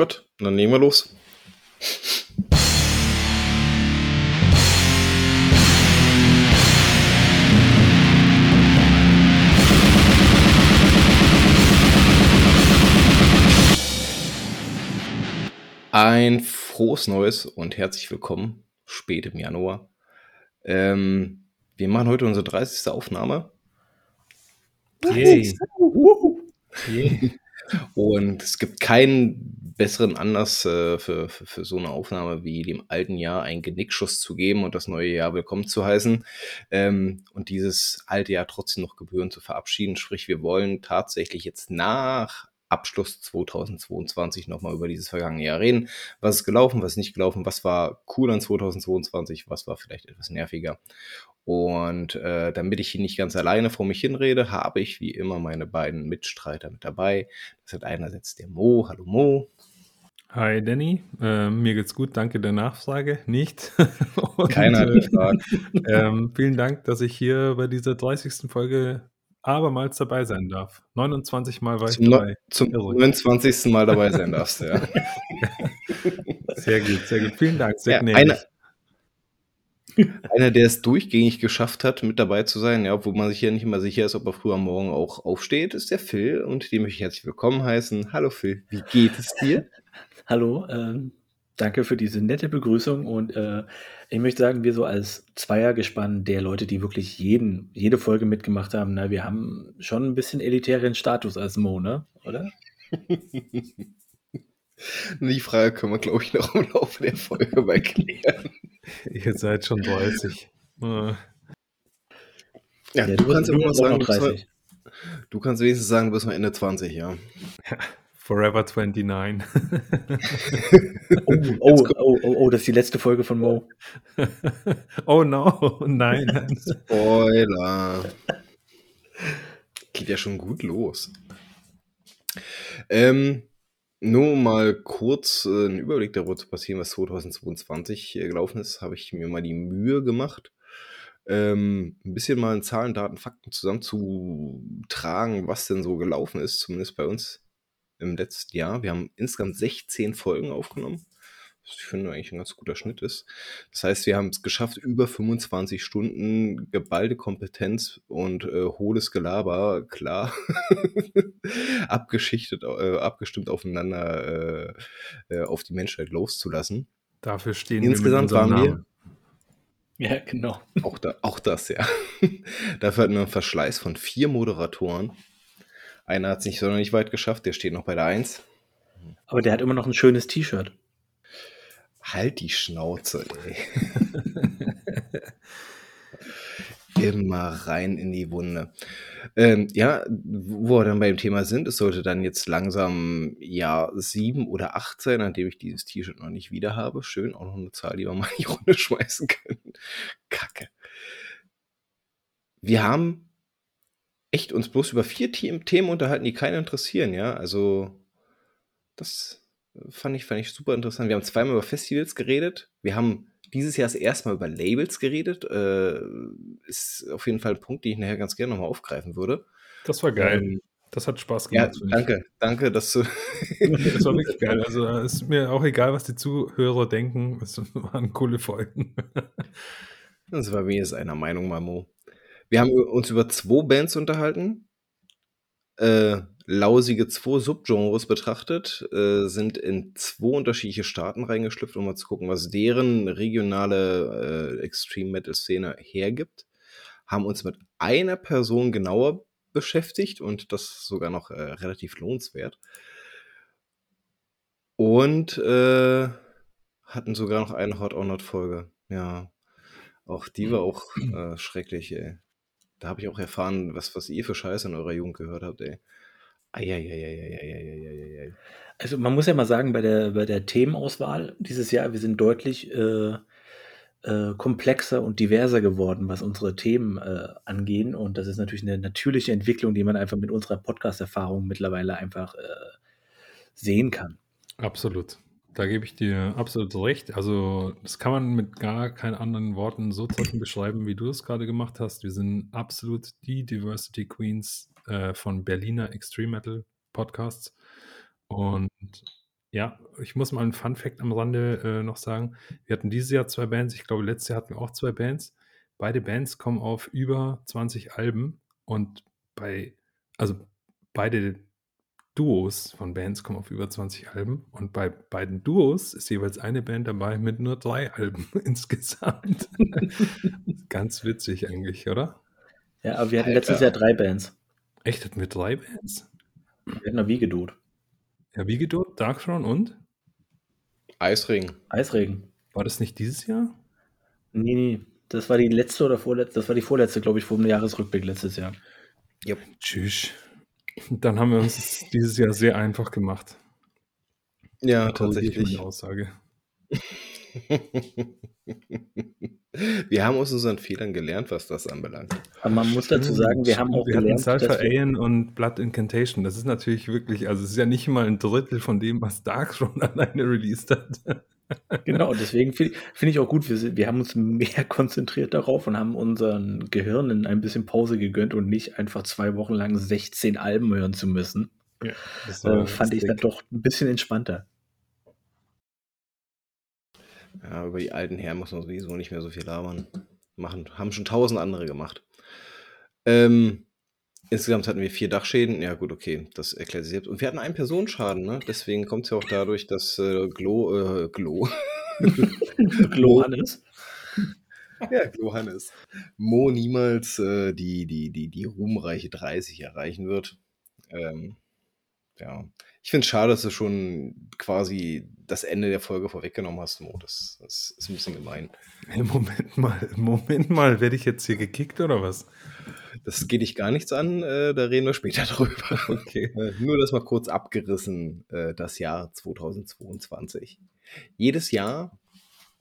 Gut, dann nehmen wir los. Ein frohes Neues und herzlich willkommen, spät im Januar. Ähm, wir machen heute unsere 30. Aufnahme. Yay. Yay. Und es gibt keinen besseren Anlass äh, für, für, für, so eine Aufnahme wie dem alten Jahr einen Genickschuss zu geben und das neue Jahr willkommen zu heißen ähm, und dieses alte Jahr trotzdem noch gebührend zu verabschieden. Sprich, wir wollen tatsächlich jetzt nach Abschluss 2022 nochmal über dieses vergangene Jahr reden. Was ist gelaufen, was ist nicht gelaufen, was war cool an 2022, was war vielleicht etwas nerviger. Und äh, damit ich hier nicht ganz alleine vor mich hinrede, habe ich wie immer meine beiden Mitstreiter mit dabei. Das hat einerseits der Mo. Hallo Mo. Hi Danny, äh, mir geht's gut, danke der Nachfrage. Nicht. Und, Keiner hat äh, gefragt. Ähm, vielen Dank, dass ich hier bei dieser 30. Folge abermals dabei sein darf. 29 Mal war zum ich dabei. zum Irre. 29. Mal dabei sein darfst, ja. sehr gut, sehr gut. Vielen Dank, sehr ja, einer, einer, der es durchgängig geschafft hat, mit dabei zu sein, ja, obwohl man sich ja nicht immer sicher ist, ob er früh am Morgen auch aufsteht, ist der Phil und dem möchte ich herzlich willkommen heißen. Hallo Phil, wie geht es dir? Hallo, ähm, danke für diese nette Begrüßung und äh, ich möchte sagen, wir so als Zweiergespann der Leute, die wirklich jeden, jede Folge mitgemacht haben, na, wir haben schon ein bisschen elitären Status als Mo, ne? Oder? Die Frage können wir, glaube ich, noch im Laufe der Folge mal klären. Ihr seid schon 30. Ja, ja du, du, kannst immer sagen, du, du kannst wenigstens sagen, du bist noch Ende 20, ja. ja. Forever 29. oh, oh, oh, oh, oh, das ist die letzte Folge von Mo. oh no, nein. Spoiler. Geht ja schon gut los. Ähm, nur mal kurz äh, einen Überblick darüber zu passieren, was 2022 äh, gelaufen ist, habe ich mir mal die Mühe gemacht, ähm, ein bisschen mal in Zahlen, Daten, Fakten zusammenzutragen, was denn so gelaufen ist, zumindest bei uns im letzten Jahr. Wir haben insgesamt 16 Folgen aufgenommen. Was ich finde eigentlich ein ganz guter Schnitt ist. Das heißt, wir haben es geschafft, über 25 Stunden geballte Kompetenz und äh, hohles Gelaber, klar, abgeschichtet, äh, abgestimmt aufeinander äh, äh, auf die Menschheit loszulassen. Dafür stehen Insgesamt wir mit waren wir. Ja, genau. Auch, da, auch das, ja. Dafür hatten wir einen Verschleiß von vier Moderatoren einer hat es nicht sonderlich weit geschafft, der steht noch bei der 1. Aber der hat immer noch ein schönes T-Shirt. Halt die Schnauze, ey. immer rein in die Wunde. Ähm, ja, wo wir dann beim Thema sind, es sollte dann jetzt langsam Jahr sieben oder acht sein, an dem ich dieses T-Shirt noch nicht wieder habe. Schön, auch noch eine Zahl, die wir mal in die Runde schmeißen können. Kacke. Wir haben echt uns bloß über vier Themen unterhalten, die keinen interessieren, ja. Also, das fand ich, fand ich super interessant. Wir haben zweimal über Festivals geredet. Wir haben dieses Jahr das erste Mal über Labels geredet. Äh, ist auf jeden Fall ein Punkt, den ich nachher ganz gerne nochmal aufgreifen würde. Das war geil. Ähm, das hat Spaß gemacht. Ja, danke, danke, dass du. das war wirklich geil. Also es ist mir auch egal, was die Zuhörer denken. Es waren coole Folgen. das war wenigstens einer Meinung, Mamo. Wir haben uns über zwei Bands unterhalten, äh, lausige zwei Subgenres betrachtet, äh, sind in zwei unterschiedliche Staaten reingeschlüpft, um mal zu gucken, was deren regionale äh, Extreme Metal Szene hergibt. Haben uns mit einer Person genauer beschäftigt und das sogar noch äh, relativ lohnenswert. Und äh, hatten sogar noch eine Hot or Not Folge. Ja, auch die war auch äh, schrecklich, ey. Da habe ich auch erfahren, was, was ihr für Scheiße in eurer Jugend gehört habt, ey. Eieieiei. Also man muss ja mal sagen, bei der, bei der Themenauswahl dieses Jahr, wir sind deutlich äh, äh, komplexer und diverser geworden, was unsere Themen äh, angehen. Und das ist natürlich eine natürliche Entwicklung, die man einfach mit unserer Podcast-Erfahrung mittlerweile einfach äh, sehen kann. Absolut. Da gebe ich dir absolut recht. Also, das kann man mit gar keinen anderen Worten so treffend beschreiben, wie du es gerade gemacht hast. Wir sind absolut die Diversity Queens äh, von Berliner Extreme Metal Podcasts. Und Ja, ich muss mal 'n Fun-Fact am Rande, äh, noch sagen. Wir hatten dieses Jahr 2 Bands, ich glaube, letztes Jahr hatten wir auch 2 Bands. Beide Bands kommen auf über 20 Alben und bei also, beide Duos von Bands kommen auf über 20 Alben und bei beiden Duos ist jeweils eine Band dabei mit nur 3 Alben insgesamt. Ganz witzig eigentlich, oder? Ja, aber wir hatten letztes Jahr 3 Bands. Echt, hatten wir 3 Bands? Wir hatten noch Wiegedot. Ja, Wiegedot, Darkthrone und? Eisregen. Eisregen. War das nicht dieses Jahr? Ne, ne, das war die letzte oder vorletzte das war die vorletzte, glaube ich, vorm Jahresrückblick letztes Jahr. Jep. Tschüss. Dann haben wir uns es dieses Jahr sehr einfach gemacht. Ja, Da korrigiere ich meine tatsächlich. Aussage. Wir haben aus unseren Fehlern gelernt, was das anbelangt. Aber man muss dazu sagen, wir haben auch wir gelernt, wir Aeon und Blood Incantation. Das ist natürlich wirklich also, es ist ja nicht mal 'n Drittel von dem, was Darkthrone alleine released hat. Genau, deswegen finde finde ich auch gut, wir wir haben uns mehr konzentriert darauf und haben unseren Gehirnen ein bisschen Pause gegönnt und nicht einfach 2 Wochen lang 16 Alben hören zu müssen. Ja, Äh, fand ich dann doch 'n bisschen entspannter. Ja, über die alten Herren muss man sowieso nicht mehr so viel labern. Machen haben schon tausend andere gemacht. Ähm, insgesamt hatten wir 4 Dachschäden. Ja gut, okay, das erklärt sich selbst. Und wir hatten einen Personenschaden, ne? Deswegen kommt's ja auch dadurch, dass, äh, Glo äh, Glo Mo Glohannes? ja, Glohannes. Mo niemals, äh, die die die die ruhmreiche 30 erreichen wird. Ähm, ja. Ich finde es schade, dass du schon quasi das Ende der Folge vorweggenommen hast, Mo. Das das ist 'n bisschen gemein. Hey, Moment mal, Moment mal, werde ich jetzt hier gekickt oder was? Das geht dich gar nichts an, äh, da reden wir später drüber. Okay. Äh, nur das mal kurz abgerissen, äh, das Jahr 2022. Jedes Jahr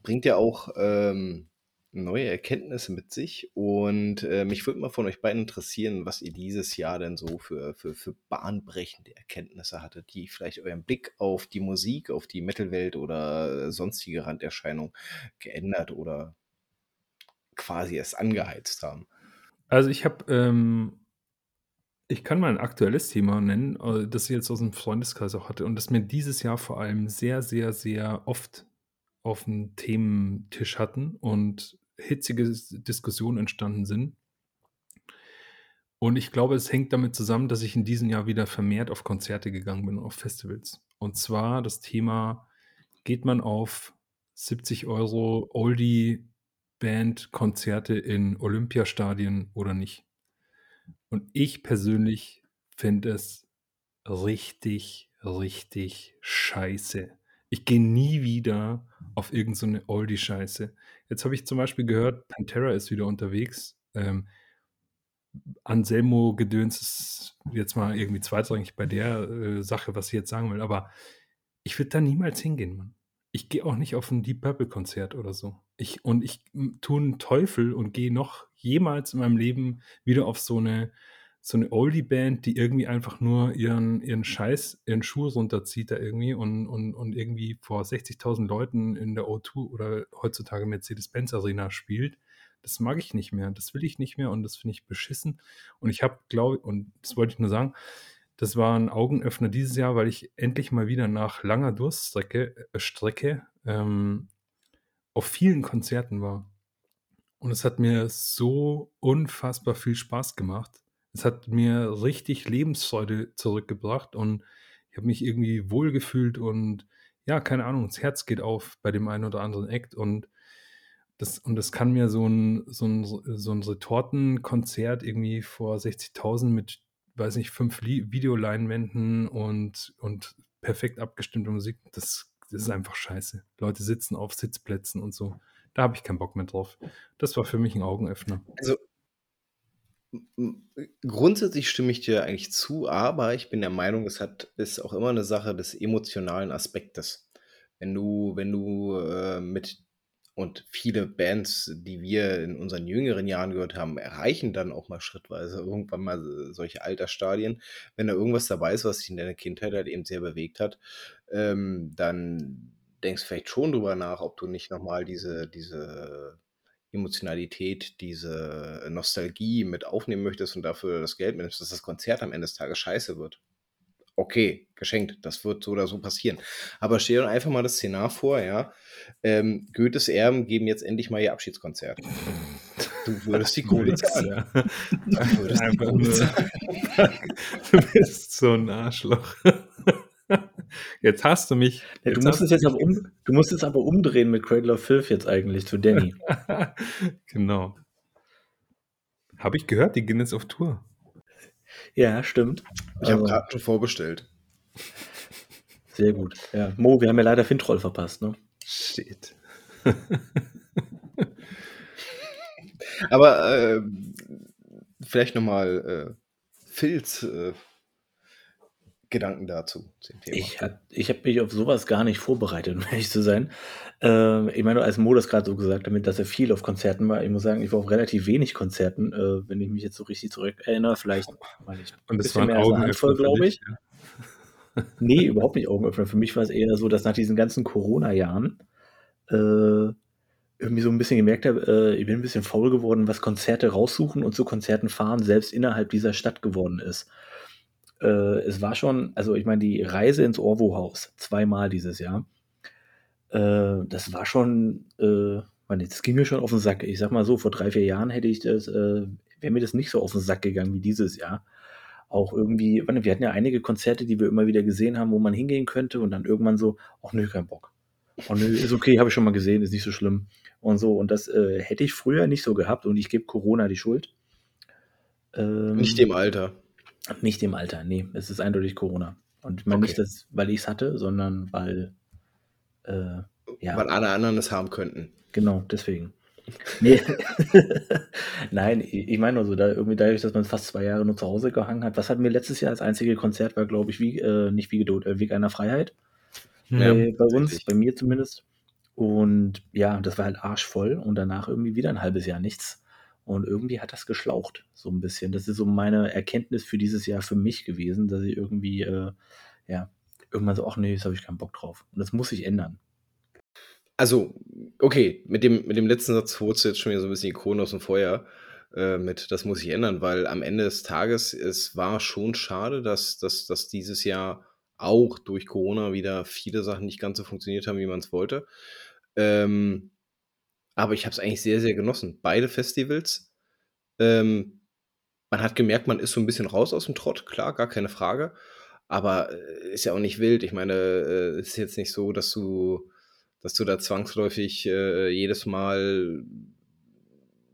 bringt ja auch, ähm, neue Erkenntnisse mit sich und, äh, mich würde mal von euch beiden interessieren, was ihr dieses Jahr denn so für für für bahnbrechende Erkenntnisse hattet, die vielleicht euren Blick auf die Musik, auf die Metal-Welt oder sonstige Randerscheinungen geändert oder quasi erst angeheizt haben. Also, ich habe, ähm ich kann mal 'n aktuelles Thema nennen, äh, das ich jetzt aus'm Freundeskreis auch hatte und das mir dieses Jahr vor allem sehr, sehr, sehr oft auf'm Thementisch hatten und hitzige Diskussionen entstanden sind. Und ich glaube, es hängt damit zusammen, dass ich in diesem Jahr wieder vermehrt auf Konzerte gegangen bin auf Festivals. Und zwar das Thema: Geht man auf 70 € Oldie-Band-Konzerte in Olympiastadien oder nicht? Und ich persönlich finde es richtig, richtig scheiße. Ich gehe nie wieder auf irgend so Oldie-Scheiße. Jetzt habe ich zum Beispiel gehört, Pantera ist wieder unterwegs. Ähm, Anselmo-Gedöns ist jetzt mal irgendwie zweitrangig bei der, äh, Sache, was ich jetzt sagen will, aber ich würde da niemals hingehen, Mann. Ich gehe auch nicht auf 'n Deep Purple-Konzert oder so. Ich und ich, tue 'n Teufel und gehe noch jemals in meinem Leben wieder auf so 'ne so 'ne Oldie-Band, die irgendwie einfach nur ihren ihren Scheiß ihren Schuh runterzieht da irgendwie und und und irgendwie vor 60.000 Leuten in der O2 oder heutzutage Mercedes-Benz Arena spielt. Das mag ich nicht mehr. Das will ich nicht mehr und das finde ich beschissen. Und ich habe, glaube und das wollte ich nur sagen, das war 'n Augenöffner dieses Jahr, weil ich endlich mal wieder nach langer Durststrecke äh, Strecke, ähm, auf vielen Konzerten war. Und es hat mir so unfassbar viel Spaß gemacht. Es hat mir richtig Lebensfreude zurückgebracht und ich habe mich irgendwie wohlgefühlt und ja, keine Ahnung, das Herz geht auf bei dem einen oder anderen Act und das und das kann mir so 'n so 'n so 'n Retortenkonzert irgendwie vor 60.000 mit, weiß nicht, 5 Lie Videoleinwänden und und perfekt abgestimmter Musik, das das ist einfach scheiße. Leute sitzen auf Sitzplätzen und so. Da habe ich keinen Bock mehr drauf. Das war für mich 'n Augenöffner. Also grundsätzlich stimme ich dir eigentlich zu, aber ich bin der Meinung, es hat ist auch immer 'ne Sache des emotionalen Aspektes. Wenn du wenn du, äh, mit und viele Bands, die wir in unseren jüngeren Jahren gehört haben, erreichen dann auch mal schrittweise irgendwann mal s solche Altersstadien. Wenn da irgendwas dabei ist, was dich in deiner Kindheit halt eben sehr bewegt hat, ähm, dann denkst vielleicht schon drüber nach, ob du nicht noch mal diese diese Emotionalität, diese Nostalgie mit aufnehmen möchtest und dafür das Geld mitnimmst, dass das Konzert am Ende des Tages scheiße wird. Okay, geschenkt, das wird so oder so passieren. Aber stell dir einfach mal das Szenar vor, ja. Ähm, Goethes Erben geben jetzt endlich mal ihr Abschiedskonzert. Du würdest die Kohle zahlen. Ja. Du würdest die Kohle zahlen. Du bist so ein Arschloch. Jetzt hast du mich. Ja, du, musst es jetzt aber um, du musst es aber umdrehen mit Cradle of Filth jetzt eigentlich zu Danny. genau. Habe ich gehört, die gehen jetzt auf Tour. Ja, stimmt. Ich habe gerade schon vorbestellt. Sehr gut. Ja. Mo, wir haben ja leider Fintroll verpasst, ne? Shit. Aber äh, vielleicht nochmal äh, Phils äh, Gedanken dazu. Ich habe ich hab mich auf sowas gar nicht vorbereitet, um ehrlich zu sein. Äh, ich meine, als Mo das gerade so gesagt hat, dass er viel auf Konzerten war, ich muss sagen, ich war auf relativ wenig Konzerten, äh, wenn ich mich jetzt so richtig zurück erinnere. Vielleicht weil ich Und das war mehr als eine Handvoll, glaube ich. Ja. nee, überhaupt nicht Augenöffner. Für mich war es eher so, dass nach diesen ganzen Corona-Jahren äh, irgendwie so ein bisschen gemerkt habe, äh, ich bin ein bisschen faul geworden, was Konzerte raussuchen und zu Konzerten fahren selbst innerhalb dieser Stadt geworden ist. Äh, es war schon, also ich meine, die Reise ins Orwo-Haus, zweimal dieses Jahr, äh, das war schon, äh, man, das ging mir schon auf den Sack. Ich sag mal so, vor drei, vier Jahren hätte ich das, äh, wäre mir das nicht so auf den Sack gegangen wie dieses Jahr. Auch irgendwie, wir hatten ja einige Konzerte, die wir immer wieder gesehen haben, wo man hingehen könnte und dann irgendwann so, ach nö, kein Bock. Oh nö, ist okay, habe ich schon mal gesehen, ist nicht so schlimm. Und so, und das äh, hätte ich früher nicht so gehabt und ich gebe Corona die Schuld. Ähm, nicht dem Alter. Nicht im Alter, nee, es ist eindeutig Corona. Und ich meine okay. nicht, dass, weil ich es hatte, sondern weil, äh, ja. Weil alle anderen es haben könnten. Genau, deswegen. Nee. Nein, ich meine nur so, da irgendwie dadurch, dass man fast zwei Jahre nur zu Hause gehangen hat. Was hatten wir letztes Jahr als einzige Konzert war, glaube ich, wie, äh, nicht wie geduld, äh, Weg einer Freiheit. Ja, äh, bei uns, richtig. bei mir zumindest. Und ja, das war halt arschvoll und danach irgendwie wieder ein halbes Jahr nichts. Und irgendwie hat das geschlaucht, so ein bisschen. Das ist so meine Erkenntnis für dieses Jahr für mich gewesen, dass ich irgendwie, äh, ja, irgendwann so, ach nee, jetzt habe ich keinen Bock drauf. Und das muss sich ändern. Also, okay, mit dem, mit dem letzten Satz holst du jetzt schon wieder so ein bisschen die Krone aus dem Feuer. Äh, mit, das muss sich ändern, weil am Ende des Tages, es war schon schade, dass, dass, dass dieses Jahr auch durch Corona wieder viele Sachen nicht ganz so funktioniert haben, wie man es wollte. Ähm, aber ich habe es eigentlich sehr, sehr genossen. Beide Festivals. Ähm, man hat gemerkt, man ist so ein bisschen raus aus dem Trott, klar, gar keine Frage. Aber äh, ist ja auch nicht wild. Ich meine, es äh, ist jetzt nicht so, dass du, dass du da zwangsläufig äh, jedes Mal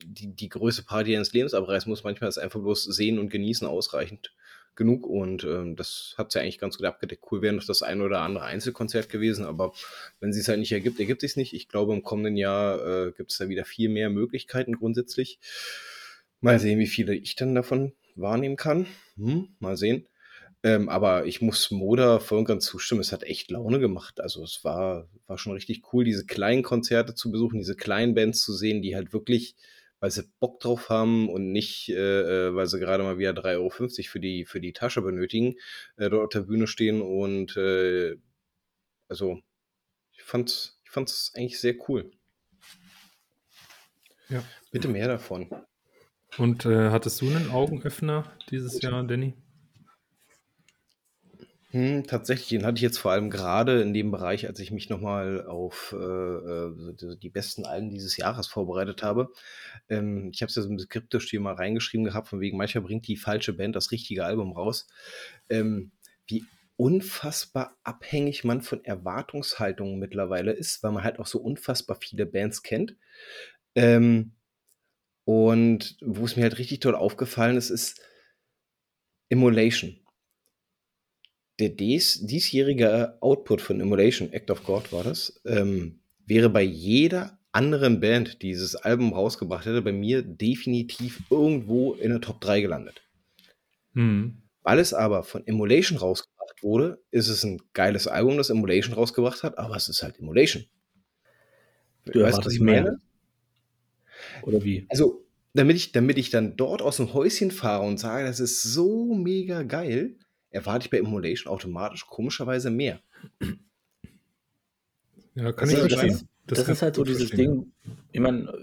die, die größte Party deines Lebens abreißen musst. Manchmal ist einfach bloß sehen und genießen ausreichend genug und ähm, das hat ja eigentlich ganz gut abgedeckt. Cool wäre noch das ein oder andere Einzelkonzert gewesen, aber wenn sie es halt nicht ergibt, ergibt es nicht. Ich glaube, im kommenden Jahr äh, gibt es da wieder viel mehr Möglichkeiten grundsätzlich. Mal sehen, wie viele ich dann davon wahrnehmen kann. Hm, mal sehen. Ähm, aber ich muss Moda voll und ganz zustimmen. Es hat echt Laune gemacht. Also es war, war schon richtig cool, diese kleinen Konzerte zu besuchen, diese kleinen Bands zu sehen, die halt wirklich weil sie Bock drauf haben und nicht, äh, äh weil sie gerade mal wieder 3,50 Euro für die, für die Tasche benötigen, äh, dort auf der Bühne stehen und äh, also ich fand's, ich fand's eigentlich sehr cool. Ja. Bitte mehr davon. Und äh, hattest du einen Augenöffner dieses Jahr, Danny? Hm, tatsächlich, den hatte ich jetzt vor allem gerade in dem Bereich, als ich mich nochmal auf äh, äh, die besten Alben dieses Jahres vorbereitet habe. Ähm, ich habe es ja so ein skriptisch hier mal reingeschrieben gehabt, von wegen mancher bringt die falsche Band das richtige Album raus. Ähm, wie unfassbar abhängig man von Erwartungshaltungen mittlerweile ist, weil man halt auch so unfassbar viele Bands kennt. Ähm, und wo es mir halt richtig toll aufgefallen ist, ist Immolation der dies, diesjährige Output von Immolation, Act of God war das, ähm, wäre bei jeder anderen Band, die dieses Album rausgebracht hätte, bei mir definitiv irgendwo in der Top 3 gelandet. Hm. Weil es aber von Immolation rausgebracht wurde, ist es ein geiles Album, das Immolation rausgebracht hat, aber es ist halt Immolation. Du weißt, was ich meine? Oder wie? Also, damit ich, damit ich dann dort aus dem Häuschen fahre und sage, das ist so mega geil, erwarte ich bei Immolation automatisch komischerweise mehr. Ja, kann das ich verstehen. Das, das ist halt so dieses Ding, ich meine,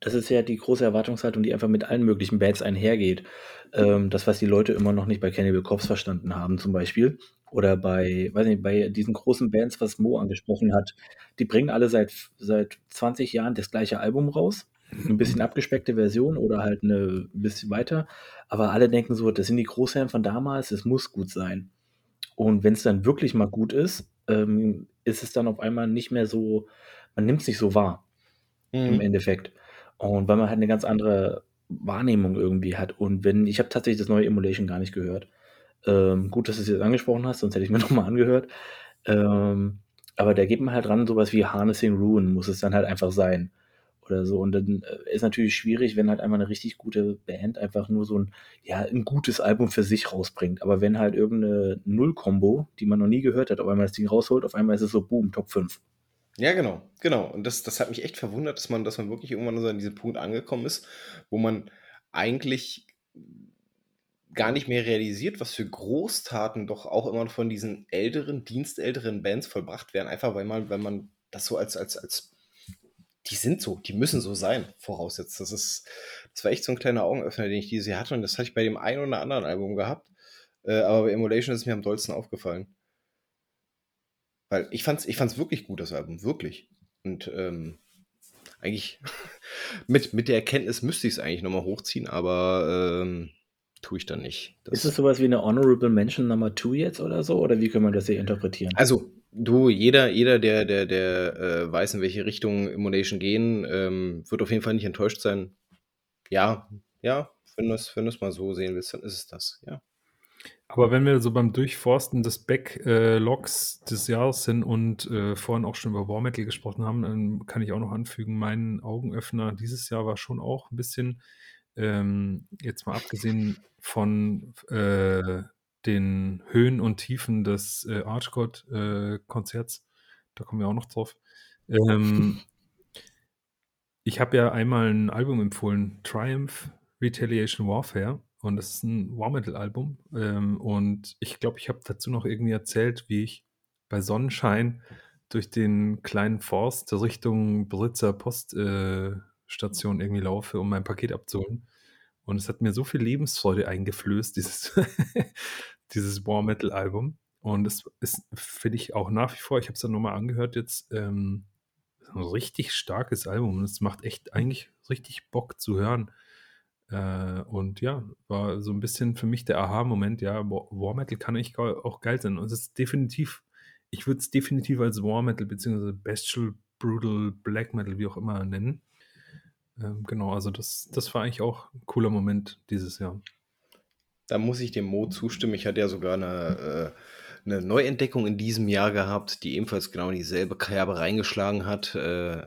das ist ja die große Erwartungshaltung, die einfach mit allen möglichen Bands einhergeht. Ähm, das, was die Leute immer noch nicht bei Cannibal Corpse verstanden haben, zum Beispiel. Oder bei, weiß nicht, bei diesen großen Bands, was Mo angesprochen hat. Die bringen alle seit, seit 20 Jahren das gleiche Album raus. Ein bisschen abgespeckte Version oder halt eine ein bisschen weiter. Aber alle denken so, das sind die Großherren von damals, es muss gut sein. Und wenn es dann wirklich mal gut ist, ähm, ist es dann auf einmal nicht mehr so, man nimmt es nicht so wahr im Mhm. Endeffekt. Und weil man halt eine ganz andere Wahrnehmung irgendwie hat. Und wenn, ich habe tatsächlich das neue Emulation gar nicht gehört. Ähm, gut, dass du es jetzt angesprochen hast, sonst hätte ich mir nochmal angehört. Ähm, aber da geht man halt ran, sowas wie Harnessing Ruin muss es dann halt einfach sein. Oder so. Und dann äh, ist natürlich schwierig, wenn halt einmal eine richtig gute Band einfach nur so ein, ja, ein gutes Album für sich rausbringt. Aber wenn halt irgendeine Null-Kombo, die man noch nie gehört hat, auf einmal das Ding rausholt, auf einmal ist es so, boom, Top 5. Ja, genau, genau. Und das, das hat mich echt verwundert, dass man, dass man wirklich irgendwann so an diesem Punkt angekommen ist, wo man eigentlich gar nicht mehr realisiert, was für Großtaten doch auch immer von diesen älteren, dienstälteren Bands vollbracht werden. Einfach weil man, weil man das so als, als, als die sind so, die müssen so sein, voraussetzt. Das ist, das war echt so ein kleiner Augenöffner, den ich dieses Jahr hatte. Und das hatte ich bei dem einen oder anderen Album gehabt. Äh, aber bei Emulation ist mir am dollsten aufgefallen. Weil ich fand's, ich fand's wirklich gut, das Album, wirklich. Und ähm, eigentlich mit, mit der Erkenntnis müsste ich es eigentlich nochmal hochziehen, aber ähm, tue ich dann nicht. Das, Ist es sowas wie eine Honorable Mention Nummer 2 jetzt oder so? Oder wie kann man das hier interpretieren? also, du, jeder, jeder, der, der, der äh, weiß, in welche Richtung Emulation gehen, ähm, wird auf jeden Fall nicht enttäuscht sein. Ja, ja, wenn du es wenn mal so sehen willst, dann ist es das, ja. Aber wenn wir so beim Durchforsten des Backlogs des Jahres sind und äh, vorhin auch schon über War Metal gesprochen haben, dann kann ich auch noch anfügen, mein Augenöffner dieses Jahr war schon auch ein bisschen, ähm, jetzt mal abgesehen von äh, den Höhen und Tiefen des äh, Archgod-Konzerts, da kommen wir auch noch drauf. Ähm, ich habe ja einmal ein Album empfohlen, Triumph Retaliation Warfare. Und das ist ein War Metal Album. Ähm, und ich glaube, ich habe dazu noch irgendwie erzählt, wie ich bei Sonnenschein durch den kleinen Forst Richtung Britzer Poststation äh, irgendwie laufe, um mein Paket abzuholen. Und es hat mir so viel Lebensfreude eingeflößt, dieses, dieses War Metal Album. Und es ist, finde ich, auch nach wie vor, ich habe es dann nochmal angehört, jetzt ähm, ein richtig starkes Album. Und es macht echt eigentlich richtig Bock zu hören. Äh, und ja, war so ein bisschen für mich der Aha-Moment, ja, War Metal kann eigentlich ge- auch geil sein. Und es ist definitiv, ich würde es definitiv als War Metal bzw. Bestial, Brutal, Black Metal, wie auch immer nennen. Ähm, genau, also das, das war eigentlich auch ein cooler Moment dieses Jahr. Da muss ich dem Mo zustimmen. Ich hatte ja sogar eine, äh, eine Neuentdeckung in diesem Jahr gehabt, die ebenfalls genau in dieselbe Kerbe reingeschlagen hat. Äh,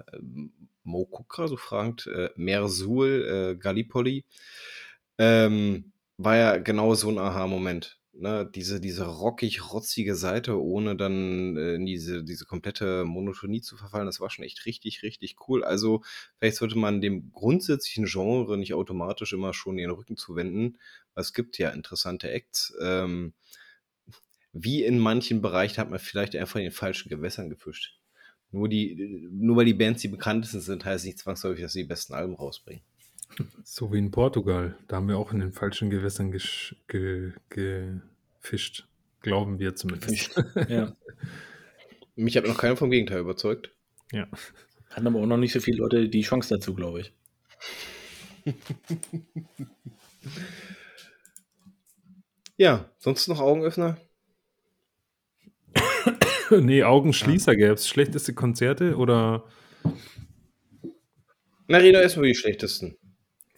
Mo guckt gerade so fragend. Äh, Mersul Gallipoli. Ähm, war ja genau so ein Aha-Moment. Ne? Diese, diese rockig-rotzige Seite, ohne dann äh, in diese, diese komplette Monotonie zu verfallen, das war schon echt richtig, richtig cool. Also, vielleicht sollte man dem grundsätzlichen Genre nicht automatisch immer schon den Rücken zuwenden. Es gibt ja interessante Acts. Ähm, wie in manchen Bereichen hat man vielleicht einfach in den falschen Gewässern gefischt. Nur, die, nur weil die Bands die bekanntesten sind, heißt nicht zwangsläufig, dass sie die besten Alben rausbringen. So wie in Portugal. Da haben wir auch in den falschen Gewässern gesch- ge gefischt. Glauben wir zumindest. Ja. Mich hat noch keiner vom Gegenteil überzeugt. ja. Hatten aber auch noch nicht so viele Leute die Chance dazu, glaube ich. Ja, sonst noch Augenöffner? nee, Augenschließer gäbe es. Schlechteste Konzerte oder. Na, reden wir erstmal über die schlechtesten.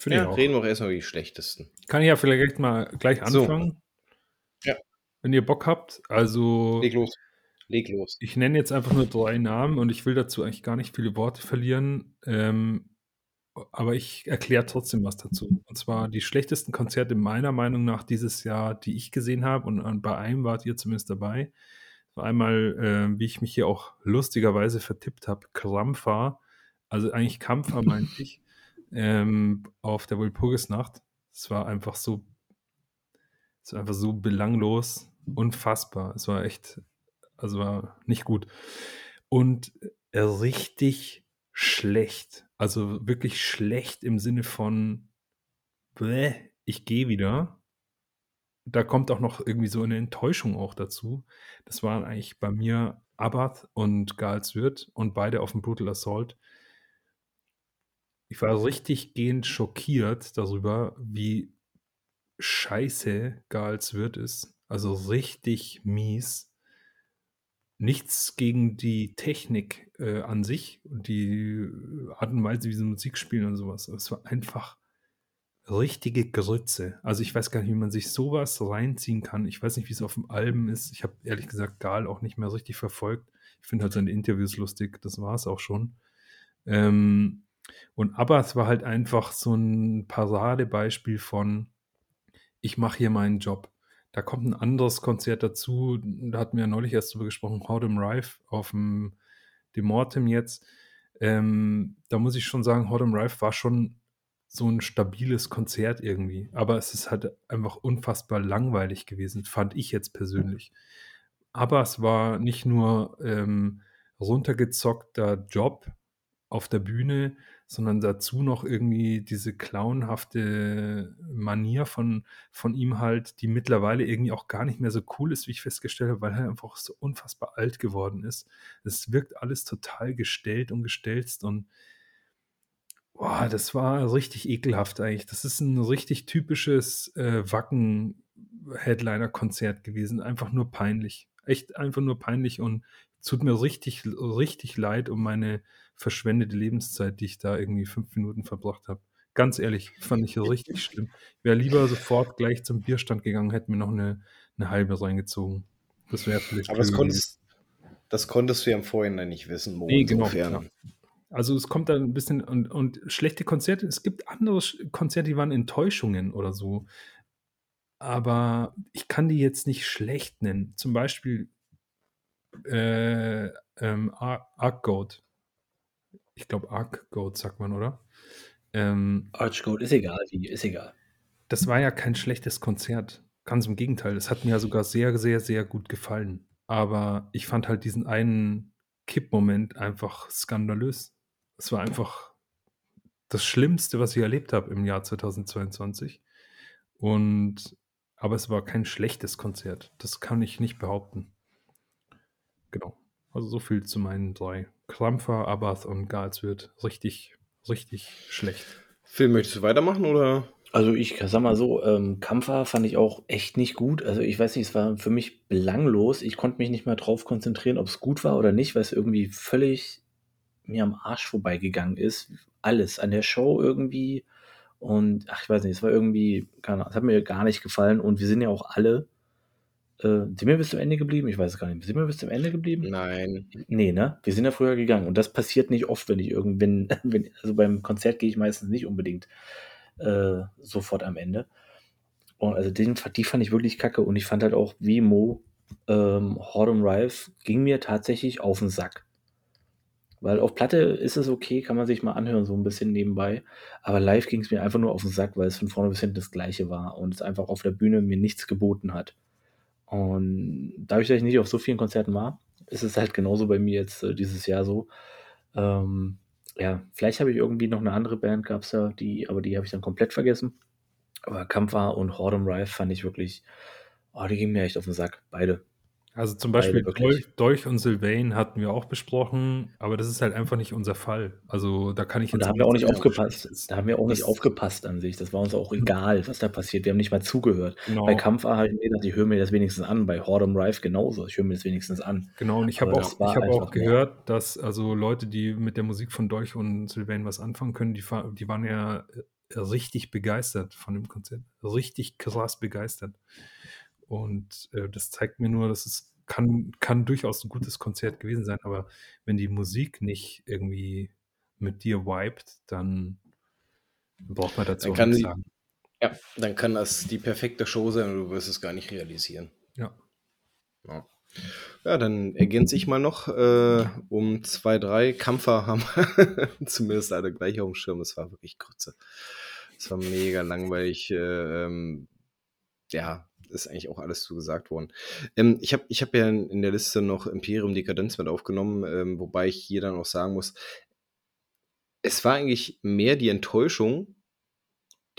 Finde Ja, reden wir auch erstmal über die schlechtesten. Kann ich ja vielleicht mal gleich So. anfangen. Ja. Wenn ihr Bock habt. Also, Leg los. Leg los. ich nenne jetzt einfach nur drei Namen und ich will dazu eigentlich gar nicht viele Worte verlieren. Ähm, aber ich erkläre trotzdem was dazu. Und zwar die schlechtesten Konzerte meiner Meinung nach dieses Jahr, die ich gesehen habe. Und, und bei einem wart ihr zumindest dabei. War einmal, äh, wie ich mich hier auch lustigerweise vertippt habe, Krampfer. Also eigentlich Kampfer meinte ich. Ähm, auf der Walpurgisnacht. Es war einfach so, es war einfach so belanglos, unfassbar. Es war echt, also war nicht gut. Und äh, richtig schlecht Also wirklich schlecht im Sinne von, bäh, ich gehe wieder. Da kommt auch noch irgendwie so eine Enttäuschung auch dazu. Das waren eigentlich bei mir Abath und Gals Wirt und beide auf dem Brutal Assault. Ich war richtig gehend schockiert darüber, wie scheiße Gals Wirt ist. Also richtig mies. Nichts gegen die Technik äh, an sich und die Art und Weise, wie sie Musik spielen und sowas. Es war einfach richtige Grütze. Also ich weiß gar nicht, wie man sich sowas reinziehen kann. Ich weiß nicht, wie es auf dem Album ist. Ich habe ehrlich gesagt Gal auch nicht mehr richtig verfolgt. Ich finde halt seine Interviews lustig. Das war es auch schon. Ähm, und Abbas war halt einfach so ein Paradebeispiel von, ich mache hier meinen Job. Da kommt ein anderes Konzert dazu, da hatten wir ja neulich erst drüber gesprochen, Hodem Rife auf dem Demortem jetzt. Ähm, da muss ich schon sagen, Hodem Rife war schon so ein stabiles Konzert irgendwie. Aber es ist halt einfach unfassbar langweilig gewesen, fand ich jetzt persönlich. Aber es war nicht nur ähm, runtergezockter Job auf der Bühne, sondern dazu noch irgendwie diese clownhafte Manier von, von ihm halt, die mittlerweile irgendwie auch gar nicht mehr so cool ist, wie ich festgestellt habe, weil er einfach so unfassbar alt geworden ist. Es wirkt alles total gestellt und gestelzt und boah, das war richtig ekelhaft eigentlich. Das ist ein richtig typisches äh, Wacken-Headliner-Konzert gewesen. Einfach nur peinlich. Echt einfach nur peinlich und tut mir richtig, richtig leid um meine verschwendete Lebenszeit, die ich da irgendwie fünf Minuten verbracht habe. Ganz ehrlich, fand ich richtig schlimm. Ich wäre lieber sofort gleich zum Bierstand gegangen, hätte mir noch eine, eine halbe reingezogen. Das wäre vielleicht. Aber das konntest, das konntest du ja im Vorhinein nicht wissen, Mo. Nee, genau. Ja. Also es kommt da ein bisschen und, und schlechte Konzerte. Es gibt andere Konzerte, die waren Enttäuschungen oder so. Aber ich kann die jetzt nicht schlecht nennen. Zum Beispiel äh, ähm, Arc Goat ich glaube, Arc-Goat sagt man, oder? Ähm, Arch-Goat, ist egal, ist egal. Das war ja kein schlechtes Konzert. Ganz im Gegenteil. Es hat mir ja sogar sehr, sehr, sehr gut gefallen. Aber ich fand halt diesen einen Kippmoment einfach skandalös. Es war einfach das Schlimmste, was ich erlebt habe im Jahr 2022. Und aber es war kein schlechtes Konzert. Das kann ich nicht behaupten. Genau. Also so viel zu meinen drei. Krampfer, Abath und Gals wird richtig, richtig schlecht. Phil, möchtest du weitermachen oder? Also ich sag mal so, ähm, Kampfer fand ich auch echt nicht gut. Also ich weiß nicht, es war für mich belanglos. Ich konnte mich nicht mehr drauf konzentrieren, ob es gut war oder nicht, weil es irgendwie völlig mir am Arsch vorbeigegangen ist. Alles an der Show irgendwie. Und ach, ich weiß nicht, es war irgendwie, es hat mir gar nicht gefallen. Und wir sind ja auch alle äh, sind wir bis zum Ende geblieben? Ich weiß es gar nicht. Sind wir bis zum Ende geblieben? Nein. Nee, ne? Wir sind ja früher gegangen. Und das passiert nicht oft, wenn ich irgendwann, wenn, also beim Konzert gehe ich meistens nicht unbedingt äh, sofort am Ende. Und also den, die fand ich wirklich kacke. Und ich fand halt auch, wie Mo, ähm, Hordem Rife ging mir tatsächlich auf den Sack. Weil auf Platte ist es okay, kann man sich mal anhören, so ein bisschen nebenbei. Aber live ging es mir einfach nur auf den Sack, weil es von vorne bis hinten das gleiche war und es einfach auf der Bühne mir nichts geboten hat. Und dadurch, dass ich nicht auf so vielen Konzerten war, ist es halt genauso bei mir jetzt äh, dieses Jahr so. Ähm, ja, vielleicht habe ich irgendwie noch eine andere Band, gab es da, die, aber die habe ich dann komplett vergessen. Aber Kampfer und Hordem Rife fand ich wirklich, oh, die gingen mir echt auf den Sack, beide. Also zum Beispiel Dolch, Dolch, und Sylvain hatten wir auch besprochen, aber das ist halt einfach nicht unser Fall. Also da kann ich jetzt. Und da haben wir auch nicht aufgepasst. Da haben wir auch nicht aufgepasst an sich. Das war uns auch hm. egal, was da passiert. Wir haben nicht mal zugehört. Genau. Bei Kampf habe ich mir gedacht, ich höre mir das wenigstens an. Bei Hordem Rife genauso. Ich höre mir das wenigstens an. Genau, und ich habe auch, ich hab auch gehört, dass also Leute, die mit der Musik von Dolch und Sylvain was anfangen können, die, die waren ja äh, richtig begeistert von dem Konzert. Richtig krass begeistert. Und äh, das zeigt mir nur, dass es kann, kann durchaus ein gutes Konzert gewesen sein, aber wenn die Musik nicht irgendwie mit dir vibet, dann braucht man dazu dann nichts sagen. Ja, dann kann das die perfekte Show sein und du wirst es gar nicht realisieren. Ja. Ja, ja dann ergänze ich mal noch äh, um zwei, drei Kampfer haben zumindest alle gleich auf dem Schirm. Es war wirklich kurze. Es war mega langweilig. Äh, ähm, ja, ist eigentlich auch alles zugesagt worden. Ähm, ich habe ich hab ja in, der Liste noch Imperium Dekadenz mit aufgenommen, ähm, wobei ich hier dann auch sagen muss, es war eigentlich mehr die Enttäuschung,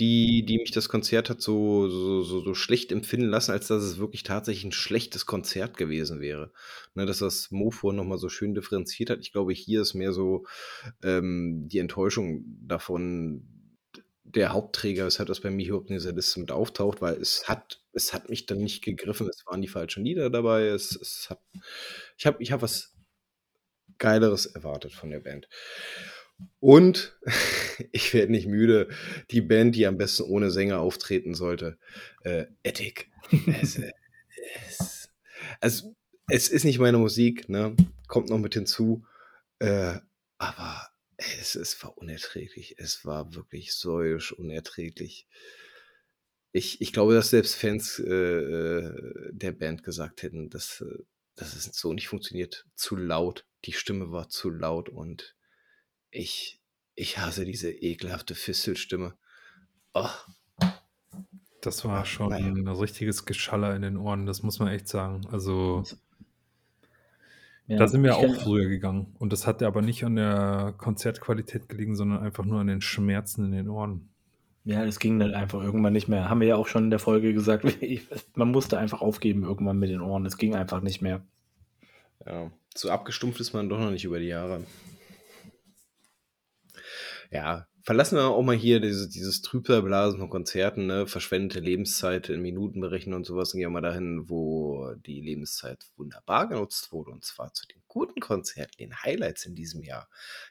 die die mich das Konzert hat so so so so schlecht empfinden lassen, als dass es wirklich tatsächlich ein schlechtes Konzert gewesen wäre. Ne, dass das Mo noch mal so schön differenziert hat. Ich glaube, hier ist mehr so, ähm, die Enttäuschung davon der Hauptträger, weshalb das bei mir überhaupt in dieser Liste mit auftaucht, weil es hat es hat mich dann nicht gegriffen. Es waren die falschen Lieder dabei. Es es hat ich habe ich habe was Geileres erwartet von der Band. Und ich werde nicht müde, die Band, die am besten ohne Sänger auftreten sollte, äh, Ethic. Es, äh, es, also, es ist nicht meine Musik, ne? kommt noch mit hinzu, äh, aber es, es war unerträglich. Es war wirklich säuisch unerträglich. Ich, ich glaube, dass selbst Fans äh, äh der Band gesagt hätten, dass, äh, dass es so nicht funktioniert. Zu laut. Die Stimme war zu laut und ich, ich hasse diese ekelhafte Fistelstimme. Oh. Das war schon naja. ein richtiges Geschaller in den Ohren, das muss man echt sagen. Also, ja, da sind wir auch früher gegangen. Und das hat aber nicht an der Konzertqualität gelegen, sondern einfach nur an den Schmerzen in den Ohren. Ja, das ging dann einfach irgendwann nicht mehr. Haben wir ja auch schon in der Folge gesagt, man musste einfach aufgeben irgendwann mit den Ohren. Es ging einfach nicht mehr. Ja, so abgestumpft ist man doch noch nicht über die Jahre ja, verlassen wir auch mal hier dieses, dieses Trübsalblasen von Konzerten, ne? verschwendete Lebenszeit in Minuten berechnen und sowas und gehen wir mal dahin, wo die Lebenszeit wunderbar genutzt wurde und zwar zu den guten Konzerten, den Highlights in diesem Jahr.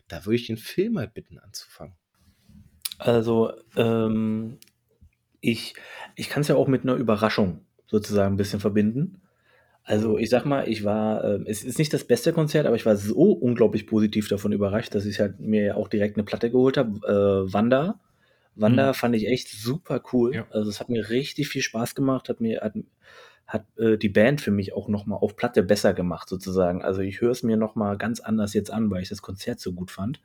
Da würde ich den Film mal bitten anzufangen. Also, ähm, ich, ich kann es ja auch mit einer Überraschung sozusagen ein bisschen verbinden. Also, ich sag mal, ich war äh, es ist nicht das beste Konzert, aber ich war so unglaublich positiv davon überrascht, dass ich halt mir auch direkt eine Platte geholt habe, äh, Wanda. Wanda mhm. fand ich echt super cool. Ja. Also, es hat mir richtig viel Spaß gemacht, hat mir hat hat, äh, die Band für mich auch noch mal auf Platte besser gemacht sozusagen. Also, ich höre es mir noch mal ganz anders jetzt an, weil ich das Konzert so gut fand.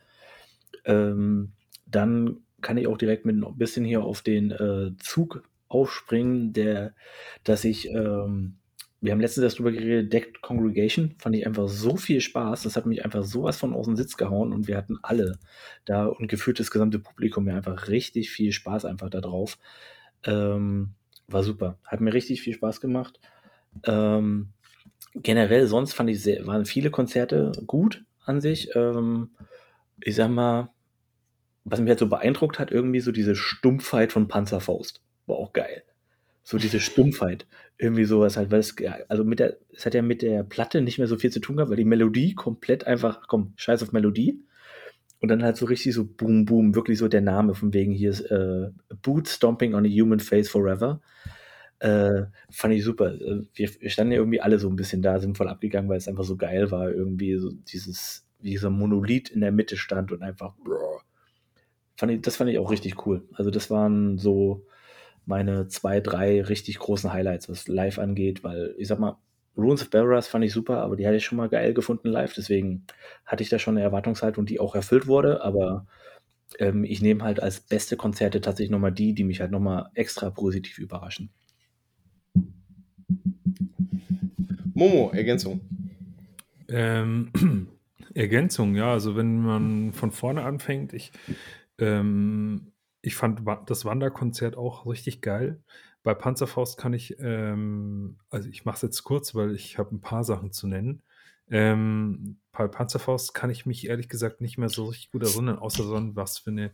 Ähm, dann kann ich auch direkt mit 'n bisschen hier auf den, äh, Zug aufspringen, der dass ich, ähm wir haben letztens erst drüber geredet, Decked Congregation, fand ich einfach so viel Spaß. Das hat mich einfach sowas von aus dem Sitz gehauen und wir hatten alle da und gefühlt das gesamte Publikum ja einfach richtig viel Spaß einfach da drauf. Ähm, war super. Hat mir richtig viel Spaß gemacht. Ähm, generell sonst fand ich sehr, waren viele Konzerte gut an sich. Ähm, ich sag mal, was mich halt so beeindruckt hat, irgendwie so diese Stumpfheit von Panzerfaust. War auch geil. So diese Stumpfheit. Irgendwie sowas halt, weil es, also mit der, es hat ja mit der Platte nicht mehr so viel zu tun gehabt, weil die Melodie komplett einfach, komm, scheiß auf Melodie. Und dann halt so richtig so boom, boom, wirklich so der Name von wegen hier ist äh, Boot Stomping on a Human Face Forever. Äh, fand ich super. Äh, wir, wir, standen ja irgendwie alle so ein bisschen da, sind voll abgegangen, weil es einfach so geil war. Irgendwie so dieses, wie dieser Monolith in der Mitte stand und einfach, bro. Fand ich, das fand ich auch richtig cool. Also das waren so, meine zwei, drei richtig großen Highlights, was live angeht, weil ich sag mal, Runes of Barrows fand ich super, aber die hatte ich schon mal geil gefunden live, deswegen hatte ich da schon eine Erwartungshaltung, die auch erfüllt wurde, aber ähm, ich nehme halt als beste Konzerte tatsächlich nochmal die, die mich halt nochmal extra positiv überraschen. Momo, Ergänzung. Ähm, Ergänzung, ja, also wenn man von vorne anfängt, ich ähm, ich fand das Wanderkonzert auch richtig geil. Bei Panzerfaust kann ich, ähm, also ich mache es jetzt kurz, weil ich habe ein paar Sachen zu nennen. Ähm, bei Panzerfaust kann ich mich ehrlich gesagt nicht mehr so richtig gut erinnern, außer so was für eine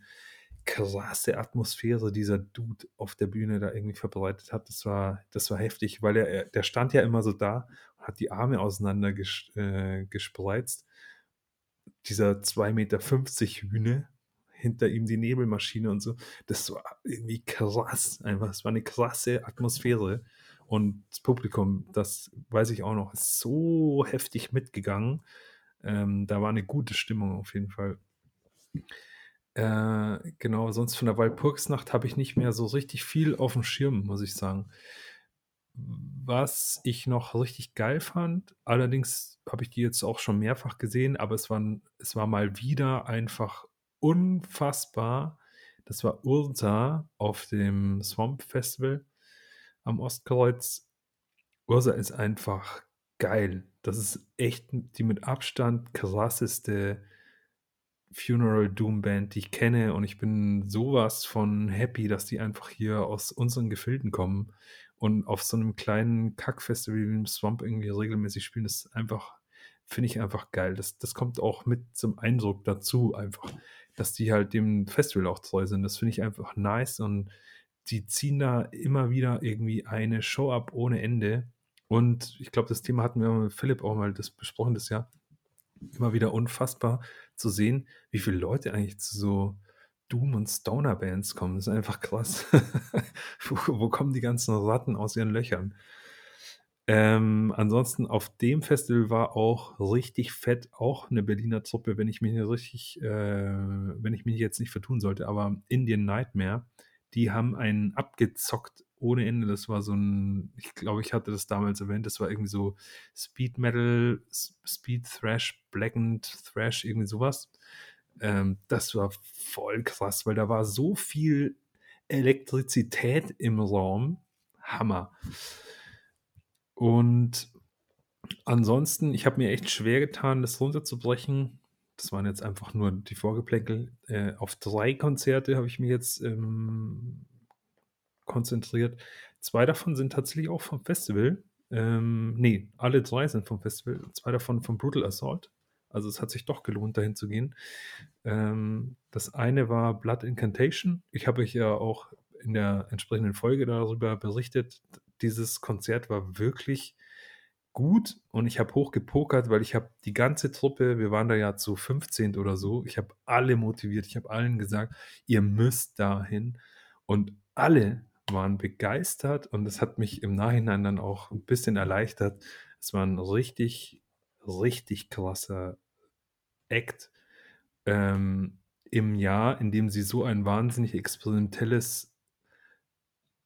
krasse Atmosphäre dieser Dude auf der Bühne da irgendwie verbreitet hat. Das war, das war heftig, weil er, der stand ja immer so da und hat die Arme auseinander ges, äh, gespreizt. Dieser 2,50 Meter Hühne, hinter ihm die Nebelmaschine und so. Das war irgendwie krass, einfach. Es war eine krasse Atmosphäre. Und das Publikum, das weiß ich auch noch, ist so heftig mitgegangen. Ähm, da war eine gute Stimmung auf jeden Fall. Äh, genau, sonst von der Walpurgisnacht habe ich nicht mehr so richtig viel auf dem Schirm, muss ich sagen. Was ich noch richtig geil fand, allerdings habe ich die jetzt auch schon mehrfach gesehen, aber es war, es war mal wieder einfach unfassbar. Das war Ursa auf dem Swamp Festival am Ostkreuz. Ursa ist einfach geil. Das ist echt die mit Abstand krasseste Funeral Doom Band, die ich kenne und ich bin sowas von happy, dass die einfach hier aus unseren Gefilden kommen und auf so einem kleinen Kackfestival wie dem Swamp irgendwie regelmäßig spielen. Das ist einfach, finde ich einfach geil. Das, das kommt auch mit zum Eindruck dazu einfach, dass die halt dem Festival auch treu sind. Das finde ich einfach nice und die ziehen da immer wieder irgendwie eine Show ab ohne Ende. Und ich glaube, das Thema hatten wir mit Philipp auch mal das besprochen das Jahr. Immer wieder unfassbar zu sehen, wie viele Leute eigentlich zu so Doom- und Stoner-Bands kommen. Das ist einfach krass. wo, wo, kommen die ganzen Ratten aus ihren Löchern? Ähm, ansonsten auf dem Festival war auch richtig fett auch eine Berliner Truppe, wenn ich mich richtig, äh, wenn ich mich jetzt nicht vertun sollte, aber Indian Nightmare, die haben einen abgezockt ohne Ende. Das war so ein, ich glaube, ich hatte das damals erwähnt, das war irgendwie so Speed Metal, Speed Thrash, Blackened Thrash, irgendwie sowas. Ähm, das war voll krass, weil da war so viel Elektrizität im Raum. Hammer. Und ansonsten, ich habe mir echt schwer getan, das runterzubrechen. Das waren jetzt einfach nur die Vorgeplänkel. Äh, auf drei Konzerte habe ich mich jetzt ähm, konzentriert. Zwei davon sind tatsächlich auch vom Festival. Ähm, nee, alle drei sind vom Festival. Zwei davon vom Brutal Assault. Also es hat sich doch gelohnt, dahin zu gehen. Ähm, das eine war Blood Incantation. Ich habe euch ja auch in der entsprechenden Folge darüber berichtet. Dieses Konzert war wirklich gut und ich habe hoch gepokert, weil ich habe die ganze Truppe, wir waren da ja zu 15 oder so, ich habe alle motiviert, ich habe allen gesagt, ihr müsst dahin und alle waren begeistert und das hat mich im Nachhinein dann auch ein bisschen erleichtert. Es war ein richtig richtig krasser Act ähm, im Jahr, in dem sie so ein wahnsinnig experimentelles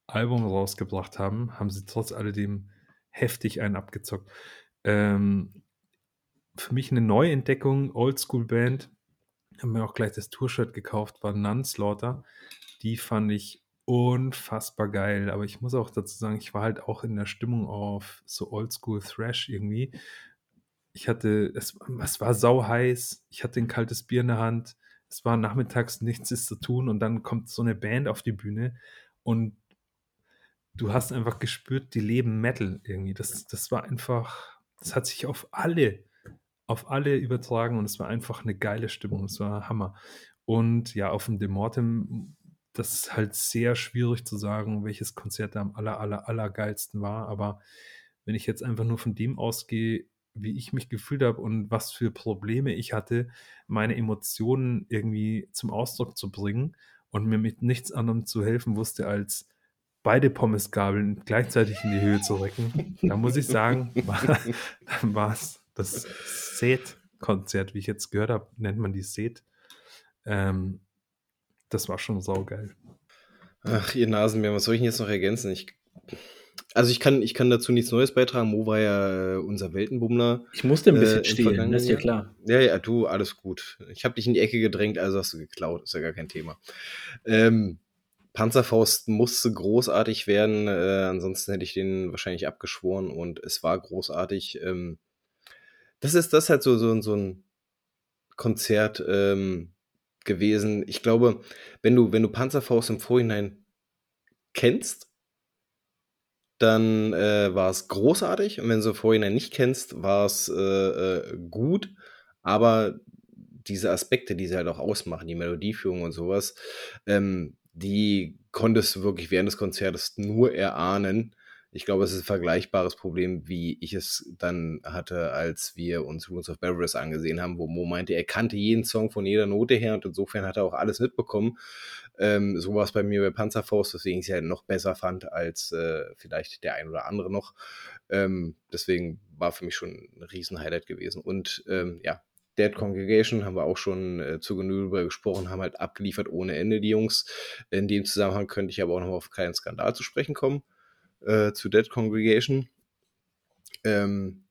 Album rausgebracht haben, haben sie trotz alledem heftig einen abgezockt. Ähm, für mich eine Neuentdeckung, Oldschool-Band, haben mir auch gleich das Tour-Shirt gekauft, war Nunslaughter. Die fand ich unfassbar geil, aber ich muss auch dazu sagen, ich war halt auch in der Stimmung auf so Oldschool Thrash irgendwie ich hatte, es, es war sau heiß, ich hatte ein kaltes Bier in der Hand, es war nachmittags nichts ist zu tun und dann kommt so eine Band auf die Bühne und du hast einfach gespürt, die leben Metal irgendwie. Das, das war einfach, das hat sich auf alle, auf alle übertragen und es war einfach eine geile Stimmung, es war Hammer. Und ja, auf dem Demortem, das ist halt sehr schwierig zu sagen, welches Konzert da am aller, aller, aller geilsten war, aber wenn ich jetzt einfach nur von dem ausgehe, wie ich mich gefühlt habe und was für Probleme ich hatte, meine Emotionen irgendwie zum Ausdruck zu bringen und mir mit nichts anderem zu helfen wusste, als beide Pommesgabeln gleichzeitig in die Höhe zu recken. Da muss ich sagen, war, es das Set-Konzert, wie ich jetzt gehört habe, nennt man die Set. Ähm, das war schon saugeil. Ach, ihr Nasenbär, was soll ich denn jetzt noch ergänzen? Ich also ich kann, ich kann dazu nichts Neues beitragen. Mo war ja äh, unser Weltenbummler. Ich musste ein bisschen äh, stehlen, das ist ja klar. Ja, ja, du, alles gut. Ich habe dich in die Ecke gedrängt, also hast du geklaut, ist ja gar kein Thema. Ähm, Panzerfaust musste großartig werden, äh, ansonsten hätte ich den wahrscheinlich abgeschworen und es war großartig. Ähm, das ist das halt so, so, so ein Konzert ähm, gewesen. Ich glaube, wenn du, wenn du Panzerfaust im Vorhinein kennst, dann äh, war es großartig. Und wenn du vorhin nicht kennst, war es äh, äh, gut. Aber diese Aspekte, die sie halt auch ausmachen, die Melodieführung und sowas, ähm, die konntest du wirklich während des Konzertes nur erahnen. Ich glaube, es ist ein vergleichbares Problem, wie ich es dann hatte, als wir uns Runes of Beverus angesehen haben, wo Mo meinte, er kannte jeden Song von jeder Note her und insofern hat er auch alles mitbekommen. Ähm, so war es bei mir bei Panzerfaust, weswegen ich es ja noch besser fand als äh, vielleicht der ein oder andere noch. Ähm, deswegen war für mich schon ein Riesen-Highlight gewesen. Und ähm, ja, Dead Congregation haben wir auch schon äh, zu Genüge gesprochen, haben halt abgeliefert ohne Ende, die Jungs. In dem Zusammenhang könnte ich aber auch noch auf keinen Skandal zu sprechen kommen äh, zu Dead Congregation. Ähm,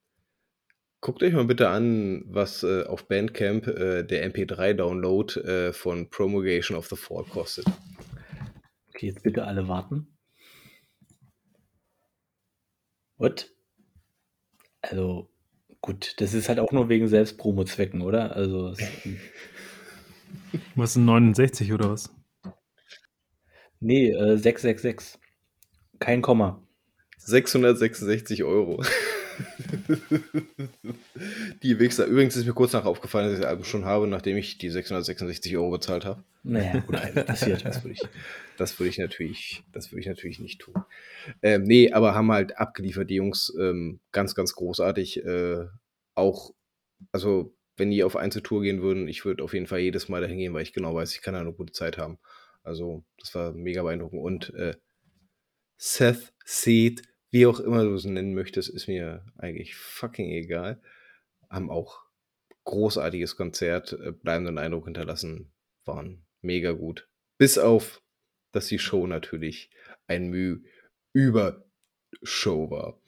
guckt euch mal bitte an, was äh, auf Bandcamp äh, der MP3-Download äh, von Promulgation of the Fall kostet. Okay, jetzt bitte alle warten. What? Also, gut, das ist halt auch nur wegen Selbstpromo-Zwecken, oder? Also, Was sind 69 oder was? Nee, äh, 666. Kein Komma. 666 Euro. die Wichser. Übrigens ist mir kurz nach aufgefallen, dass ich das Album schon habe, nachdem ich die 666 Euro bezahlt habe. Naja, gut, passiert. Das würde ich, das würde ich natürlich, das würde ich natürlich nicht tun. Ähm, nee, aber haben halt abgeliefert, die Jungs, ähm, ganz, ganz großartig. Äh, auch, also, wenn die auf Einzeltour gehen würden, ich würde auf jeden Fall jedes Mal dahin gehen, weil ich genau weiß, ich kann da eine gute Zeit haben. Also, das war mega beeindruckend. Und äh, Seth Seed wie auch immer du es nennen möchtest, ist mir eigentlich fucking egal. Haben auch großartiges Konzert, äh, bleibenden Eindruck hinterlassen, waren mega gut. Bis auf, dass die Show natürlich ein Mühe über Show war.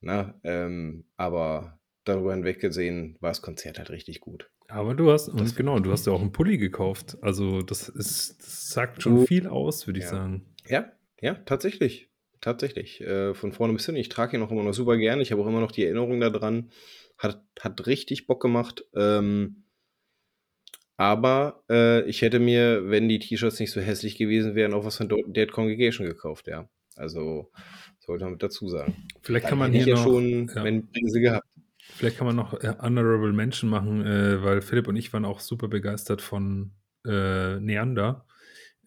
Na, ähm, aber darüber hinweg gesehen war das Konzert halt richtig gut. Aber du hast, und genau, du hast ja auch einen Pulli gekauft. Also das ist, das sagt schon viel aus, würde ich ja. sagen. Ja, ja, tatsächlich. Tatsächlich. Äh, von vorne bis hin. Ich trage ihn auch immer noch super gern. Ich habe auch immer noch die Erinnerung daran. Hat, hat richtig Bock gemacht. Ähm, aber äh, ich hätte mir, wenn die T-Shirts nicht so hässlich gewesen wären, auch was von Dead Congregation gekauft, ja. Also, sollte man mit dazu sagen. Vielleicht Dann kann man hier ja noch, schon, ja. wenn sie gehabt. Vielleicht kann man noch äh, Honorable Mention machen, äh, weil Philipp und ich waren auch super begeistert von äh, Neander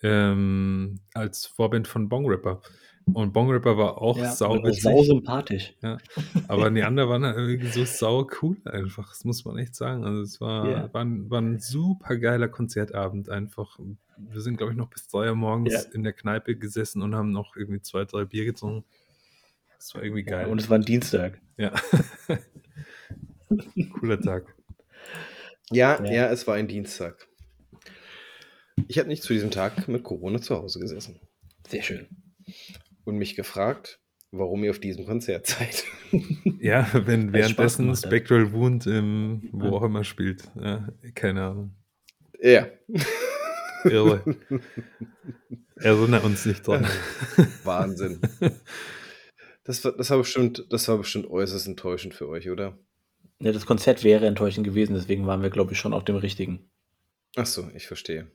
ähm, als Vorband von Bong Ripper. Und Bong Ripper war auch ja, sau Sau sympathisch. Ja. Aber Neander war irgendwie so sau cool einfach. Das muss man echt sagen. Also es war, yeah. war, ein, war ein super geiler Konzertabend einfach. Wir sind, glaube ich, noch bis drei Uhr morgens yeah. in der Kneipe gesessen und haben noch irgendwie zwei, drei Bier getrunken. Das war irgendwie geil. Und es war ein Dienstag. Ja. Cooler Tag. Ja, ja, ja, es war ein Dienstag. Ich habe nicht zu diesem Tag mit Corona zu Hause gesessen. Sehr schön und mich gefragt, warum ihr auf diesem Konzert seid. ja, wenn währenddessen gemacht, Spectral Wound im, wo ja. auch immer spielt. Ja, keine Ahnung. Ja. Irre. Erinnere uns nicht dran. Wahnsinn. Das war, das, war bestimmt, das war bestimmt äußerst enttäuschend für euch, oder? Ja, das Konzert wäre enttäuschend gewesen, deswegen waren wir, glaube ich, schon auf dem richtigen. Ach so, ich verstehe.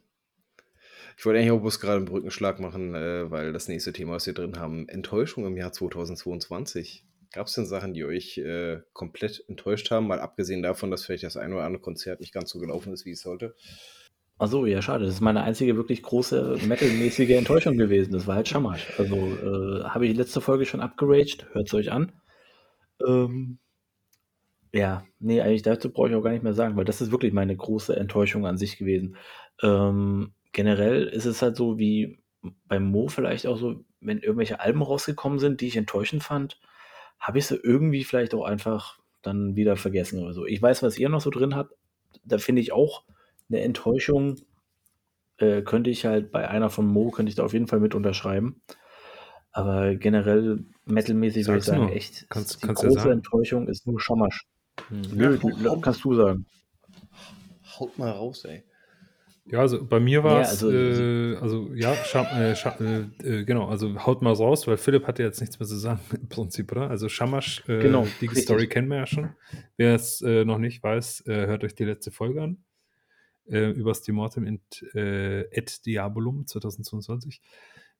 Ich wollte eigentlich auch bloß gerade einen Brückenschlag machen, äh, weil das nächste Thema, was wir drin haben, Enttäuschung im Jahr 2022. Gab es denn Sachen, die euch äh, komplett enttäuscht haben, mal abgesehen davon, dass vielleicht das ein oder andere Konzert nicht ganz so gelaufen ist, wie es sollte? Achso, ja, schade. Das ist meine einzige wirklich große metalmäßige Enttäuschung gewesen. Das war halt Schamasch. Also äh, habe ich letzte Folge schon abgeraged. Hört es euch an. Ähm, ja, nee, eigentlich dazu brauche ich auch gar nicht mehr sagen, weil das ist wirklich meine große Enttäuschung an sich gewesen. Ähm, generell ist es halt so wie beim Mo vielleicht auch so, wenn irgendwelche Alben rausgekommen sind, die ich enttäuschend fand, habe ich sie irgendwie vielleicht auch einfach dann wieder vergessen oder so. Ich weiß, was ihr noch so drin habt. Da finde ich auch eine Enttäuschung. Äh, könnte ich halt bei einer von Mo, könnte ich da auf jeden Fall mit unterschreiben. Aber generell metalmäßig würde ich sagen, echt, kannst, die kannst große Enttäuschung ist nur Schamasch. Hm. Nö, ja, kannst du sagen. Haut mal raus, ey. Ja, also bei mir war es, ja, also, äh, also ja, äh, äh, genau, also haut mal raus, weil Philipp hatte jetzt nichts mehr zu sagen im Prinzip, oder? Also Shamash, äh, genau, die richtig. Story kennen wir ja schon. Wer es äh, noch nicht weiß, äh, hört euch die letzte Folge an. Äh, über Stimortem in Et Diabolum 2022.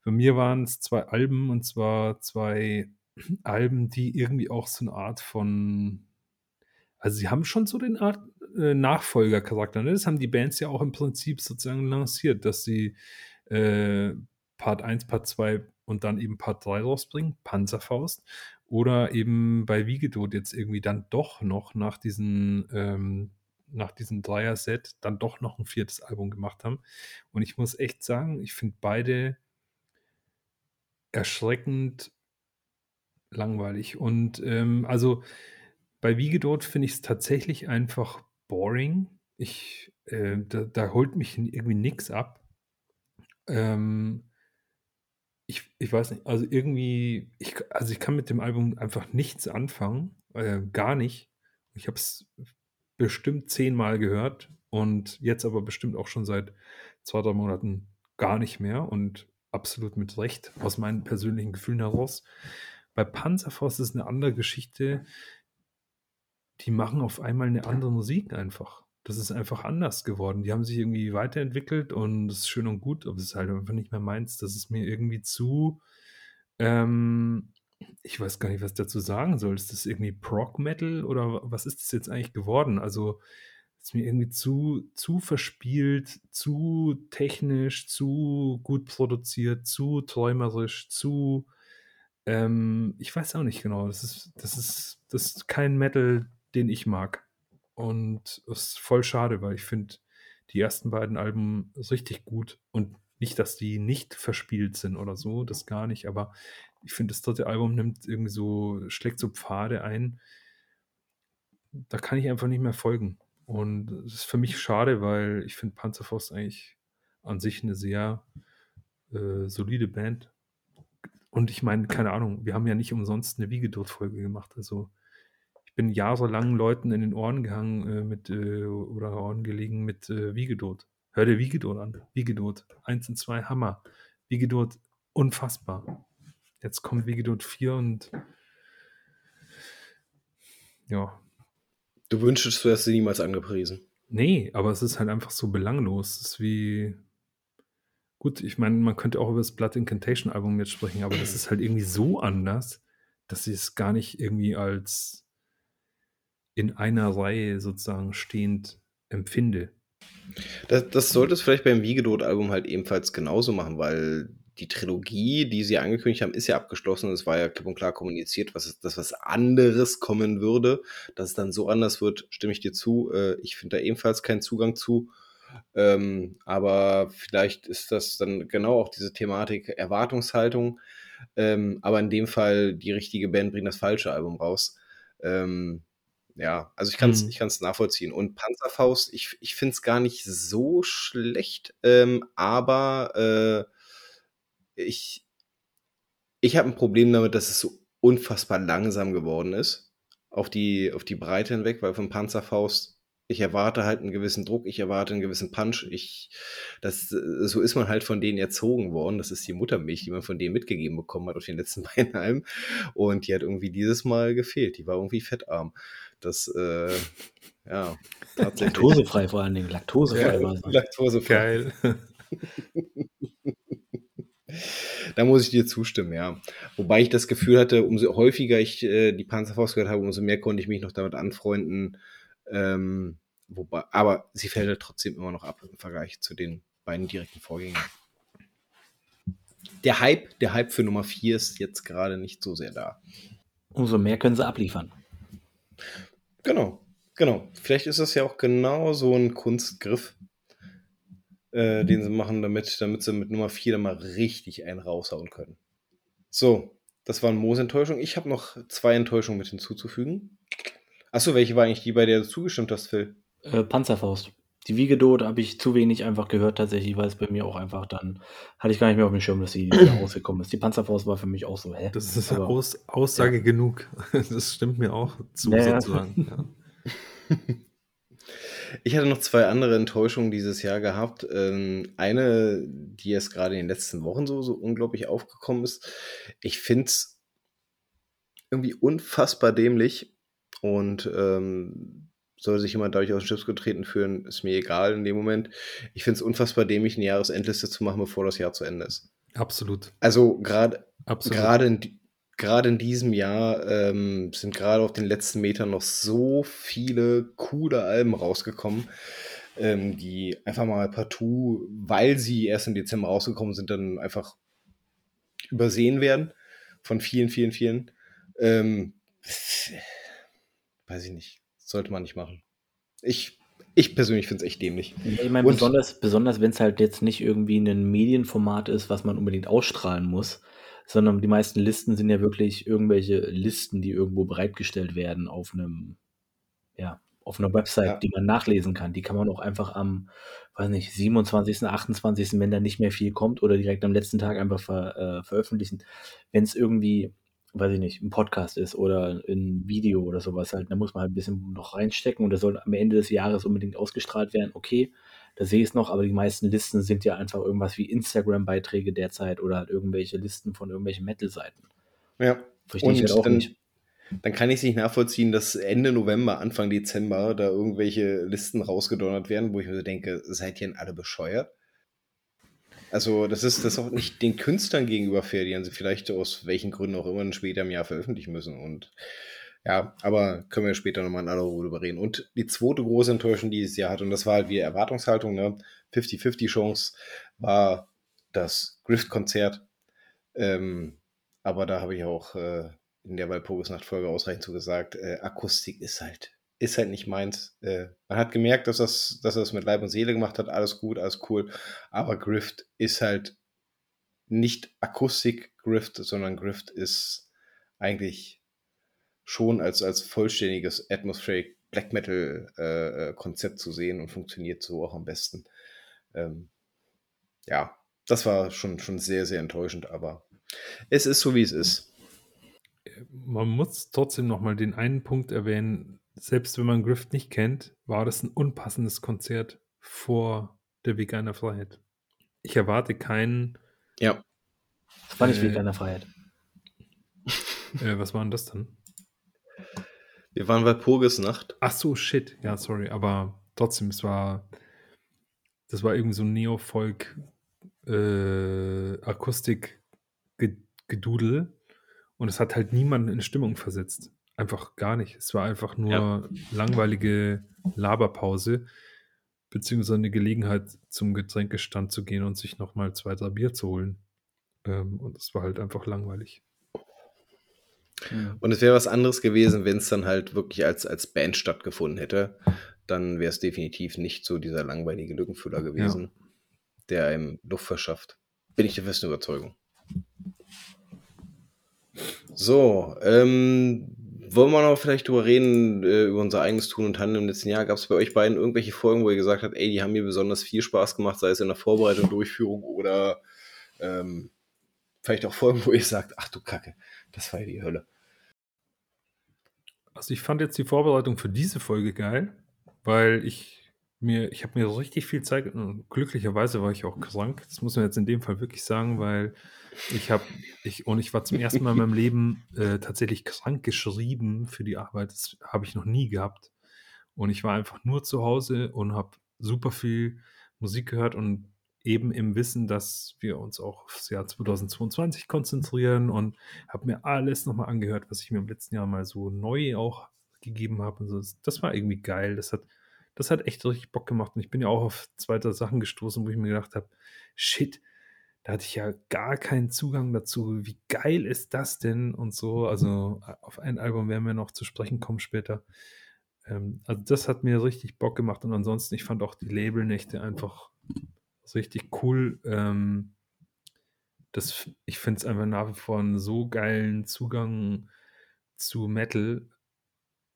Bei mir waren es zwei Alben und zwar zwei Alben, die irgendwie auch so eine Art von also sie haben schon so den Art äh, Nachfolgercharakter. Ne? Das haben die Bands ja auch im Prinzip sozusagen lanciert, dass sie äh, Part 1, Part 2 und dann eben Part 3 rausbringen, Panzerfaust. Oder eben bei Wiegedot jetzt irgendwie dann doch noch nach diesen ähm, nach diesem Dreier-Set dann doch noch ein viertes Album gemacht haben. Und ich muss echt sagen, ich finde beide erschreckend langweilig. Und ähm, also bei Wiegedot finde ich es tatsächlich einfach boring. Ich, äh, da, da, holt mich irgendwie nichts ab. Ähm, ich, ich weiß nicht, also irgendwie, ich, also ich kann mit dem Album einfach nichts anfangen, äh, gar nicht. Ich habe es bestimmt zehnmal gehört und jetzt aber bestimmt auch schon seit zwei, drei Monaten gar nicht mehr und absolut mit Recht aus meinen persönlichen Gefühlen heraus. Bei Panzerfaust ist eine andere Geschichte die machen auf einmal eine andere Musik einfach. das ist einfach anders geworden. Die haben sich irgendwie weiterentwickelt und das ist schön und gut, aber es ist halt einfach nicht mehr meins. Das ist mir irgendwie zu, ähm, ich weiß gar nicht, was ich dazu sagen soll. Ist das irgendwie Prog Metal oder was ist das jetzt eigentlich geworden? Also, ist mir irgendwie zu, zu verspielt, zu technisch, zu gut produziert, zu träumerisch, zu, ähm, ich weiß auch nicht genau. Das ist, das ist, das ist kein Metal, den ich mag. Und es ist voll schade, weil ich finde die ersten beiden Alben richtig gut. Und nicht, dass die nicht verspielt sind oder so, das gar nicht, aber ich finde, das dritte Album nimmt irgendwie so, schlägt so Pfade ein. Da kann ich einfach nicht mehr folgen. Und das ist für mich schade, weil ich finde Panzerfaust eigentlich an sich eine sehr äh, solide Band. Und ich meine, keine Ahnung, wir haben ja nicht umsonst eine Wiegedot-Folge gemacht. Also bin jahrelang Leuten in den Ohren gehangen äh, mit, äh, oder Ohren gelegen mit äh, Wiegedot. Hör dir Wiegedot an. Wiegedot. Eins und zwei Hammer. Wiegedot unfassbar. Jetzt kommt Wiegedot 4 und ja. Du wünschst, du hast sie niemals angepriesen. Nee, aber es ist halt einfach so belanglos. Es ist wie. Gut, ich meine, man könnte auch über das Blood Incantation Album jetzt sprechen, aber das ist halt irgendwie so anders, dass ich es gar nicht irgendwie als in einer Reihe sozusagen stehend empfinde. Das, das sollte es vielleicht beim Wiegedot-Album halt ebenfalls genauso machen, weil die Trilogie, die sie angekündigt haben, ist ja abgeschlossen. Es war ja klipp und klar kommuniziert, was dass was anderes kommen würde. Dass es dann so anders wird, stimme ich dir zu. Äh, ich finde da ebenfalls keinen Zugang zu. Ähm, aber vielleicht ist das dann genau auch diese Thematik Erwartungshaltung. Ähm, aber in dem Fall, die richtige Band bringt das falsche Album raus. Ähm, ja, also ich kann es mhm. nachvollziehen. Und Panzerfaust, ich, ich finde es gar nicht so schlecht, ähm, aber äh, ich, ich habe ein Problem damit, dass es so unfassbar langsam geworden ist. Auf die, auf die Breite hinweg, weil von Panzerfaust ich erwarte halt einen gewissen Druck, ich erwarte einen gewissen Punch. Ich, das, so ist man halt von denen erzogen worden. Das ist die Muttermilch, die man von denen mitgegeben bekommen hat auf den letzten beiden Alben. Und die hat irgendwie dieses Mal gefehlt. Die war irgendwie fettarm. Das, äh, ja, tatsächlich. Laktosefrei vor allen Dingen. Laktosefrei. Ja, Laktosefrei. Geil. da muss ich dir zustimmen, ja. Wobei ich das Gefühl hatte, umso häufiger ich äh, die Panzerfaust gehört habe, umso mehr konnte ich mich noch damit anfreunden, ähm, wobei, aber sie fällt halt trotzdem immer noch ab im Vergleich zu den beiden direkten Vorgängern. Der Hype, der Hype für Nummer 4 ist jetzt gerade nicht so sehr da. Umso mehr können sie abliefern. Genau, genau. Vielleicht ist das ja auch genau so ein Kunstgriff, äh, den sie machen, damit, damit sie mit Nummer 4 dann mal richtig einen raushauen können. So, das waren Moos Enttäuschung. Ich habe noch zwei Enttäuschungen mit hinzuzufügen. Achso, welche war eigentlich die, bei der du zugestimmt hast, Phil? Äh, Panzerfaust. Die Wiegedot habe ich zu wenig einfach gehört, tatsächlich, weil es bei mir auch einfach dann, hatte ich gar nicht mehr auf dem Schirm, dass sie rausgekommen ist. Die Panzerfaust war für mich auch so, hä? Das ist Aber, Aus, Aussage ja. genug. Das stimmt mir auch zu, naja. sozusagen. Ja. Ich hatte noch zwei andere Enttäuschungen dieses Jahr gehabt. Ähm, eine, die jetzt gerade in den letzten Wochen so, so unglaublich aufgekommen ist. Ich finde es irgendwie unfassbar dämlich, und ähm, soll sich jemand dadurch aus dem Chips getreten fühlen, ist mir egal in dem Moment. Ich finde es unfassbar dämlich, eine Jahresendliste zu machen, bevor das Jahr zu Ende ist. Absolut. Also gerade gerade in, gerade in diesem Jahr ähm, sind gerade auf den letzten Metern noch so viele coole Alben rausgekommen, ähm, die einfach mal partout, weil sie erst im Dezember rausgekommen sind, dann einfach übersehen werden von vielen, vielen, vielen. Ähm, weiß ich nicht, sollte man nicht machen. Ich, ich persönlich finde es echt dämlich. Ich meine, besonders, besonders wenn es halt jetzt nicht irgendwie ein Medienformat ist, was man unbedingt ausstrahlen muss, sondern die meisten Listen sind ja wirklich irgendwelche Listen, die irgendwo bereitgestellt werden auf einem, ja, auf einer Website, ja. die man nachlesen kann. Die kann man auch einfach am, weiß nicht, 27., 28., wenn da nicht mehr viel kommt oder direkt am letzten Tag einfach ver, äh, veröffentlichen. Wenn es irgendwie weiß ich nicht, ein Podcast ist oder ein Video oder sowas halt, da muss man halt ein bisschen noch reinstecken und das soll am Ende des Jahres unbedingt ausgestrahlt werden. Okay, da sehe ich es noch, aber die meisten Listen sind ja einfach irgendwas wie Instagram-Beiträge derzeit oder halt irgendwelche Listen von irgendwelchen Metal-Seiten. Ja. Verstehe ich halt auch nicht. dann kann ich es nicht nachvollziehen, dass Ende November, Anfang Dezember da irgendwelche Listen rausgedonnert werden, wo ich mir so denke, seid ihr denn alle bescheuert? Also, das ist das auch nicht den Künstlern gegenüber fair, die sie vielleicht aus welchen Gründen auch immer später im Jahr veröffentlichen müssen. Und ja, aber können wir später nochmal in aller Ruhe drüber reden. Und die zweite große Enttäuschung, die dieses Jahr hat, und das war halt wie Erwartungshaltung, ne? 50-50 Chance, war das Grift-Konzert. Ähm, aber da habe ich auch äh, in der Walpurgisnacht-Folge ausreichend zu gesagt, äh, Akustik ist halt, ist halt nicht meins. Äh, man hat gemerkt, dass, das, dass er das mit Leib und Seele gemacht hat, alles gut, alles cool. Aber Grift ist halt nicht Akustik-Grift, sondern Grift ist eigentlich schon als, als vollständiges Atmospheric Black Metal äh, äh, zu sehen und funktioniert so auch am besten. Ähm, ja, das war schon, schon sehr, sehr enttäuschend, aber es ist so, wie es ist. Man muss trotzdem nochmal den einen Punkt erwähnen, selbst wenn man Grift nicht kennt, war das ein unpassendes Konzert vor der Veganer Freiheit. Ich erwarte keinen. Ja. Das war nicht äh, Veganer Freiheit. Äh, was war denn das dann? Wir waren bei Purgisnacht. Ach so, shit. Ja, sorry, aber trotzdem, es war, das war irgendwie so ein Neofolk äh, Akustik Gedudel und es hat halt niemanden in Stimmung versetzt. Einfach gar nicht. Es war einfach nur ja. langweilige Laberpause, beziehungsweise eine Gelegenheit, zum Getränkestand zu gehen und sich nochmal zwei, drei Bier zu holen. Ähm, und es war halt einfach langweilig. Und es wäre was anderes gewesen, wenn es dann halt wirklich als, als Band stattgefunden hätte. Dann wäre es definitiv nicht so dieser langweilige Lückenfüller gewesen, ja. der einem Luft verschafft. Bin ich der festen Überzeugung. So, ähm, wollen wir noch vielleicht drüber reden, äh, über unser eigenes Tun und Handeln im letzten Jahr? Gab es bei euch beiden irgendwelche Folgen, wo ihr gesagt habt, ey, die haben mir besonders viel Spaß gemacht, sei es in der Vorbereitung, Durchführung oder ähm, vielleicht auch Folgen, wo ihr sagt, ach du Kacke, das war ja die Hölle. Also ich fand jetzt die Vorbereitung für diese Folge geil, weil ich mir, ich habe mir richtig viel Zeit, und glücklicherweise war ich auch krank, das muss man jetzt in dem Fall wirklich sagen, weil ich habe, ich, und ich war zum ersten Mal in meinem Leben äh, tatsächlich krank geschrieben für die Arbeit, das habe ich noch nie gehabt. Und ich war einfach nur zu Hause und habe super viel Musik gehört und eben im Wissen, dass wir uns auch aufs Jahr 2022 konzentrieren und habe mir alles nochmal angehört, was ich mir im letzten Jahr mal so neu auch gegeben habe. Und so. Das war irgendwie geil. Das hat, das hat echt richtig Bock gemacht. Und ich bin ja auch auf zweite Sachen gestoßen, wo ich mir gedacht habe, shit, da hatte ich ja gar keinen Zugang dazu. Wie geil ist das denn? Und so. Also auf ein Album werden wir noch zu sprechen kommen später. Ähm, also das hat mir richtig Bock gemacht. Und ansonsten, ich fand auch die Labelnächte einfach richtig cool. Ähm, das, ich finde es einfach nach wie vor einen so geilen Zugang zu Metal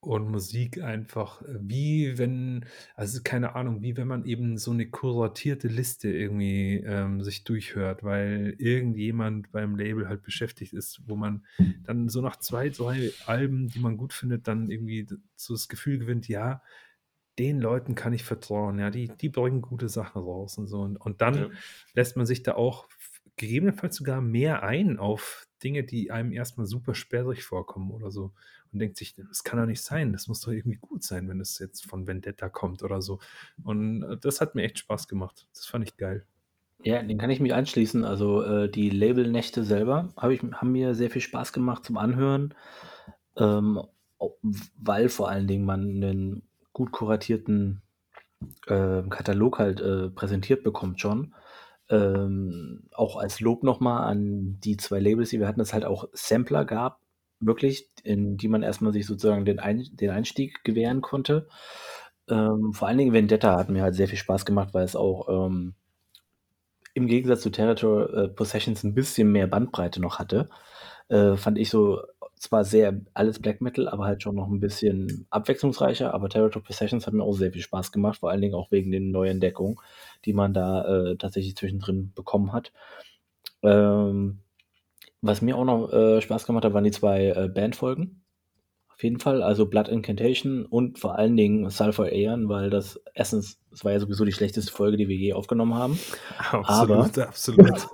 und Musik einfach, äh, wie wenn, also keine Ahnung, wie wenn man eben so eine kuratierte Liste irgendwie ähm, sich durchhört, weil irgendjemand beim Label halt beschäftigt ist, wo man dann so nach zwei, drei Alben, die man gut findet, dann irgendwie so das Gefühl gewinnt, ja, den Leuten kann ich vertrauen, ja, die, die bringen gute Sachen raus und so. Und, und dann ja. lässt man sich da auch gegebenenfalls sogar mehr ein auf Dinge, die einem erstmal super sperrig vorkommen oder so. Und denkt sich, das kann doch nicht sein, das muss doch irgendwie gut sein, wenn es jetzt von Vendetta kommt oder so. Und äh, das hat mir echt Spaß gemacht. Das fand ich geil. Ja, den kann ich mich anschließen. Also äh, die Labelnächte selber hab ich, haben mir sehr viel Spaß gemacht zum Anhören, ähm, weil vor allen Dingen man einen gut kuratierten äh, Katalog halt äh, präsentiert bekommt schon. Ähm, auch als Lob nochmal an die zwei Labels, die wir hatten, dass es halt auch Sampler gab, wirklich, in die man erstmal sich sozusagen den, Ein den Einstieg gewähren konnte. Ähm, vor allen Dingen Vendetta hat mir halt sehr viel Spaß gemacht, weil es auch ähm, im Gegensatz zu Territory äh, Possessions ein bisschen mehr Bandbreite noch hatte. Äh, fand ich so zwar sehr alles Black Metal, aber halt schon noch ein bisschen abwechslungsreicher. Aber Territory Possessions hat mir auch sehr viel Spaß gemacht, vor allen Dingen auch wegen den neuen Entdeckungen, die man da äh, tatsächlich zwischendrin bekommen hat. Ähm, was mir auch noch äh, Spaß gemacht hat, waren die zwei äh, Bandfolgen. Auf jeden Fall, also Blood Incantation und vor allen Dingen Sulfur Aeon, weil das erstens, es war ja sowieso die schlechteste Folge, die wir je aufgenommen haben. Absolut, aber, absolut.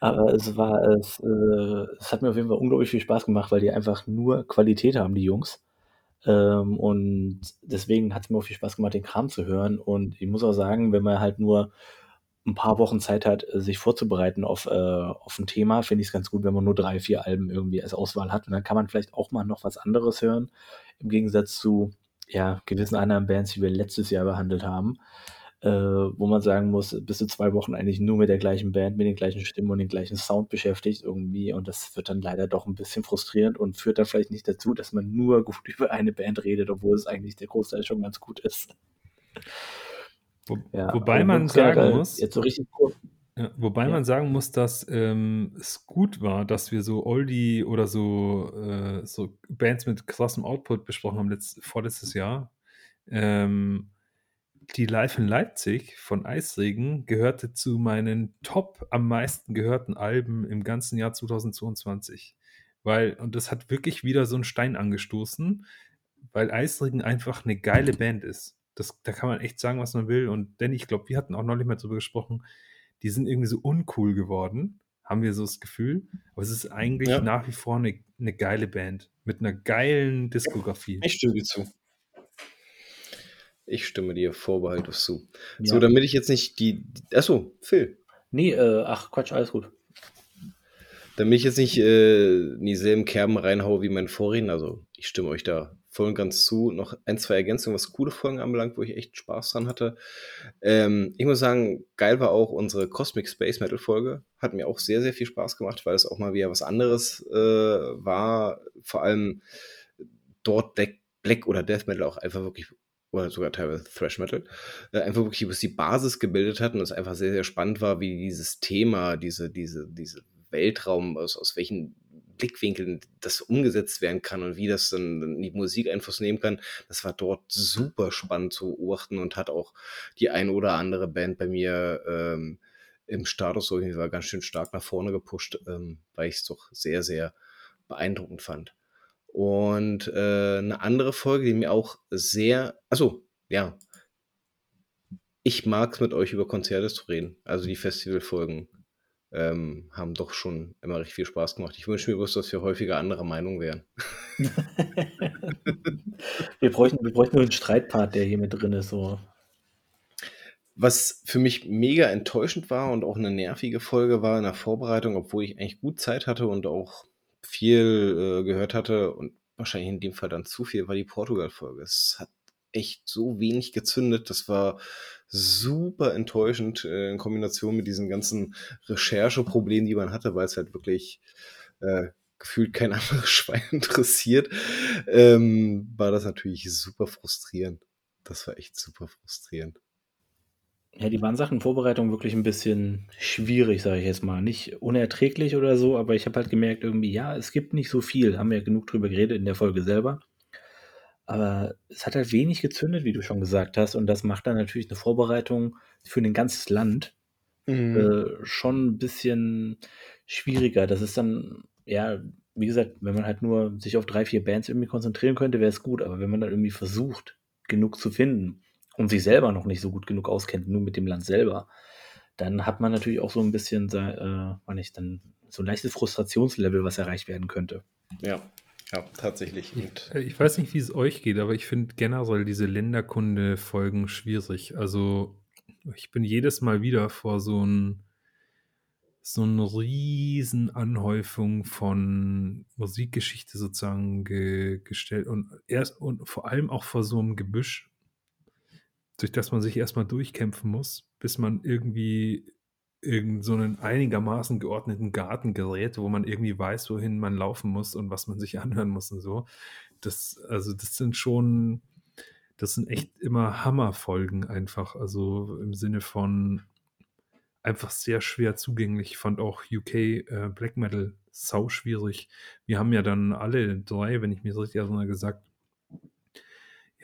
Aber es war es, äh, es hat mir auf jeden Fall unglaublich viel Spaß gemacht, weil die einfach nur Qualität haben, die Jungs. Ähm, und deswegen hat es mir auch viel Spaß gemacht, den Kram zu hören. Und ich muss auch sagen, wenn man halt nur ein paar Wochen Zeit hat, sich vorzubereiten auf, äh, auf ein Thema, finde ich es ganz gut, wenn man nur drei, vier Alben irgendwie als Auswahl hat. Und dann kann man vielleicht auch mal noch was anderes hören, im Gegensatz zu ja, gewissen anderen Bands, die wir letztes Jahr behandelt haben äh, wo man sagen muss, bist du zwei Wochen eigentlich nur mit der gleichen Band, mit den gleichen Stimmen und dem gleichen Sound beschäftigt irgendwie und das wird dann leider doch ein bisschen frustrierend und führt dann vielleicht nicht dazu, dass man nur gut über eine Band redet, obwohl es eigentlich der Großteil schon ganz gut ist. Wo, ja, wobei man sagen muss, jetzt so richtig cool. Ja, wobei ja. man sagen muss, dass ähm, es gut war, dass wir so Oldie oder so, äh, so Bands mit krassem Output besprochen haben, letzt, vorletztes Jahr. Ähm, die Live in Leipzig von Eisregen gehörte zu meinen top am meisten gehörten Alben im ganzen Jahr 2022. Weil, und das hat wirklich wieder so einen Stein angestoßen, weil Eisregen einfach eine geile Band ist. Das, da kann man echt sagen, was man will. Und denn ich glaube, wir hatten auch neulich mal drüber gesprochen, die sind irgendwie so uncool geworden, haben wir so das Gefühl. Aber es ist eigentlich ja. nach wie vor eine, eine geile Band mit einer geilen Diskografie. Ich stimme zu. Ich stimme dir vorbehaltlos zu. Ja. So, damit ich jetzt nicht die. Achso, Phil. Nee, äh, ach Quatsch, alles gut. Damit ich jetzt nicht äh, in dieselben Kerben reinhaue wie mein Vorredner, also ich stimme euch da voll und ganz zu. Noch ein, zwei Ergänzungen, was coole Folgen anbelangt, wo ich echt Spaß dran hatte. Ähm, ich muss sagen, geil war auch unsere Cosmic Space Metal Folge. Hat mir auch sehr, sehr viel Spaß gemacht, weil es auch mal wieder was anderes äh, war. Vor allem dort Black, Black oder Death Metal auch einfach wirklich oder sogar teilweise Thrash Metal, äh, einfach wirklich was die Basis gebildet hat und es einfach sehr, sehr spannend war, wie dieses Thema, diese, diese, diese Weltraum, aus, aus welchen Blickwinkeln das umgesetzt werden kann und wie das dann die Musik Einfluss nehmen kann, das war dort super spannend zu beobachten und hat auch die ein oder andere Band bei mir ähm, im Status so war ganz schön stark nach vorne gepusht, ähm, weil ich es doch sehr, sehr beeindruckend fand. Und äh, eine andere Folge, die mir auch sehr, achso, ja, ich mag es mit euch über Konzerte zu reden. Also die Festivalfolgen ähm, haben doch schon immer recht viel Spaß gemacht. Ich wünsche mir bloß, dass wir häufiger anderer Meinung wären. wir, bräuchten, wir bräuchten nur einen Streitpart, der hier mit drin ist. So. Was für mich mega enttäuschend war und auch eine nervige Folge war in der Vorbereitung, obwohl ich eigentlich gut Zeit hatte und auch viel äh, gehört hatte und wahrscheinlich in dem Fall dann zu viel, war die Portugal-Folge. Es hat echt so wenig gezündet. Das war super enttäuschend äh, in Kombination mit diesen ganzen Rechercheproblemen, die man hatte, weil es halt wirklich äh, gefühlt kein anderes Schwein interessiert, ähm, war das natürlich super frustrierend. Das war echt super frustrierend. Ja, die waren Sachen Vorbereitung wirklich ein bisschen schwierig, sage ich jetzt mal. Nicht unerträglich oder so, aber ich habe halt gemerkt irgendwie, ja, es gibt nicht so viel. Haben wir ja genug drüber geredet in der Folge selber. Aber es hat halt wenig gezündet, wie du schon gesagt hast. Und das macht dann natürlich eine Vorbereitung für ein ganzes Land Mhm. äh, schon ein bisschen schwieriger. Das ist dann, ja, wie gesagt, wenn man halt nur sich auf drei, vier Bands irgendwie konzentrieren könnte, wäre es gut. Aber wenn man dann irgendwie versucht, genug zu finden und sich selber noch nicht so gut genug auskennt, nur mit dem Land selber, dann hat man natürlich auch so ein bisschen, äh, nicht, dann so ein leichtes Frustrationslevel, was erreicht werden könnte. Ja, ja, tatsächlich. Ich, äh, ich, weiß nicht, wie es euch geht, aber ich finde generell diese Länderkunde-Folgen schwierig. Also ich bin jedes Mal wieder vor so ein so eine riesen Anhäufung von Musikgeschichte sozusagen ge gestellt und erst und vor allem auch vor so einem Gebüsch durch das man sich erstmal durchkämpfen muss, bis man irgendwie in so einen einigermaßen geordneten Garten gerät, wo man irgendwie weiß, wohin man laufen muss und was man sich anhören muss und so. Das, also das sind schon, das sind echt immer Hammerfolgen einfach. Also im Sinne von einfach sehr schwer zugänglich. Ich fand auch UK äh, Black Metal sau schwierig. Wir haben ja dann alle drei, wenn ich mir so richtig erinnere, gesagt,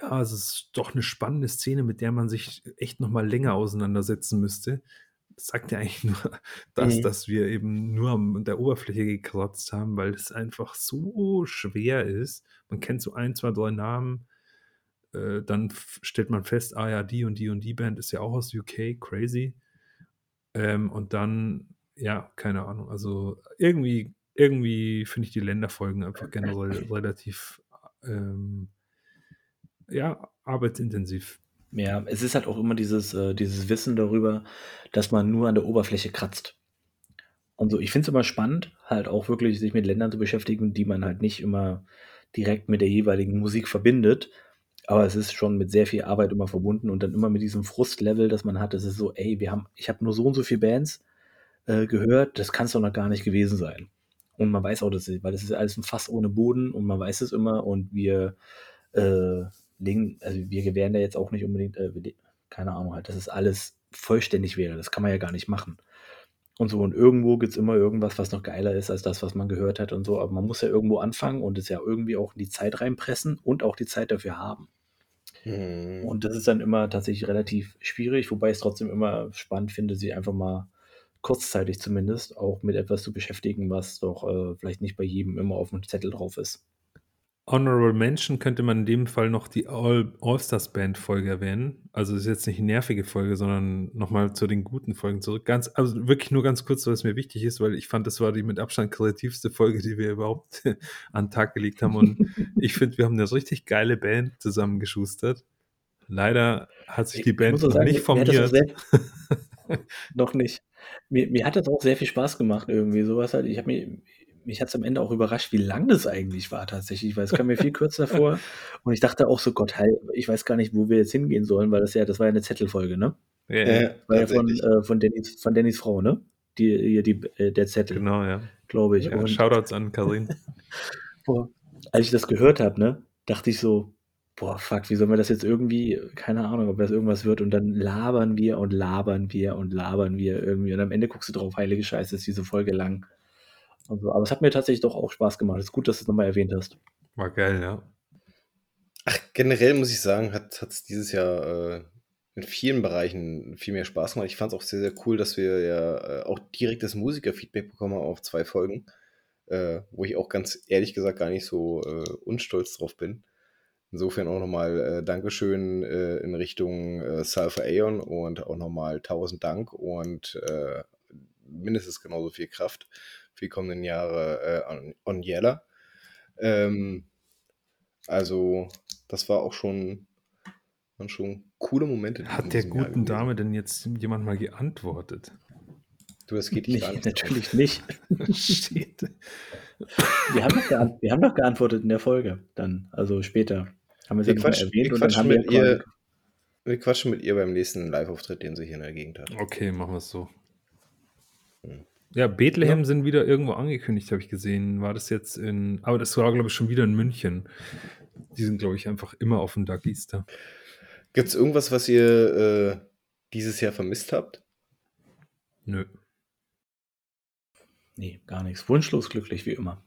ja, es ist doch eine spannende Szene, mit der man sich echt noch mal länger auseinandersetzen müsste. Sagt ja eigentlich nur das, mhm. dass wir eben nur an der Oberfläche gekratzt haben, weil es einfach so schwer ist. Man kennt so ein, zwei, drei Namen, äh, dann stellt man fest, ah ja, die und die und die Band ist ja auch aus UK, crazy. Ähm, und dann ja, keine Ahnung. Also irgendwie, irgendwie finde ich die Länderfolgen einfach generell relativ ähm, ja, arbeitsintensiv. Ja, es ist halt auch immer dieses, äh, dieses Wissen darüber, dass man nur an der Oberfläche kratzt. Und so, ich finde es immer spannend, halt auch wirklich sich mit Ländern zu beschäftigen, die man halt nicht immer direkt mit der jeweiligen Musik verbindet. Aber es ist schon mit sehr viel Arbeit immer verbunden und dann immer mit diesem Frustlevel, das man hat. Es ist so, ey, wir haben, ich habe nur so und so viele Bands äh, gehört, das kann es doch noch gar nicht gewesen sein. Und man weiß auch, dass, weil das ist alles ein Fass ohne Boden und man weiß es immer und wir äh, legen, also wir gewähren da jetzt auch nicht unbedingt, äh, keine Ahnung halt, dass es alles vollständig wäre. Das kann man ja gar nicht machen. Und so, und irgendwo gibt es immer irgendwas, was noch geiler ist als das, was man gehört hat und so. Aber man muss ja irgendwo anfangen und es ja irgendwie auch in die Zeit reinpressen und auch die Zeit dafür haben. Hm. Und das ist dann immer tatsächlich relativ schwierig, wobei ich es trotzdem immer spannend finde, sie einfach mal kurzzeitig zumindest auch mit etwas zu beschäftigen, was doch äh, vielleicht nicht bei jedem immer auf dem Zettel drauf ist. Honorable Mention könnte man in dem Fall noch die All, All-Stars Band Folge erwähnen. Also ist jetzt nicht eine nervige Folge, sondern nochmal zu den guten Folgen zurück. Ganz, also wirklich nur ganz kurz, was mir wichtig ist, weil ich fand, das war die mit Abstand kreativste Folge, die wir überhaupt an den Tag gelegt haben. Und ich finde, wir haben eine richtig geile Band zusammengeschustert. Leider hat sich die Band sagen, nicht formiert. noch nicht. Mir, mir hat das auch sehr viel Spaß gemacht, irgendwie. Sowas halt. Ich habe mir, mich hat es am Ende auch überrascht, wie lang das eigentlich war tatsächlich, weil es kam mir viel kürzer vor. Und ich dachte auch so, Gott, ich weiß gar nicht, wo wir jetzt hingehen sollen, weil das ja, das war ja eine Zettelfolge, ne? Ja, ja war ja von, äh, von, Dennis, von Dennis Frau, ne? Die, die, äh, der Zettel. Genau, ja. Glaube ich. Ja, und, Shoutouts an Karin. boah, als ich das gehört habe, ne, dachte ich so, boah, fuck, wie sollen wir das jetzt irgendwie, keine Ahnung, ob das irgendwas wird und dann labern wir und labern wir und labern wir irgendwie und am Ende guckst du drauf, heilige Scheiße, ist diese Folge lang. Also, aber es hat mir tatsächlich doch auch Spaß gemacht. Es ist gut, dass du es nochmal erwähnt hast. War geil, ja. Ach, generell muss ich sagen, hat es dieses Jahr äh, in vielen Bereichen viel mehr Spaß gemacht. Ich fand es auch sehr, sehr cool, dass wir ja äh, auch direkt das Musikerfeedback bekommen haben auf zwei Folgen, äh, wo ich auch ganz ehrlich gesagt gar nicht so äh, unstolz drauf bin. Insofern auch nochmal äh, Dankeschön äh, in Richtung äh, Sulfur Aeon und auch nochmal tausend Dank und äh, mindestens genauso viel Kraft für die kommenden Jahre äh, on, on Yeller. Ähm, also, das war auch schon, waren schon coole Momente. Hat der guten Dame denn jetzt jemand mal geantwortet? Du, das geht nicht, an. Natürlich nicht. Steht. Wir haben, doch wir haben doch geantwortet in der Folge dann, also später. Haben wir, wir, quatsch, erwähnt wir, quatschen mit ihr, wir quatschen mit ihr beim nächsten Live-Auftritt, den sie hier in der Gegend hat. Okay, machen wir es so. Hm. Ja, Bethlehem ja. sind wieder irgendwo angekündigt, habe ich gesehen. War das jetzt in, aber das war, glaube ich, schon wieder in München. Die sind, glaube ich, einfach immer auf dem Dark Easter. Gibt es irgendwas, was ihr äh, dieses Jahr vermisst habt? Nö. Nee, gar nichts. Wunschlos glücklich, wie immer.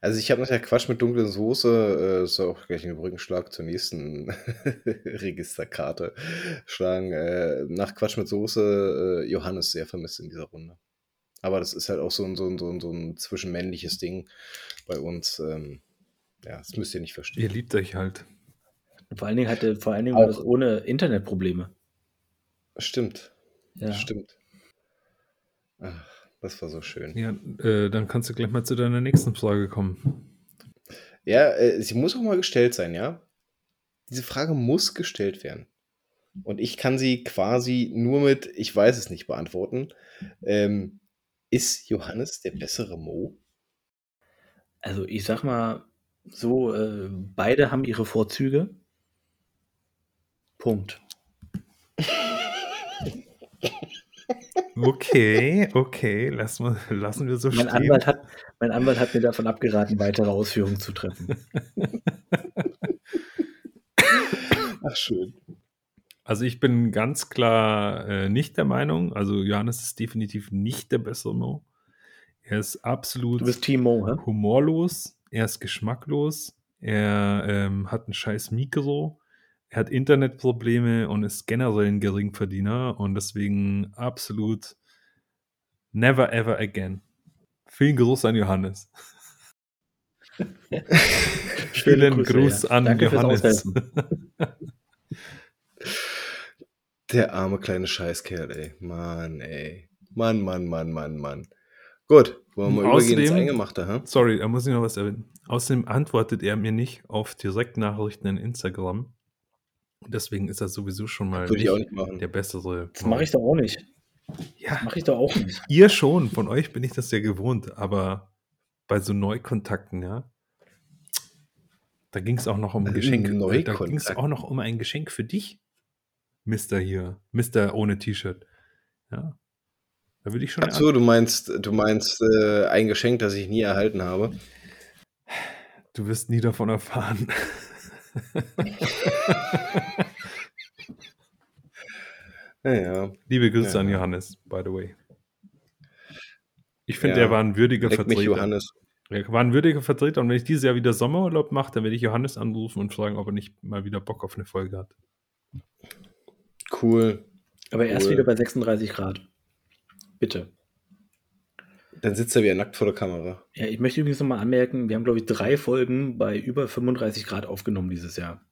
Also ich habe nachher Quatsch mit dunkler Soße, äh, ist auch gleich ein Brückenschlag zur nächsten Registerkarte schlagen. Äh, nach Quatsch mit Soße äh, Johannes sehr vermisst in dieser Runde. Aber das ist halt auch so ein, so ein, so ein, so ein zwischenmännliches Ding bei uns. Ähm, ja, das müsst ihr nicht verstehen. Ihr liebt euch halt. Vor allen Dingen hatte, vor allen Dingen war das ohne Internetprobleme. Stimmt. Ja. Stimmt. Ach, das war so schön. Ja, äh, dann kannst du gleich mal zu deiner nächsten Frage kommen. Ja, äh, sie muss auch mal gestellt sein, ja? Diese Frage muss gestellt werden. Und ich kann sie quasi nur mit, ich weiß es nicht, beantworten. Ähm, ist Johannes der bessere Mo? Also ich sag mal so, äh, beide haben ihre Vorzüge. Punkt. Okay, okay, lassen wir, lassen wir so mein stehen. Anwalt hat, mein Anwalt hat mir davon abgeraten, weitere Ausführungen zu treffen. Ach, schön. Also ich bin ganz klar äh, nicht der Meinung, also Johannes ist definitiv nicht der bessere Mo. Er ist absolut Mo, humorlos, er ist geschmacklos, er ähm, hat ein scheiß Mikro, er hat Internetprobleme und ist generell ein Geringverdiener und deswegen absolut never ever again. Vielen Gruß an Johannes. Vielen Gruß ja. an Danke Johannes. Der arme kleine Scheißkerl, ey. Mann, ey. Mann, Mann, Mann, Mann, Mann. Gut, wollen wir mal übergehen ins Eingemachte, hä? Sorry, da muss ich noch was erwähnen. Außerdem antwortet er mir nicht auf Direktnachrichten in Instagram. Deswegen ist er sowieso schon mal Würde ich auch nicht machen. der bessere. Das mache ich doch auch nicht. Ja, Das mache ich doch auch nicht. ihr schon. Von euch bin ich das ja gewohnt. Aber bei so Neukontakten, ja, da ging es auch noch um ein Äh, Geschenk. Da Neukontakt. ging es auch noch um ein Geschenk für dich, Mister hier. Mister ohne T-Shirt. Ja. Da würde ich schon. Ach so, du meinst, du meinst äh, ein Geschenk, das ich nie erhalten habe. Du wirst nie davon erfahren. Naja, Liebe Grüße Ja. an Johannes, by the way. Ich finde, Ja, er war ein würdiger leck mich Vertreter. Johannes. Er war ein würdiger Vertreter und wenn ich dieses Jahr wieder Sommerurlaub mache, dann werde ich Johannes anrufen und fragen, ob er nicht mal wieder Bock auf eine Folge hat. Cool. Aber erst Cool. wieder bei 36 Grad. Bitte. Dann sitzt er wieder nackt vor der Kamera. Ja, ich möchte übrigens nochmal anmerken, wir haben, glaube ich, drei Folgen bei über 35 Grad aufgenommen dieses Jahr.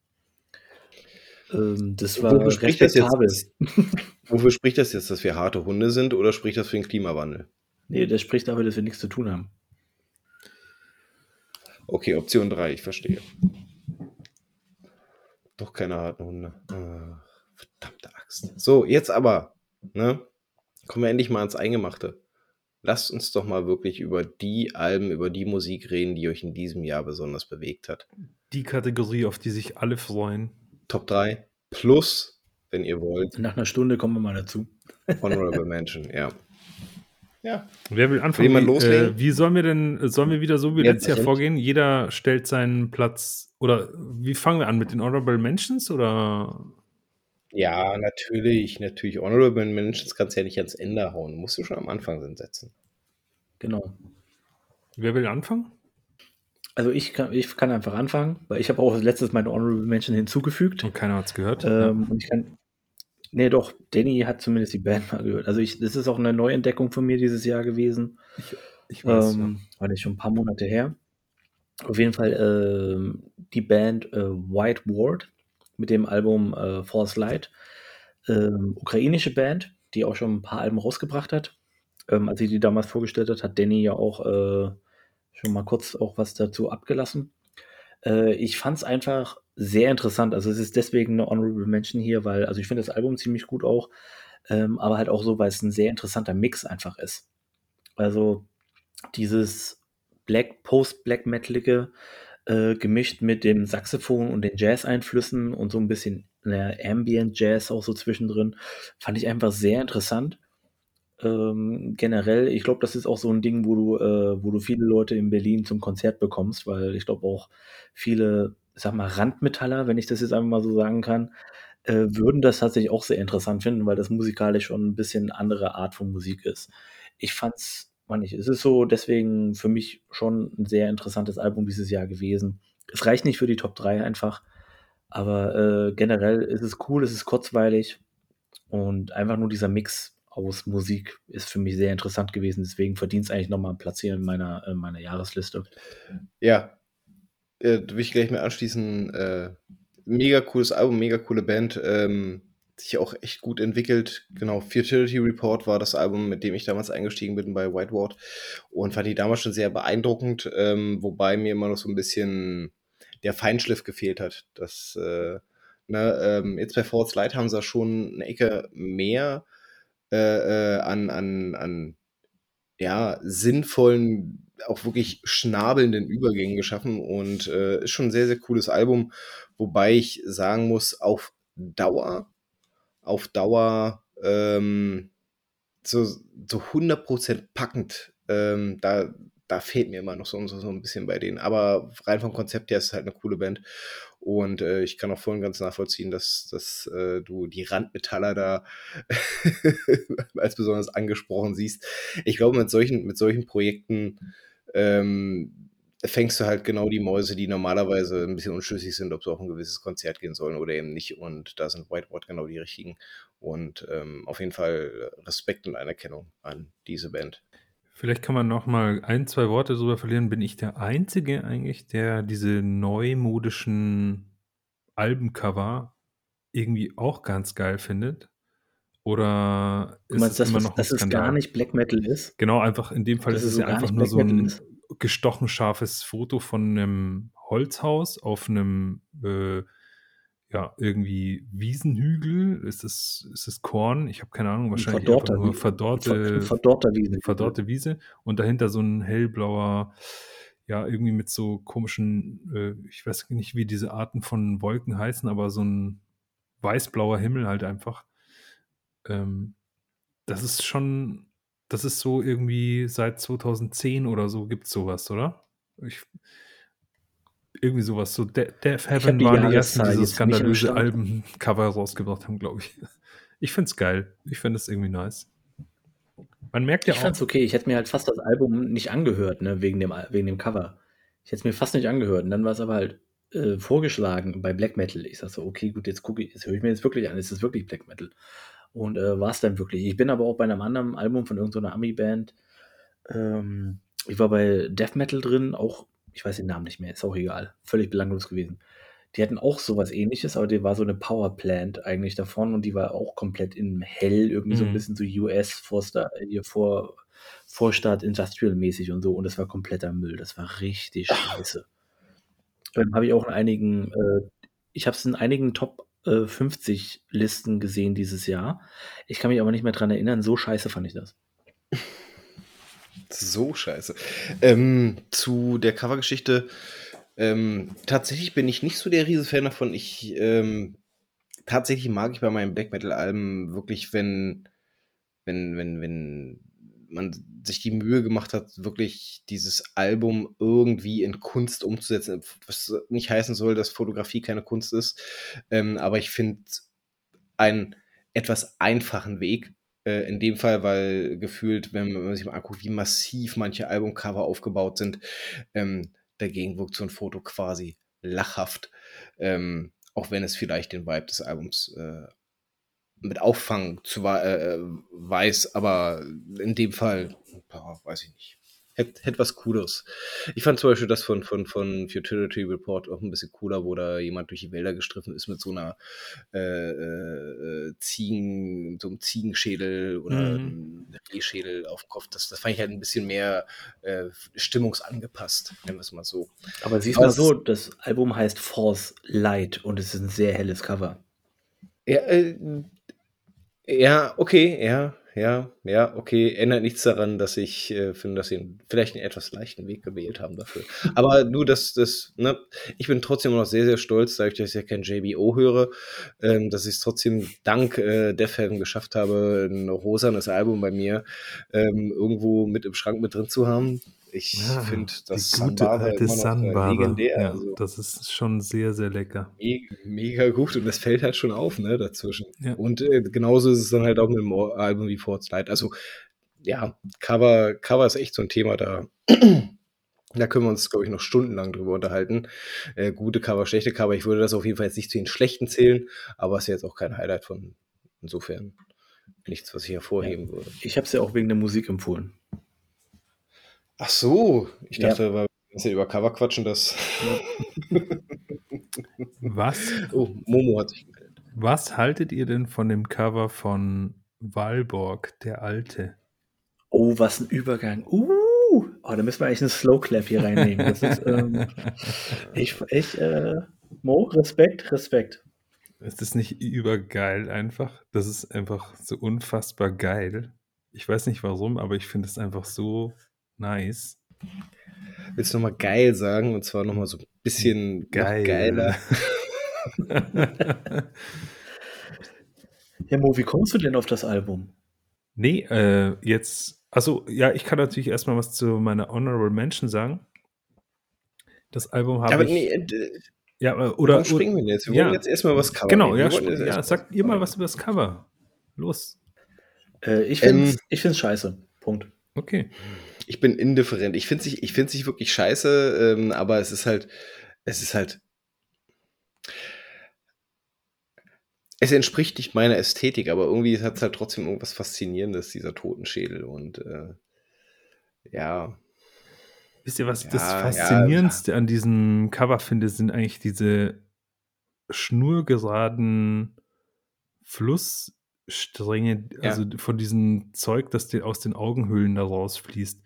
Ähm, das war Wofür spricht das jetzt? Wofür spricht das jetzt, dass wir harte Hunde sind oder spricht das für den Klimawandel? Nee, das spricht dafür, dass wir nichts zu tun haben. Okay, Option 3, ich verstehe. Doch keine harten Hunde. Ah, verdammte Axt. So, jetzt aber, ne? Kommen wir endlich mal ans Eingemachte. Lasst uns doch mal wirklich über die Alben, über die Musik reden, die euch in diesem Jahr besonders bewegt hat. Die Kategorie, auf die sich alle freuen. Top 3 plus, wenn ihr wollt, Nach einer Stunde kommen wir mal dazu. Honorable Mention, ja. Ja. Wer will anfangen? jemand Wie, loslegen? Äh, wie sollen wir denn, sollen wir wieder so wie letztes Jahr vorgehen? Jeder stellt seinen Platz oder wie fangen wir an mit den Honorable Mentions oder Ja, natürlich, natürlich. Honorable Mentions kannst du ja nicht ans Ende hauen. Musst du schon am Anfang setzen. Genau. wer will anfangen? Also ich kann, ich kann einfach anfangen, weil ich habe auch letztes meine Honorable Mention hinzugefügt. Und keiner hat es gehört. Ähm, und ich kann. Nee, doch, Danny hat zumindest die Band mal gehört. Also ich, das ist auch eine Neuentdeckung von mir dieses Jahr gewesen. ich weiß. Ähm, war nicht schon ein paar Monate her. Auf jeden Fall ähm, die Band äh, White Ward mit dem Album äh, False Light. Ähm, ukrainische Band, die auch schon ein paar Alben rausgebracht hat. Ähm, als sie die damals vorgestellt hat, hat Danny ja auch äh, schon mal kurz auch was dazu abgelassen. Äh, ich fand es einfach sehr interessant. Also es ist deswegen eine Honorable Mention hier, weil, also ich finde das Album ziemlich gut auch, ähm, aber halt auch so, weil es ein sehr interessanter Mix einfach ist. Also dieses Black, Post-Black Metalige äh, gemischt mit dem Saxophon und den Jazz-Einflüssen und so ein bisschen naja, Ambient Jazz auch so zwischendrin, fand ich einfach sehr interessant. Ähm, generell, ich glaube, das ist auch so ein Ding, wo du, äh, wo du viele Leute in Berlin zum Konzert bekommst, weil ich glaube auch viele, sag mal, Randmetaller, wenn ich das jetzt einfach mal so sagen kann, äh, würden das tatsächlich auch sehr interessant finden, weil das musikalisch schon ein bisschen andere Art von Musik ist. Ich fand's, man nicht, es ist so deswegen für mich schon ein sehr interessantes Album dieses Jahr gewesen. Es reicht nicht für die Top 3 einfach, aber äh, generell ist es cool, es ist kurzweilig und einfach nur dieser Mix aus Musik ist für mich sehr interessant gewesen. Deswegen verdient es eigentlich nochmal einen Platz hier in meiner, in meiner Jahresliste. Ja, äh, will ich gleich mal anschließen. Äh, mega cooles Album, mega coole Band. Ähm, sich auch echt gut entwickelt. Genau, Futility Report war das Album, mit dem ich damals eingestiegen bin bei Whiteward und fand die damals schon sehr beeindruckend, ähm, wobei mir immer noch so ein bisschen der Feinschliff gefehlt hat. Das, äh, ne, ähm, jetzt bei False Light haben sie schon eine Ecke mehr äh, äh, an, an, an ja, sinnvollen, auch wirklich schnabelnden Übergängen geschaffen und äh, ist schon ein sehr, sehr cooles Album, wobei ich sagen muss, auf Dauer, auf Dauer ähm, so, so 100% packend, ähm, da, da fehlt mir immer noch so, so, so ein bisschen bei denen. Aber rein vom Konzept her ist es halt eine coole Band. Und äh, ich kann auch voll und ganz nachvollziehen, dass, dass äh, du die Randmetaller da als besonders angesprochen siehst. Ich glaube, mit solchen, mit solchen Projekten ähm, fängst du halt genau die Mäuse, die normalerweise ein bisschen unschlüssig sind, ob sie auf ein gewisses Konzert gehen sollen oder eben nicht. Und da sind Whiteboard genau die richtigen. Und ähm, auf jeden Fall Respekt und Anerkennung an diese Band. Vielleicht kann man noch mal ein, zwei Worte darüber verlieren. Bin ich der Einzige eigentlich, der diese neumodischen Albencover irgendwie auch ganz geil findet? Oder ist meinst, es immer noch dass es gar nicht Black Metal ist? Genau, einfach in dem Fall ist es ja einfach nur so ein ist? Gestochen scharfes Foto von einem Holzhaus auf einem äh, ja, irgendwie Wiesenhügel. Ist das, ist das Korn? Ich habe keine Ahnung, wahrscheinlich einfach nur verdorrte, verdorrte Wiese. Verdorrte Wiese. Und dahinter so ein hellblauer, ja, irgendwie mit so komischen, äh, ich weiß nicht, wie diese Arten von Wolken heißen, aber so ein weißblauer Himmel halt einfach. Ähm, das ist schon, das ist so irgendwie seit 2010 oder so gibt es sowas, oder? Ich, irgendwie sowas. So De Death Heaven die waren die ersten, die diese skandalöse Albencover rausgebracht haben, glaube ich. Ich finde es geil. Ich finde es irgendwie nice. Man merkt ja ich auch. Ich fand's okay. Ich hätte mir halt fast das Album nicht angehört, ne, wegen dem, wegen dem Cover. Ich hätte es mir fast nicht angehört. Und dann war es aber halt äh, vorgeschlagen bei Black Metal. Ich sag so, okay, gut, jetzt gucke ich, jetzt höre ich mir jetzt wirklich an. Es ist wirklich Black Metal. Und äh, war es dann wirklich. Ich bin aber auch bei einem anderen Album von irgendeiner Ami-Band. Ähm, ich war bei Death Metal drin, auch, ich weiß den Namen nicht mehr, ist auch egal. Völlig belanglos gewesen. Die hatten auch sowas ähnliches, aber die war so eine Powerplant eigentlich davon und die war auch komplett in hell, irgendwie mhm. so ein mhm. bisschen so US Vorsta hier vor, Vorstadt Industrial mäßig und so und das war kompletter Müll. Das war richtig scheiße. Dann habe ich auch in einigen, äh, ich habe es in einigen Top 50 äh, Listen gesehen dieses Jahr. Ich kann mich aber nicht mehr dran erinnern, so scheiße fand ich das. So scheiße. Ähm, zu der Covergeschichte. Ähm, tatsächlich bin ich nicht so der Riese-Fan davon. Ich ähm, tatsächlich mag ich bei meinen Black Metal-Alben wirklich, wenn, wenn, wenn, wenn man sich die Mühe gemacht hat, wirklich dieses Album irgendwie in Kunst umzusetzen. Was nicht heißen soll, dass Fotografie keine Kunst ist. Ähm, aber ich finde einen etwas einfachen Weg. Äh, in dem Fall, weil gefühlt, wenn man sich mal anguckt, wie massiv manche Albumcover aufgebaut sind, ähm, dagegen wirkt so ein Foto quasi lachhaft. Ähm, auch wenn es vielleicht den Vibe des Albums äh, mit auffangen zu äh, weiß, aber in dem Fall, boah, weiß ich nicht. Hätte hätt was Cooles. Ich fand zum Beispiel das von, von, von Futility Report auch ein bisschen cooler, wo da jemand durch die Wälder gestriffen ist mit so einer äh, äh, Ziegen, so einem Ziegenschädel oder mhm. einem Rehschädel auf dem Kopf. Das, das fand ich halt ein bisschen mehr äh, stimmungsangepasst, nennen wir es mal so. Aber siehst du mal so, das Album heißt Force Light und es ist ein sehr helles Cover. Ja, äh, ja, okay, ja, ja, ja, okay. Ändert nichts daran, dass ich äh, finde, dass sie vielleicht einen etwas leichten Weg gewählt haben dafür. Aber nur, dass das, ne, ich bin trotzdem noch sehr, sehr stolz, dadurch, dass ich ja kein JBO höre, ähm, dass ich es trotzdem dank äh, Def geschafft habe, ein rosanes Album bei mir ähm, irgendwo mit im Schrank mit drin zu haben. Ich ja, finde das gute alte Sunbar legendär. Ja, also. Das ist schon sehr, sehr lecker. Mega, mega gut und das fällt halt schon auf, ne, dazwischen. Ja. Und äh, genauso ist es dann halt auch mit dem Album wie Fort's Light. Also, ja, Cover, Cover ist echt so ein Thema da. Da können wir uns, glaube ich, noch stundenlang drüber unterhalten. Äh, gute Cover, schlechte Cover. Ich würde das auf jeden Fall jetzt nicht zu den schlechten zählen, aber es ist jetzt auch kein Highlight von insofern nichts, was ich hervorheben ja. würde. Ich habe es ja auch wegen der Musik empfohlen. Ach so, ich dachte, ja. weil wir über Cover quatschen, das. Was? Oh, Momo hat sich gemeldet. Was haltet ihr denn von dem Cover von Walborg, der Alte? Oh, was ein Übergang. Uh, oh, da müssen wir eigentlich einen Slow Clap hier reinnehmen. Das ist, ähm, ich, ich, äh, Mo, Respekt, Respekt. Ist das nicht übergeil einfach? Das ist einfach so unfassbar geil. Ich weiß nicht warum, aber ich finde es einfach so Nice. Willst du nochmal geil sagen? Und zwar nochmal so ein bisschen Geil. geiler. ja, Mo, wie kommst du denn auf das Album? Nee, äh, jetzt, also ja, ich kann natürlich erstmal was zu meiner Honorable Mention sagen. Das Album habe Aber ich. Nee, äh, ja, äh, oder. Warum springen wir jetzt? Wir ja, wollen jetzt erstmal was Cover. Genau, ja, ja sag ihr mal was über das Cover. Los. Äh, ich finde es ähm, scheiße. Punkt. Okay ich bin indifferent. Ich finde es ich find's nicht wirklich scheiße, ähm, aber es ist halt, es ist halt. Es entspricht nicht meiner Ästhetik, aber irgendwie hat es halt trotzdem irgendwas Faszinierendes, dieser Totenschädel. Und äh, ja. Wisst ihr, was ich das Faszinierendste ja, an diesem Cover finde, sind eigentlich diese schnurgeraden Fluss, Strenge, Ja. also von diesem Zeug, das dir aus den Augenhöhlen da rausfließt.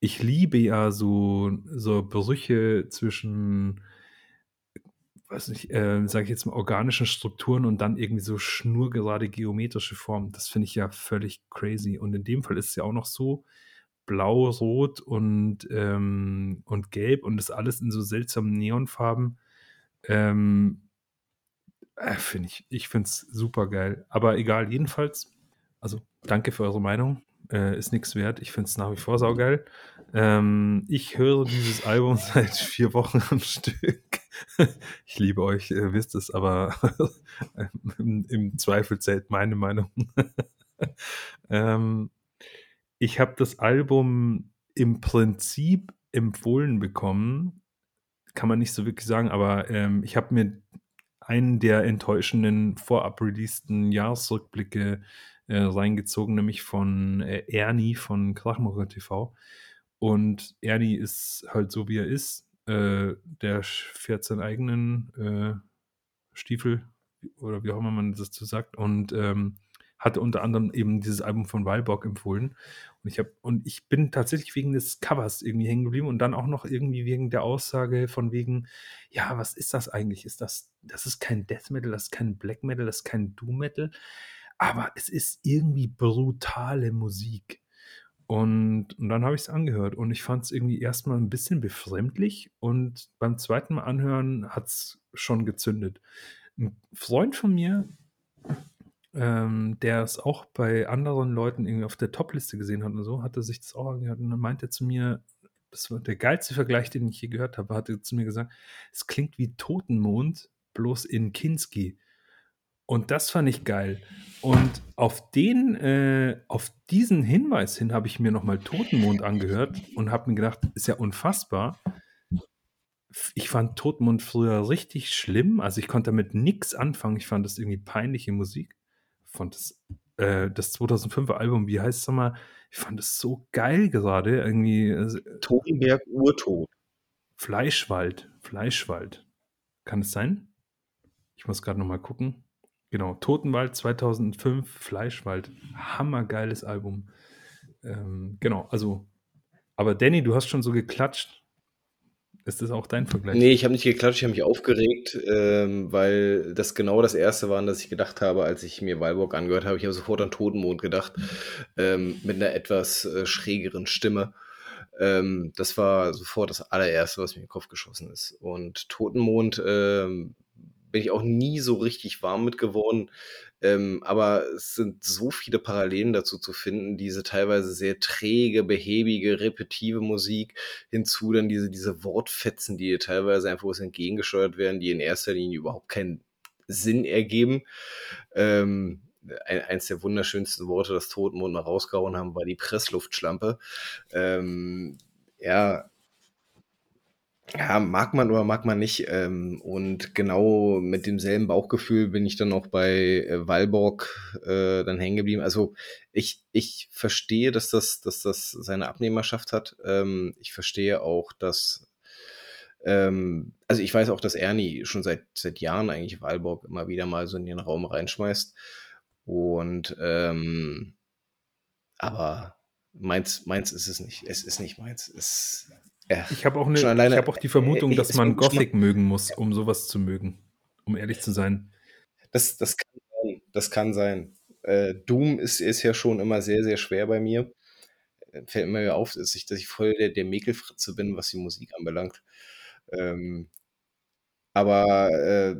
Ich liebe ja so, so Brüche zwischen, weiß nicht, äh, sage ich jetzt mal, organischen Strukturen und dann irgendwie so schnurgerade geometrische Formen. Das finde ich ja völlig crazy. Und in dem Fall ist es ja auch noch so blau, rot und, ähm, und gelb und das alles in so seltsamen Neonfarben. Ähm, äh, finde ich, ich finde es super geil. Aber egal, jedenfalls, also danke für eure Meinung. Äh, ist nichts wert. Ich finde es nach wie vor saugeil. Ähm, ich höre dieses Album seit vier Wochen am Stück. ich liebe euch, ihr wisst es, aber im, im Zweifel zählt meine Meinung. ähm, ich habe das Album im Prinzip empfohlen bekommen. Kann man nicht so wirklich sagen, aber ähm, ich habe mir einen der enttäuschenden vorab releaseden Jahresrückblicke äh, reingezogen, nämlich von äh, Ernie von Krachmacher TV. Und Ernie ist halt so, wie er ist. Äh, der fährt seinen eigenen äh, Stiefel oder wie auch immer man das dazu sagt und ähm, hatte unter anderem eben dieses Album von Walbock empfohlen. Und ich habe und ich bin tatsächlich wegen des Covers irgendwie hängen geblieben und dann auch noch irgendwie wegen der Aussage von wegen, ja, was ist das eigentlich? Ist das, das ist kein Death Metal, das ist kein Black Metal, das ist kein Doom Metal, aber es ist irgendwie brutale Musik. Und, und dann habe ich es angehört und ich fand es irgendwie erstmal ein bisschen befremdlich und beim zweiten Mal anhören hat es schon gezündet. Ein Freund von mir, ähm, der es auch bei anderen Leuten irgendwie auf der Top-Liste gesehen hat und so, hatte sich das auch angehört und dann meinte er zu mir, das war der geilste Vergleich, den ich je gehört habe, hatte zu mir gesagt, es klingt wie Totenmond, bloß in Kinski. Und das fand ich geil. Und auf den, äh, auf diesen Hinweis hin habe ich mir nochmal Totenmond angehört und habe mir gedacht, ist ja unfassbar. Ich fand Totenmond früher richtig schlimm. Also ich konnte damit nichts anfangen. Ich fand das irgendwie peinliche Musik. Fand das, äh, das 2005er Album, wie heißt es nochmal? Ich fand das so geil gerade. Irgendwie. Äh, Totenberg Urtod. Fleischwald. Fleischwald. Kann es sein? Ich muss gerade nochmal gucken. Genau, Totenwald 2005, Fleischwald. Hammergeiles Album. Ähm, genau, also. Aber Danny, du hast schon so geklatscht. Ist das auch dein Vergleich? Nee, ich habe nicht geklatscht, ich habe mich aufgeregt, ähm, weil das genau das erste war, an das ich gedacht habe, als ich mir Walburg angehört habe. Ich habe sofort an Totenmond gedacht, ähm, mit einer etwas äh, schrägeren Stimme. Ähm, das war sofort das allererste, was mir in den Kopf geschossen ist. Und Totenmond ähm, bin ich auch nie so richtig warm mit geworden. Ähm, aber es sind so viele Parallelen dazu zu finden, diese teilweise sehr träge, behäbige, repetitive Musik, hinzu dann diese, diese Wortfetzen, die teilweise einfach entgegengesteuert werden, die in erster Linie überhaupt keinen Sinn ergeben. Ähm, ein, eins der wunderschönsten Worte, das Totenmond mal rausgehauen haben, war die Pressluftschlampe. Ähm, ja, ja, mag man oder mag man nicht. Ähm, und genau mit demselben Bauchgefühl bin ich dann auch bei äh, Walborg äh, dann hängen geblieben. Also ich, ich verstehe, dass das, dass das seine Abnehmerschaft hat. Ähm, ich verstehe auch, dass ähm, also ich weiß auch, dass Ernie schon seit, seit Jahren eigentlich Walborg immer wieder mal so in den Raum reinschmeißt. Und ähm, aber meins, meins ist es nicht. Es ist nicht meins. Es, ja, Ich habe auch, alleine- ich hab auch die Vermutung, äh, dass man Gothic mögen muss, um sowas zu mögen. Um ehrlich zu sein. Das, das kann sein. Das kann sein. Äh, Doom ist, ist ja schon immer sehr, sehr schwer bei mir. Äh, Fällt mir ja auf, dass ich, dass ich voll der, der Mäkelfritze bin, was die Musik anbelangt. Ähm, aber äh,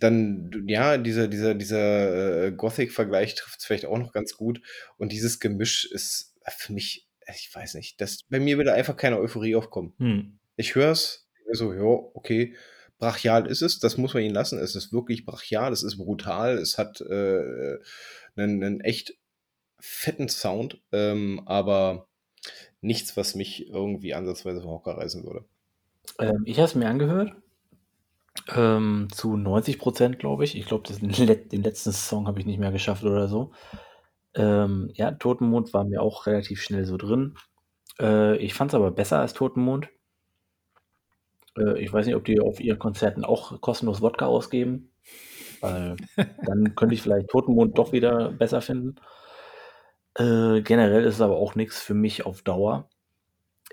dann, ja, dieser, dieser, dieser äh, Gothic-Vergleich trifft es vielleicht auch noch ganz gut. Und dieses Gemisch ist für mich, ich weiß nicht, das, bei mir da einfach keine Euphorie aufkommen. Hm. Ich höre es, so, ja, okay, brachial ist es, das muss man ihnen lassen. Es ist wirklich brachial, es ist brutal, es hat äh, einen, einen echt fetten Sound, ähm, aber nichts, was mich irgendwie ansatzweise vom Hocker reißen würde. Ähm, ich habe es mir angehört. Ähm, zu 90 Prozent, glaube ich. Ich glaube, den letzten Song habe ich nicht mehr geschafft oder so. Ähm, ja, Totenmond war mir auch relativ schnell so drin. Äh, ich fand es aber besser als Totenmond. Äh, ich weiß nicht, ob die auf ihren Konzerten auch kostenlos Wodka ausgeben. weil dann könnte ich vielleicht Totenmond doch wieder besser finden. Äh, generell ist es aber auch nichts für mich auf Dauer.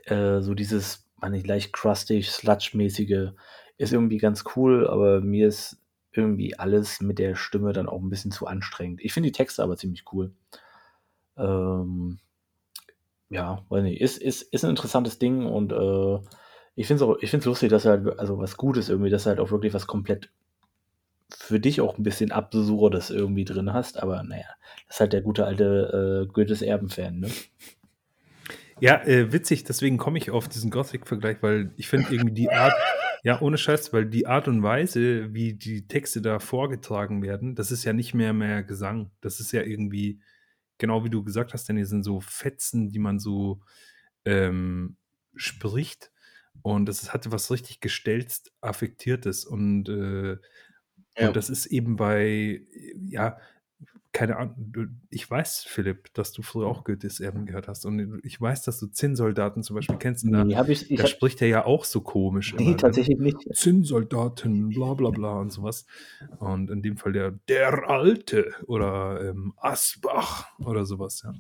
Äh, so dieses, man nicht leicht crustig, sludge-mäßige ist irgendwie ganz cool, aber mir ist irgendwie alles mit der Stimme dann auch ein bisschen zu anstrengend. Ich finde die Texte aber ziemlich cool. Ähm, ja, weiß nicht, ist, ist, ist ein interessantes Ding und äh, ich finde es lustig, dass er halt, also was Gutes irgendwie, dass er halt auch wirklich was komplett für dich auch ein bisschen Absurdes irgendwie drin hast, aber naja, das ist halt der gute alte äh, Goethes Erben-Fan, ne? Ja, äh, witzig, deswegen komme ich auf diesen Gothic-Vergleich, weil ich finde irgendwie die Art, ja, ohne Scheiß, weil die Art und Weise, wie die Texte da vorgetragen werden, das ist ja nicht mehr mehr Gesang. Das ist ja irgendwie, genau wie du gesagt hast, denn hier sind so Fetzen, die man so ähm, spricht. Und das hatte was richtig gestelzt, affektiertes. Und, äh, ja. und das ist eben bei, ja, keine Ahnung, ich weiß, Philipp, dass du früher auch Goethes Erben gehört hast. Und ich weiß, dass du Zinnsoldaten zum Beispiel kennst. Und da, nee, ich, ich da spricht er ja auch so komisch. Nee, immer, ne? tatsächlich ne? nicht. Zinnsoldaten, bla bla bla und sowas. Und in dem Fall der Der Alte oder ähm, Asbach oder sowas, ja.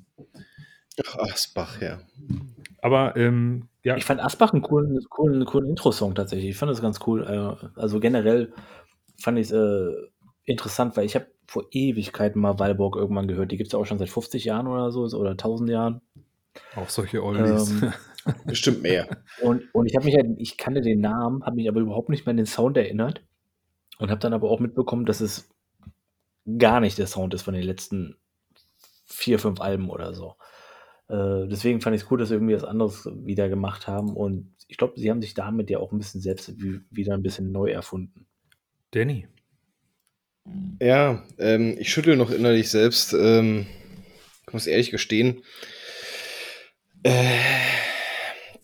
Ach, Asbach, ja. Aber ähm, ja. Ich fand Asbach einen coolen, coolen, coolen Intro-Song tatsächlich. Ich fand das ganz cool. Äh, also generell fand ich es äh, interessant, weil ich habe vor Ewigkeiten mal Walborg irgendwann gehört. Die gibt es ja auch schon seit 50 Jahren oder so oder 1000 Jahren. Auch solche Oldies. Ähm, Bestimmt mehr. Und, und ich habe mich halt, ich kannte den Namen, habe mich aber überhaupt nicht mehr an den Sound erinnert und habe dann aber auch mitbekommen, dass es gar nicht der Sound ist von den letzten vier, fünf Alben oder so. Äh, deswegen fand ich es cool, dass sie irgendwie was anderes wieder gemacht haben und ich glaube, sie haben sich damit ja auch ein bisschen selbst wieder ein bisschen neu erfunden. Danny. Ja, ähm, ich schüttel noch innerlich selbst. Ähm, ich muss ehrlich gestehen, äh,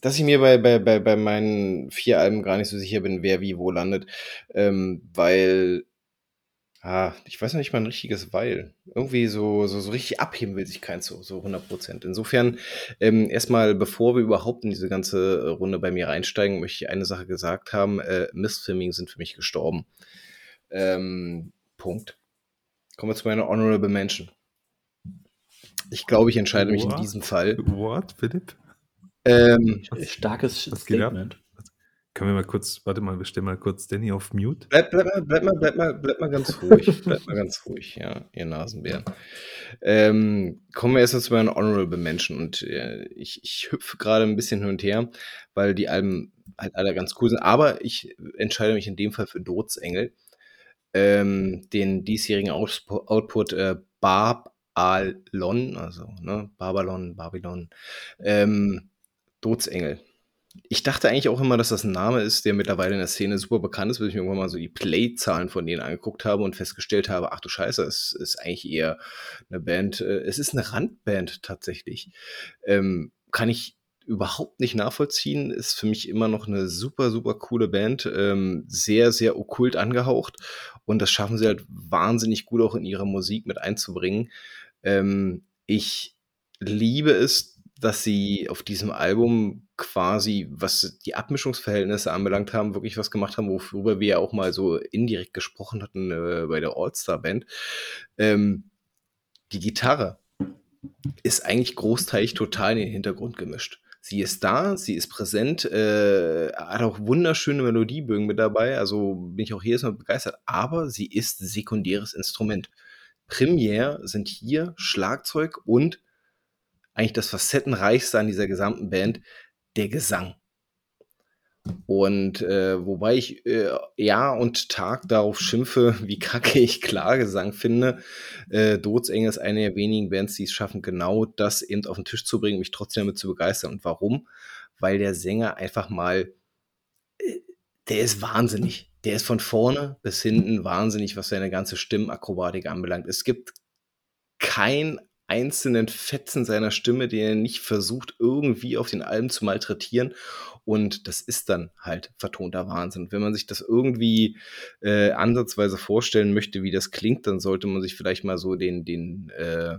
dass ich mir bei, bei, bei, bei meinen vier Alben gar nicht so sicher bin, wer wie wo landet. Ähm, weil, ah, ich weiß noch nicht mal ein richtiges Weil. Irgendwie so, so, so richtig abheben will sich keins so, so 100 Prozent. Insofern, ähm, erstmal, bevor wir überhaupt in diese ganze Runde bei mir reinsteigen, möchte ich eine Sache gesagt haben. Äh, Mistfilming sind für mich gestorben. Ähm, Punkt. Kommen wir zu meiner Honorable Mention. Ich glaube, ich entscheide mich What? in diesem Fall. What, Philipp? Ähm, Starkes was Statement. Können wir mal kurz, warte mal, wir stellen mal kurz Danny auf Mute. Bleib, bleib, mal, bleib, mal, bleib, mal, bleib mal ganz ruhig. bleib mal ganz ruhig, ja, ihr Nasenbären. Ähm, kommen wir erstmal zu meinen Honorable Mention. Und äh, ich, ich hüpfe gerade ein bisschen hin und her, weil die Alben halt alle ganz cool sind. Aber ich entscheide mich in dem Fall für Dotsengel ähm, den diesjährigen Output, Output äh, Barbalon, also ne, Babylon, Babylon, ähm, Dotsengel. Ich dachte eigentlich auch immer, dass das ein Name ist, der mittlerweile in der Szene super bekannt ist, bis ich mir irgendwann mal so die Play-Zahlen von denen angeguckt habe und festgestellt habe, ach du Scheiße, es ist eigentlich eher eine Band, äh, es ist eine Randband tatsächlich. Ähm, kann ich überhaupt nicht nachvollziehen. Ist für mich immer noch eine super, super coole Band. Ähm, sehr, sehr okkult angehaucht. Und das schaffen sie halt wahnsinnig gut auch in ihre Musik mit einzubringen. Ähm, ich liebe es, dass sie auf diesem Album quasi, was die Abmischungsverhältnisse anbelangt haben, wirklich was gemacht haben, worüber wir ja auch mal so indirekt gesprochen hatten äh, bei der All-Star-Band. Ähm, die Gitarre ist eigentlich großteilig total in den Hintergrund gemischt. Sie ist da, sie ist präsent, äh, hat auch wunderschöne Melodiebögen mit dabei, also bin ich auch jedes Mal begeistert, aber sie ist sekundäres Instrument. Primär sind hier Schlagzeug und eigentlich das facettenreichste an dieser gesamten Band, der Gesang. Und äh, wobei ich äh, Jahr und Tag darauf schimpfe, wie kacke ich Klagesang finde, äh, Dotsengel ist eine der wenigen Bands, die es schaffen, genau das eben auf den Tisch zu bringen, mich trotzdem damit zu begeistern. Und warum? Weil der Sänger einfach mal, äh, der ist wahnsinnig. Der ist von vorne bis hinten wahnsinnig, was seine ganze Stimmakrobatik anbelangt. Es gibt kein einzelnen Fetzen seiner Stimme, den er nicht versucht, irgendwie auf den Alben zu malträtieren. Und das ist dann halt vertonter Wahnsinn. Wenn man sich das irgendwie äh, ansatzweise vorstellen möchte, wie das klingt, dann sollte man sich vielleicht mal so den, den äh,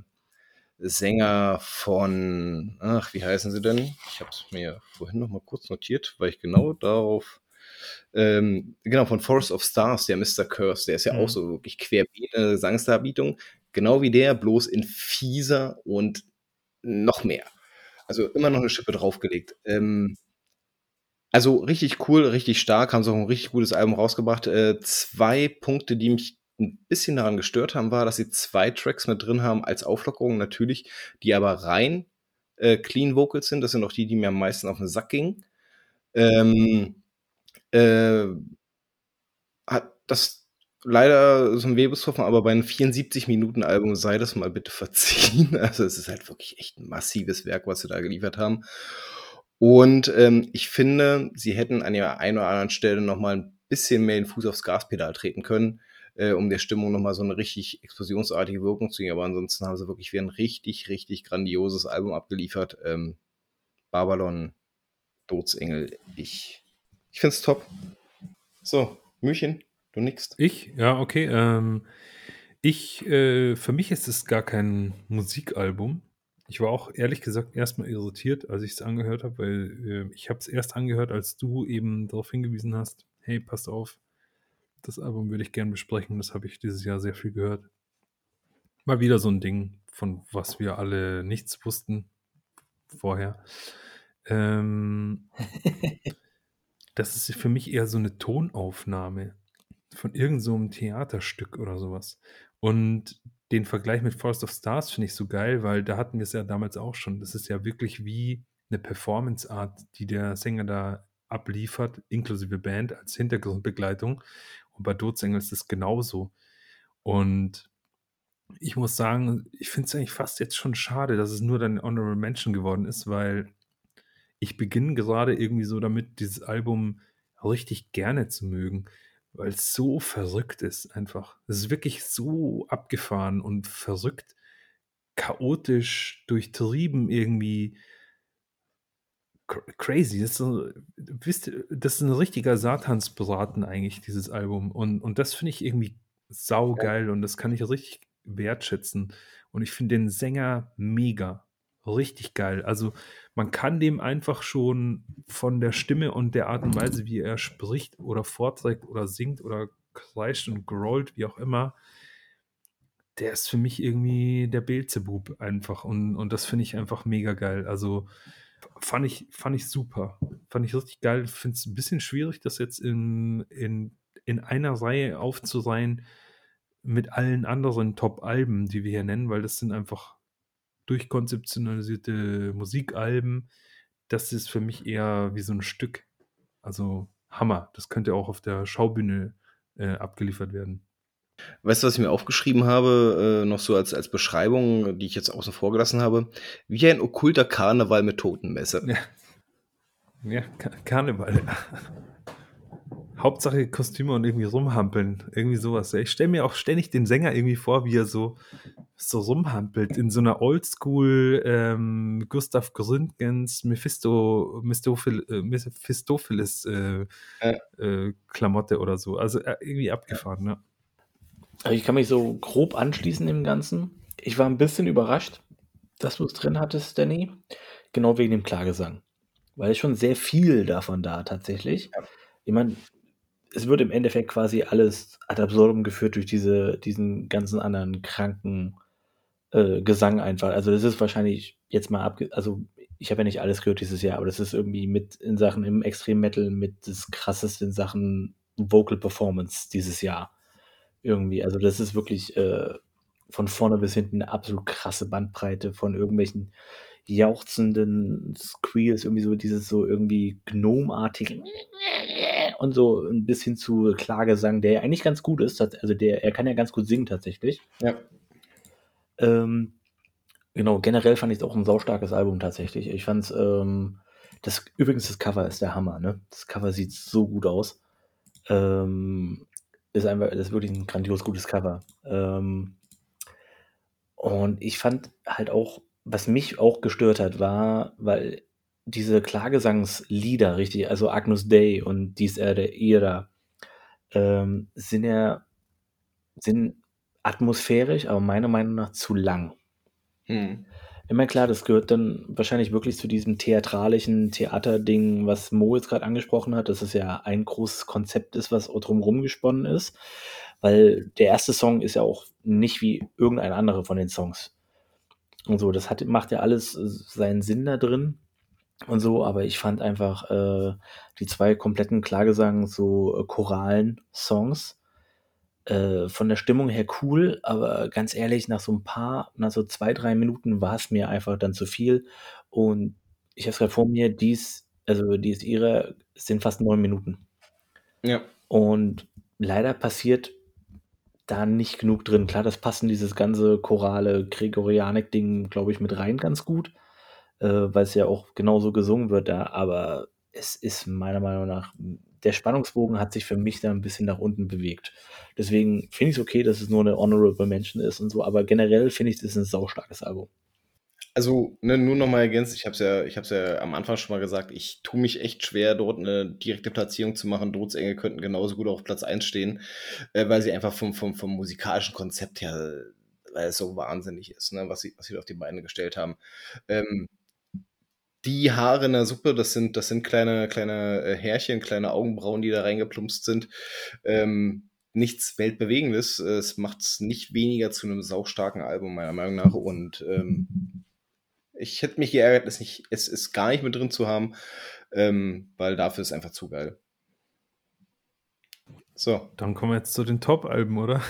Sänger von, ach, wie heißen sie denn? Ich habe es mir vorhin noch mal kurz notiert, weil ich genau darauf Ähm, genau, von Forest of Stars, der Mr. Curse, der ist ja Mhm. auch so wirklich querbeet eine Gesangsdarbietung. Genau wie der, bloß in fieser und noch mehr. Also immer noch eine Schippe draufgelegt. Ähm, also richtig cool, richtig stark, haben sie auch ein richtig gutes Album rausgebracht. Äh, zwei Punkte, die mich ein bisschen daran gestört haben, war, dass sie zwei Tracks mit drin haben als Auflockerung natürlich, die aber rein äh, Clean Vocals sind. Das sind auch die, die mir am meisten auf den Sack gingen. Ähm, äh, hat das leider so ein Webeshoffen, aber bei einem 74-Minuten-Album sei das mal bitte verziehen. Also es ist halt wirklich echt ein massives Werk, was sie da geliefert haben. Und ähm, ich finde, sie hätten an der einen oder anderen Stelle noch mal ein bisschen mehr den Fuß aufs Gaspedal treten können, äh, um der Stimmung noch mal so eine richtig explosionsartige Wirkung zu geben. Aber ansonsten haben sie wirklich wie ein richtig, richtig grandioses Album abgeliefert. Ähm, Babylon, Todesengel, ich, ich finde es top. So, Müchen, du nix. Ich? Ja, okay. Ähm, ich, äh, für mich ist es gar kein Musikalbum. Ich war auch ehrlich gesagt erstmal irritiert, als ich es angehört habe, weil äh, ich habe es erst angehört, als du eben darauf hingewiesen hast, hey, passt auf, das Album würde ich gern besprechen. Das habe ich dieses Jahr sehr viel gehört. Mal wieder so ein Ding, von was wir alle nichts wussten vorher. Ähm, das ist für mich eher so eine Tonaufnahme von irgendeinem so Theaterstück oder sowas. Und den Vergleich mit Forest of Stars finde ich so geil, weil da hatten wir es ja damals auch schon. Das ist ja wirklich wie eine Performance-Art, die der Sänger da abliefert, inklusive Band als Hintergrundbegleitung. Und bei Todesengel ist es genauso. Und ich muss sagen, ich finde es eigentlich fast jetzt schon schade, dass es nur dann Honorable Mention geworden ist, weil ich beginne gerade irgendwie so damit, dieses Album richtig gerne zu mögen, weil es so verrückt ist einfach. Es ist wirklich so abgefahren und verrückt, chaotisch, durchtrieben irgendwie. Cr- Crazy, das ist, so, wisst das ist ein richtiger Satansbraten eigentlich, dieses Album. Und, und das finde ich irgendwie saugeil und das kann ich richtig wertschätzen. Und ich finde den Sänger mega, richtig geil. Also man kann dem einfach schon von der Stimme und der Art und Weise, wie er spricht oder vorträgt oder singt oder kreischt und grollt, wie auch immer, der ist für mich irgendwie der Beelzebub einfach. Und, und das finde ich einfach mega geil. Also fand ich, fand ich super. Fand ich richtig geil. Finde es ein bisschen schwierig, das jetzt in, in, in einer Reihe aufzureihen mit allen anderen Top-Alben, die wir hier nennen, weil das sind einfach durchkonzeptionalisierte Musikalben. Das ist für mich eher wie so ein Stück. Also Hammer. Das könnte auch auf der Schaubühne äh, abgeliefert werden. Weißt du, was ich mir aufgeschrieben habe, äh, noch so als, als Beschreibung, die ich jetzt außen vor gelassen habe? Wie ein okkulter Karneval mit Totenmesse. Ja, ja Ka- Karneval. Hauptsache Kostüme und irgendwie rumhampeln. Irgendwie sowas. Ich stelle mir auch ständig den Sänger irgendwie vor, wie er so, so rumhampelt in so einer Oldschool ähm, Gustav Gründgens Mephisto, Mephistophel, äh, Mephistopheles äh, Ja. äh, Klamotte oder so. Also äh, irgendwie abgefahren, ne? Also ich kann mich so grob anschließen dem Ganzen. Ich war ein bisschen überrascht, dass du es drin hattest, Danny. Genau wegen dem Klagesang. Weil es schon sehr viel davon da tatsächlich. Ja. Ich meine, es wird im Endeffekt quasi alles ad absurdum geführt durch diese, diesen ganzen anderen kranken äh, Gesang einfach. Also das ist wahrscheinlich jetzt mal abge... Also ich habe ja nicht alles gehört dieses Jahr, aber das ist irgendwie mit in Sachen im Extrem Metal mit das krasseste in Sachen Vocal Performance dieses Jahr irgendwie. Also das ist wirklich äh, von vorne bis hinten eine absolut krasse Bandbreite von irgendwelchen jauchzenden Squeals, irgendwie so dieses so irgendwie gnomartig und so ein bisschen zu Klagesang, der ja eigentlich ganz gut ist. Also der, er kann ja ganz gut singen tatsächlich. Ja. Ähm, genau, generell fand ich es auch ein saustarkes Album tatsächlich. Ich fand es, ähm, das, übrigens das Cover ist der Hammer, ne? Das Cover sieht so gut aus. Ähm, ist einfach, das ist wirklich ein grandios gutes Cover. Ähm, und ich fand halt auch, was mich auch gestört hat, war, weil diese Klagesangslieder, richtig, also Agnus Dei und dies Erde Ira, ähm, sind ja sind atmosphärisch, aber meiner Meinung nach zu lang. Hm. Meine, klar, das gehört dann wahrscheinlich wirklich zu diesem theatralischen Theaterding, was Mo jetzt gerade angesprochen hat, dass es ja ein großes Konzept ist, was drumherum gesponnen ist. Weil der erste Song ist ja auch nicht wie irgendein anderer von den Songs. Und so, das hat, macht ja alles seinen Sinn da drin und so, aber ich fand einfach äh, die zwei kompletten Klagesang, so äh, choralen Songs, äh, von der Stimmung her cool, aber ganz ehrlich, nach so ein paar, nach so zwei, drei Minuten war es mir einfach dann zu viel. Und ich habe es gerade vor mir, dies, also dies ihre, sind fast neun Minuten. Ja. Und leider passiert da nicht genug drin. Klar, das passt in dieses ganze chorale Gregorianik-Ding, glaube ich, mit rein ganz gut, äh, weil es ja auch genauso gesungen wird da. Aber es ist meiner Meinung nach, der Spannungsbogen hat sich für mich da ein bisschen nach unten bewegt. Deswegen finde ich es okay, dass es nur eine Honorable Mention ist und so, aber generell finde ich, das ist ein saustarkes Album. Also, ne, nur nochmal ergänzt, ich habe es ja, ja am Anfang schon mal gesagt, ich tue mich echt schwer, dort eine direkte Platzierung zu machen. Drohtsengel könnten genauso gut auf Platz 1 stehen, äh, weil sie einfach vom, vom, vom musikalischen Konzept her, weil es so wahnsinnig ist, ne, was sie, was sie auf die Beine gestellt haben. Ähm, die Haare in der Suppe, das sind, das sind kleine, kleine äh, Härchen, kleine Augenbrauen, die da reingeplumpst sind. Ähm, nichts Weltbewegendes. Es macht es nicht weniger zu einem saustarken Album, meiner Meinung nach. Und ähm, ich hätte mich geärgert, es, nicht, es ist gar nicht mit drin zu haben, ähm, weil dafür ist einfach zu geil. So. Dann kommen wir jetzt zu den Top-Alben, oder?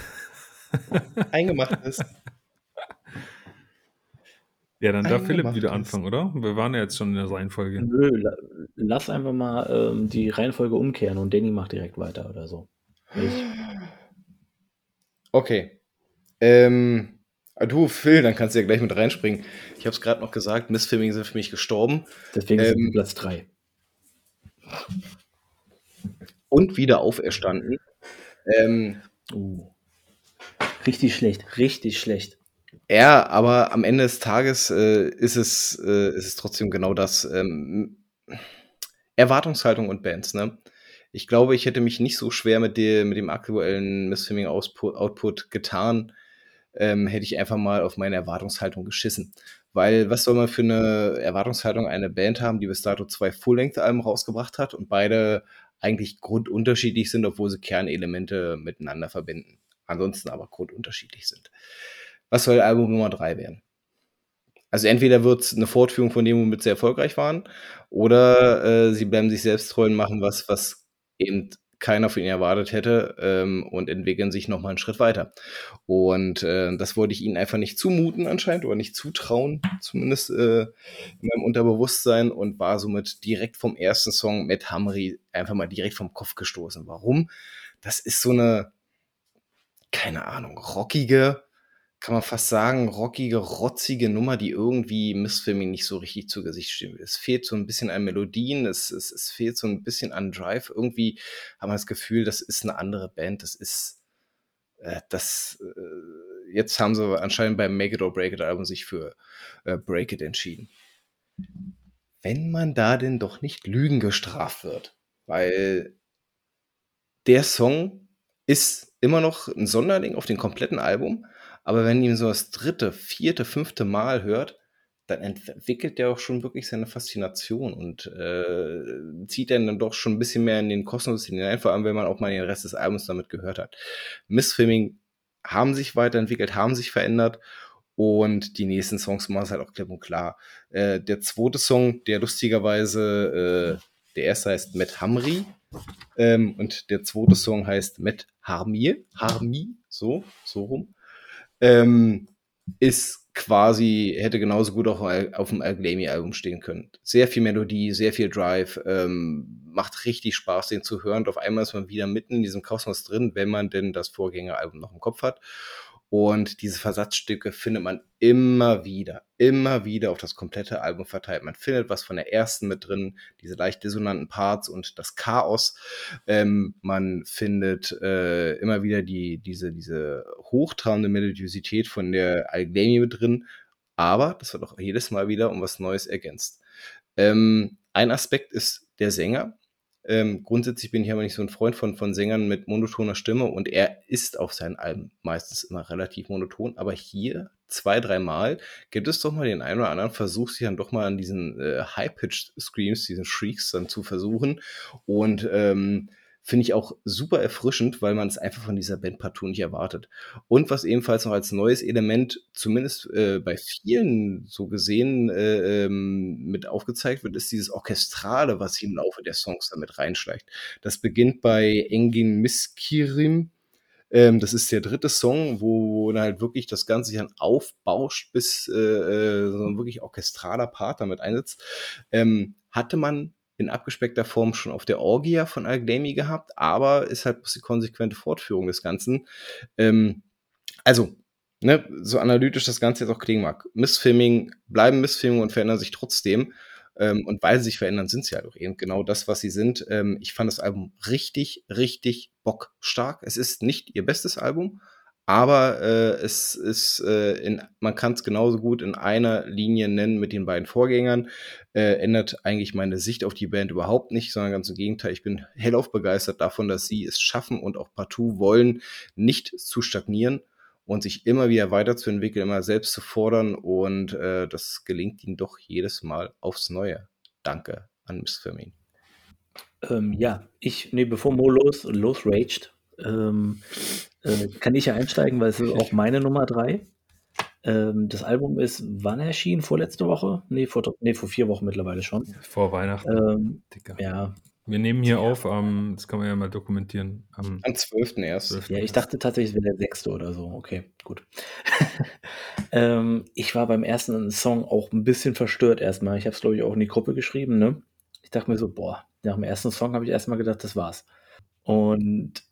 Eingemacht ist. Ja, dann darf Philipp wieder anfangen, oder? Wir waren ja jetzt schon in der Reihenfolge. Nö, lass einfach mal ähm, die Reihenfolge umkehren und Danny macht direkt weiter oder so. Ich. Okay. Ähm, du, Phil, dann kannst du ja gleich mit reinspringen. Ich habe es gerade noch gesagt, Missfilming sind für mich gestorben. Deswegen ähm, sind Platz 3. Und wieder auferstanden. Ähm, uh. Richtig schlecht, richtig schlecht. Ja, aber am Ende des Tages äh, ist, es, äh, ist es trotzdem genau das. Ähm, Erwartungshaltung und Bands, ne? Ich glaube, ich hätte mich nicht so schwer mit, der, mit dem aktuellen Missfilming-Output getan, ähm, hätte ich einfach mal auf meine Erwartungshaltung geschissen. Weil was soll man für eine Erwartungshaltung eine Band haben, die bis dato zwei Full-Length-Alben rausgebracht hat und beide eigentlich grundunterschiedlich sind, obwohl sie Kernelemente miteinander verbinden. Ansonsten aber grundunterschiedlich sind. Was soll Album Nummer drei werden? Also entweder wird es eine Fortführung von dem, womit sie erfolgreich waren, oder äh, sie bleiben sich selbst treu und machen was, was eben keiner von ihnen erwartet hätte ähm, und entwickeln sich nochmal einen Schritt weiter. Und äh, das wollte ich ihnen einfach nicht zumuten anscheinend oder nicht zutrauen, zumindest äh, in meinem Unterbewusstsein und war somit direkt vom ersten Song mit Hamri einfach mal direkt vom Kopf gestoßen. Warum? Das ist so eine, keine Ahnung, rockige, kann man fast sagen, rockige, rotzige Nummer, die irgendwie Missfilming nicht so richtig zu Gesicht steht. Es fehlt so ein bisschen an Melodien, es, es, es fehlt so ein bisschen an Drive. Irgendwie haben wir das Gefühl, das ist eine andere Band, das ist äh, das. Äh, jetzt haben sie anscheinend beim Make It or Break It Album sich für äh, Break It entschieden. Wenn man da denn doch nicht Lügen gestraft wird, weil der Song ist immer noch ein Sonderling auf dem kompletten Album aber wenn ihm so das dritte, vierte, fünfte Mal hört, dann entwickelt der auch schon wirklich seine Faszination und äh, zieht dann doch schon ein bisschen mehr in den Kosmos hinein, vor allem wenn man auch mal den Rest des Albums damit gehört hat. Missfilming haben sich weiterentwickelt, haben sich verändert und die nächsten Songs machen es halt auch klipp und klar. Äh, der zweite Song, der lustigerweise, äh, der erste heißt Met Hamri ähm, und der zweite Song heißt Met Harmir, Harmi, so, so rum ähm, ist quasi, hätte genauso gut auch auf dem Al Album stehen können. Sehr viel Melodie, sehr viel Drive, ähm, macht richtig Spaß, den zu hören. Und auf einmal ist man wieder mitten in diesem Kosmos drin, wenn man denn das Vorgängeralbum noch im Kopf hat. Und diese Versatzstücke findet man immer wieder, immer wieder auf das komplette Album verteilt. Man findet was von der ersten mit drin, diese leicht dissonanten Parts und das Chaos. Ähm, man findet äh, immer wieder die, diese, diese hochtrabende Melodiosität von der Alglemy mit drin. Aber das wird auch jedes Mal wieder um was Neues ergänzt. Ähm, ein Aspekt ist der Sänger. Ähm, grundsätzlich bin ich aber nicht so ein Freund von, von Sängern mit monotoner Stimme und er ist auf seinen Alben meistens immer relativ monoton. Aber hier zwei, dreimal gibt es doch mal den einen oder anderen Versuch, sich dann doch mal an diesen äh, High-Pitched Screams, diesen Shrieks dann zu versuchen. Und ähm, finde ich auch super erfrischend, weil man es einfach von dieser Band partout nicht erwartet. Und was ebenfalls noch als neues Element, zumindest äh, bei vielen so gesehen, äh, ähm, mit aufgezeigt wird, ist dieses Orchestrale, was im Laufe der Songs damit reinschleicht. Das beginnt bei Engin Miskirim. Ähm, das ist der dritte Song, wo, wo halt wirklich das Ganze sich dann aufbauscht, bis äh, äh so ein wirklich orchestraler Part damit einsetzt. Ähm, hatte man in abgespeckter Form schon auf der Orgia von Alglemy gehabt, aber ist halt die konsequente Fortführung des Ganzen. Ähm, also, ne, so analytisch das Ganze jetzt auch klingen mag. Missfilming bleiben Missfilming und verändern sich trotzdem. Ähm, und weil sie sich verändern, sind sie halt auch eben genau das, was sie sind. Ähm, ich fand das Album richtig, richtig bockstark. Es ist nicht ihr bestes Album, aber äh, es ist, äh, in, man kann es genauso gut in einer Linie nennen mit den beiden Vorgängern. Äh, ändert eigentlich meine Sicht auf die Band überhaupt nicht, sondern ganz im Gegenteil. Ich bin hellauf begeistert davon, dass sie es schaffen und auch partout wollen, nicht zu stagnieren und sich immer wieder weiterzuentwickeln, immer selbst zu fordern. Und äh, das gelingt ihnen doch jedes Mal aufs Neue. Danke an Miss Firmin. Ähm, ja, ich, nee, bevor Mo los, losraged, ähm, äh, kann ich ja einsteigen, weil es ist auch meine Nummer drei. Ähm, das Album ist wann erschienen? Vorletzte Woche? Nee, vor, nee, vor vier Wochen mittlerweile schon. Vor Weihnachten. Ähm, ja. Wir nehmen hier auf, ähm, das kann man ja mal dokumentieren. Am, am 12.01. Ja, ich dachte tatsächlich, es wäre der sechste oder so. Okay, gut. ähm, ich war beim ersten Song auch ein bisschen verstört erstmal. Ich habe es, glaube ich, auch in die Gruppe geschrieben. Ne? Ich dachte mir so, boah, nach dem ersten Song habe ich erstmal gedacht, das war's. Und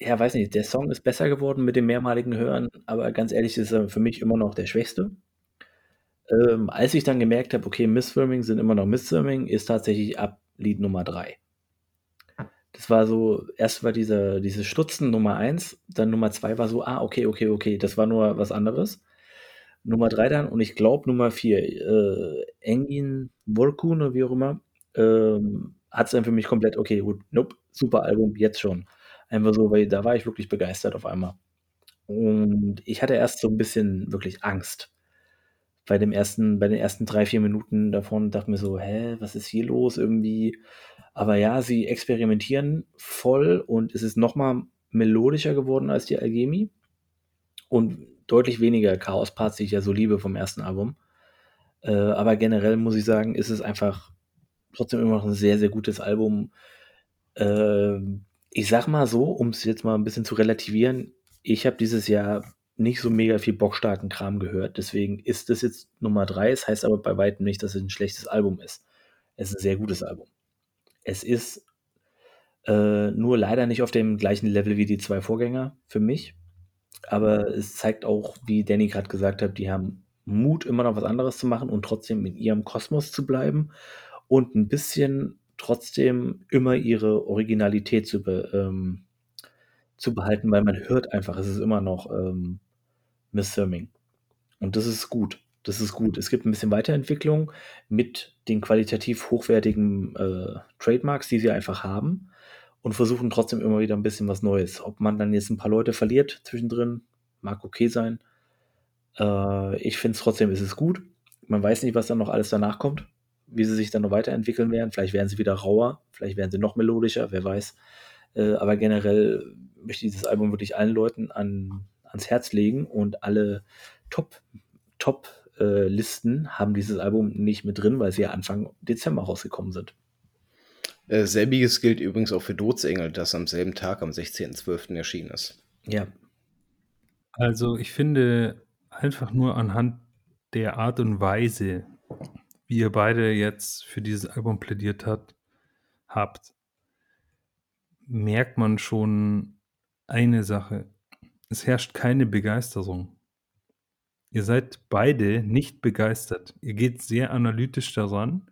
ja, weiß nicht, der Song ist besser geworden mit dem mehrmaligen Hören, aber ganz ehrlich ist er für mich immer noch der schwächste. Ähm, als ich dann gemerkt habe, okay, Missfilming sind immer noch Missfilming, ist tatsächlich ab Lied Nummer 3. Das war so, erst war dieser, diese Stutzen Nummer 1, dann Nummer 2 war so, ah, okay, okay, okay, das war nur was anderes. Nummer 3 dann und ich glaube Nummer 4, äh, Engin Volkun wie auch immer, ähm, hat es dann für mich komplett, okay, gut, nope, super Album, jetzt schon. Einfach so, weil da war ich wirklich begeistert auf einmal. Und ich hatte erst so ein bisschen wirklich Angst. Bei dem ersten bei den ersten drei vier Minuten davon dachte mir so: „Hä, was ist hier los irgendwie?“ Aber ja, sie experimentieren voll und es ist noch mal melodischer geworden als die Alchemy und deutlich weniger Chaos-Parts, die ich ja so liebe vom ersten Album. Äh, aber generell muss ich sagen, ist es einfach trotzdem immer noch ein sehr, sehr gutes Album. Ähm ich sag mal so, um es jetzt mal ein bisschen zu relativieren, ich habe dieses Jahr nicht so mega viel bockstarken Kram gehört. Deswegen ist das jetzt Nummer drei. Es heißt aber bei weitem nicht, dass es ein schlechtes Album ist. Es ist ein sehr gutes Album. Es ist äh, nur leider nicht auf dem gleichen Level wie die zwei Vorgänger für mich. Aber es zeigt auch, wie Danny gerade gesagt hat, die haben Mut, immer noch was anderes zu machen und trotzdem in ihrem Kosmos zu bleiben und ein bisschen trotzdem immer ihre Originalität zu, be, ähm, zu behalten, weil man hört einfach, es ist immer noch ähm, Miss Thurming. Und das ist gut. Das ist gut. Es gibt ein bisschen Weiterentwicklung mit den qualitativ hochwertigen äh, Trademarks, die sie einfach haben und versuchen trotzdem immer wieder ein bisschen was Neues. Ob man dann jetzt ein paar Leute verliert zwischendrin, mag okay sein. Äh, ich finde es trotzdem, ist es gut. Man weiß nicht, was dann noch alles danach kommt wie sie sich dann noch weiterentwickeln werden. Vielleicht werden sie wieder rauer, vielleicht werden sie noch melodischer, wer weiß. Äh, aber generell möchte ich dieses Album wirklich allen Leuten an, ans Herz legen und alle Top, Top äh, Listen haben dieses Album nicht mit drin, weil sie ja Anfang Dezember rausgekommen sind. Äh, selbiges gilt übrigens auch für Dotsengel, das am selben Tag, am 16.12. erschienen ist. Ja. Also ich finde einfach nur anhand der Art und Weise, wie ihr beide jetzt für dieses Album plädiert hat, habt, merkt man schon eine Sache. Es herrscht keine Begeisterung. Ihr seid beide nicht begeistert. Ihr geht sehr analytisch daran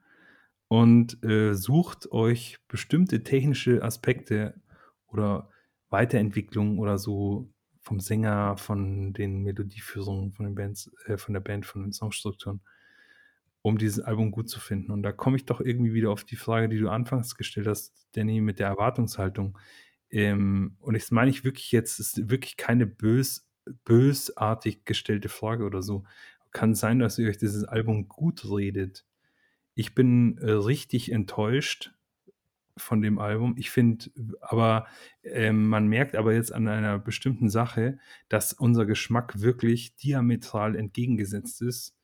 und äh, sucht euch bestimmte technische Aspekte oder Weiterentwicklung oder so vom Sänger, von den Melodieführungen, von den Bands, äh, von der Band, von den Songstrukturen um dieses Album gut zu finden. Und da komme ich doch irgendwie wieder auf die Frage, die du anfangs gestellt hast, Danny, mit der Erwartungshaltung. Ähm, und das meine ich wirklich jetzt, ist wirklich keine bös, bösartig gestellte Frage oder so. Kann sein, dass ihr euch dieses Album gut redet. Ich bin äh, richtig enttäuscht von dem Album. Ich finde, aber äh, man merkt aber jetzt an einer bestimmten Sache, dass unser Geschmack wirklich diametral entgegengesetzt ist.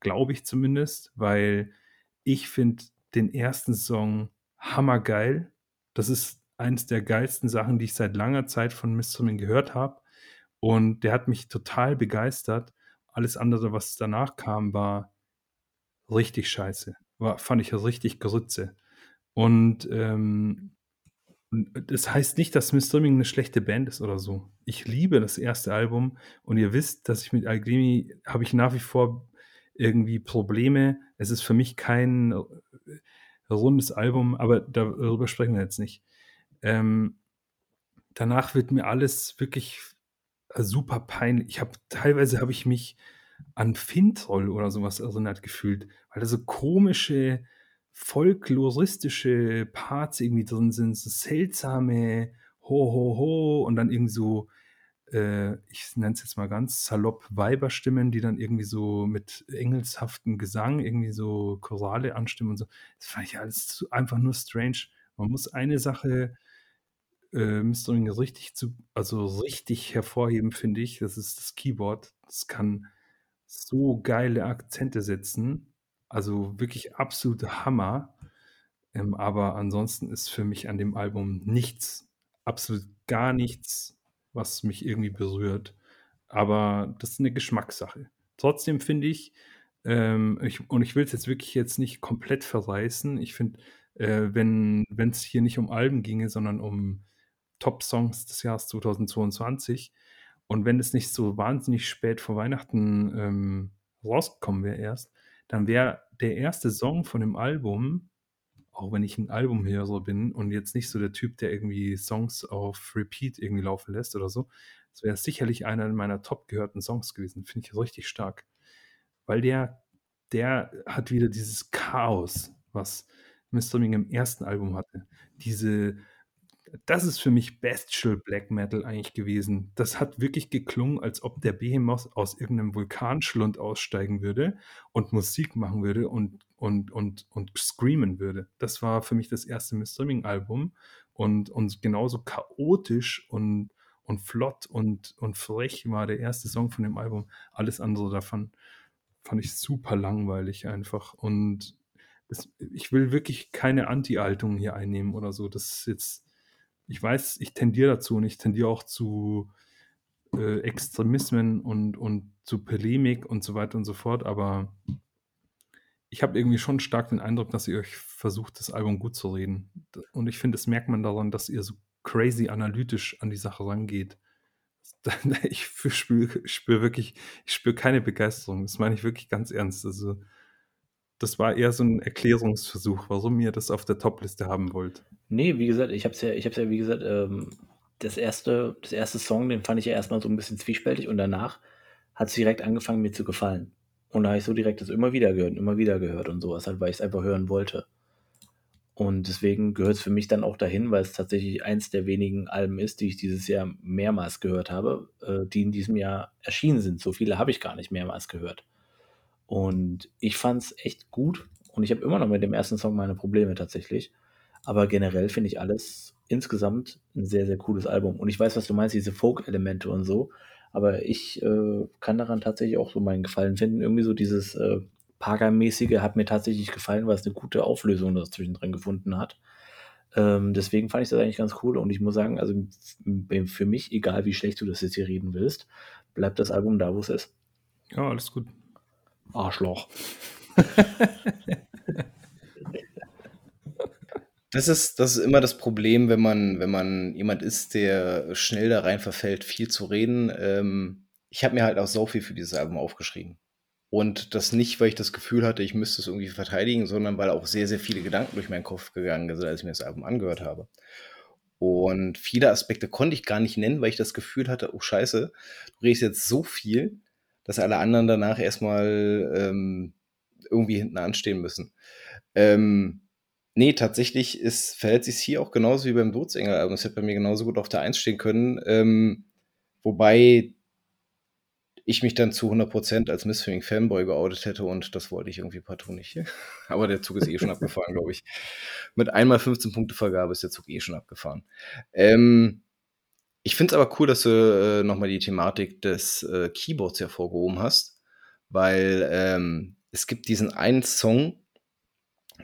Glaube ich zumindest, weil ich finde den ersten Song hammergeil. Das ist eines der geilsten Sachen, die ich seit langer Zeit von Mr. gehört habe. Und der hat mich total begeistert. Alles andere, was danach kam, war richtig scheiße. War, fand ich richtig Grütze. Und ähm, das heißt nicht, dass Miss Streaming eine schlechte Band ist oder so. Ich liebe das erste Album und ihr wisst, dass ich mit Algrimi habe ich nach wie vor irgendwie Probleme. Es ist für mich kein äh, rundes Album, aber darüber sprechen wir jetzt nicht. Ähm, danach wird mir alles wirklich super peinlich. Ich habe teilweise habe ich mich an Fintroll oder sowas erinnert gefühlt, weil da so komische folkloristische Parts irgendwie drin sind, so seltsame Ho, Ho, Ho und dann irgendwie so, äh, ich nenne es jetzt mal ganz salopp, Weiberstimmen, die dann irgendwie so mit engelshaftem Gesang irgendwie so Chorale anstimmen und so. Das fand ich alles einfach nur strange. Man muss eine Sache äh, Mr. richtig zu, also richtig hervorheben, finde ich. Das ist das Keyboard. Das kann so geile Akzente setzen. Also wirklich absoluter Hammer. Ähm, aber ansonsten ist für mich an dem Album nichts, absolut gar nichts, was mich irgendwie berührt. Aber das ist eine Geschmackssache. Trotzdem finde ich, ähm, ich, und ich will es jetzt wirklich jetzt nicht komplett verreißen. Ich finde, äh, wenn es hier nicht um Alben ginge, sondern um Top-Songs des Jahres 2022 und wenn es nicht so wahnsinnig spät vor Weihnachten ähm, rausgekommen wäre erst, dann wäre der erste Song von dem Album, auch wenn ich ein Albumhörer bin und jetzt nicht so der Typ, der irgendwie Songs auf Repeat irgendwie laufen lässt oder so, das wäre sicherlich einer meiner top gehörten Songs gewesen. Finde ich richtig stark. Weil der, der hat wieder dieses Chaos, was Mr. Ming im ersten Album hatte. Diese das ist für mich Bestial Black Metal eigentlich gewesen. Das hat wirklich geklungen, als ob der Behemoth aus irgendeinem Vulkanschlund aussteigen würde und Musik machen würde und, und, und, und screamen würde. Das war für mich das erste Mistreaming-Album und, und genauso chaotisch und, und flott und, und frech war der erste Song von dem Album. Alles andere davon fand ich super langweilig einfach. Und das, ich will wirklich keine Anti-Haltung hier einnehmen oder so. Das ist jetzt ich weiß, ich tendiere dazu und ich tendiere auch zu äh, Extremismen und, und zu Polemik und so weiter und so fort, aber ich habe irgendwie schon stark den Eindruck, dass ihr euch versucht, das Album gut zu reden. Und ich finde, das merkt man daran, dass ihr so crazy analytisch an die Sache rangeht. Ich spüre spür wirklich, ich spüre keine Begeisterung. Das meine ich wirklich ganz ernst. Also, das war eher so ein Erklärungsversuch, warum ihr das auf der Topliste haben wollt. Nee, wie gesagt, ich habe es ja, ja, wie gesagt, ähm, das erste, das erste Song, den fand ich ja erstmal so ein bisschen zwiespältig und danach hat es direkt angefangen, mir zu gefallen. Und da habe ich so direkt das immer wieder gehört, immer wieder gehört und sowas, halt, weil ich es einfach hören wollte. Und deswegen gehört es für mich dann auch dahin, weil es tatsächlich eins der wenigen Alben ist, die ich dieses Jahr mehrmals gehört habe, äh, die in diesem Jahr erschienen sind. So viele habe ich gar nicht mehrmals gehört. Und ich fand es echt gut. Und ich habe immer noch mit dem ersten Song meine Probleme tatsächlich. Aber generell finde ich alles insgesamt ein sehr, sehr cooles Album. Und ich weiß, was du meinst, diese Folk-Elemente und so. Aber ich äh, kann daran tatsächlich auch so meinen Gefallen finden. Irgendwie so dieses äh, Paga-mäßige hat mir tatsächlich gefallen, weil es eine gute Auflösung da zwischendrin gefunden hat. Ähm, deswegen fand ich das eigentlich ganz cool. Und ich muss sagen, also für mich, egal wie schlecht du das jetzt hier reden willst, bleibt das Album da, wo es ist. Ja, alles gut. Arschloch. Das ist, das ist immer das Problem, wenn man, wenn man jemand ist, der schnell da rein verfällt, viel zu reden. Ähm, ich habe mir halt auch so viel für dieses Album aufgeschrieben. Und das nicht, weil ich das Gefühl hatte, ich müsste es irgendwie verteidigen, sondern weil auch sehr, sehr viele Gedanken durch meinen Kopf gegangen sind, als ich mir das Album angehört habe. Und viele Aspekte konnte ich gar nicht nennen, weil ich das Gefühl hatte, oh scheiße, du redest jetzt so viel, dass alle anderen danach erstmal ähm, irgendwie hinten anstehen müssen. Ähm, nee, tatsächlich ist, verhält sich hier auch genauso wie beim Todesengel-Album. Es hätte bei mir genauso gut auf der 1 stehen können. Ähm, wobei ich mich dann zu 100% als Missfilming Fanboy geoutet hätte und das wollte ich irgendwie partout nicht. Aber der Zug ist eh schon abgefahren, glaube ich. Mit einmal 15 Punkte Vergabe ist der Zug eh schon abgefahren. Ähm, ich finde es aber cool, dass du äh, nochmal die Thematik des äh, Keyboards hervorgehoben hast, weil ähm, es gibt diesen einen Song,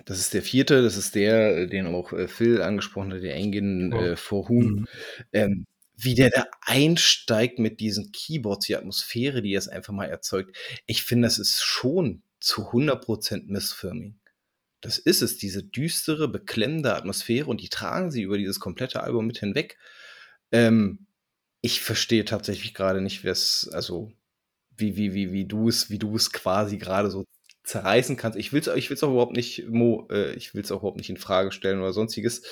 das ist der vierte, das ist der, den auch äh, Phil angesprochen hat, der Engine oh. äh, for Whom. Mhm. Ähm, wie der da einsteigt mit diesen Keyboards, die Atmosphäre, die es einfach mal erzeugt. Ich finde, das ist schon zu 100% Missfirming. Das ist es, diese düstere, beklemmende Atmosphäre und die tragen sie über dieses komplette Album mit hinweg. Ähm, ich verstehe tatsächlich gerade nicht, wer es, also wie, wie, wie, wie du es, wie du es quasi gerade so zerreißen kannst. Ich will es ich will's auch überhaupt nicht, Mo, äh, ich will es auch überhaupt nicht in Frage stellen oder sonstiges.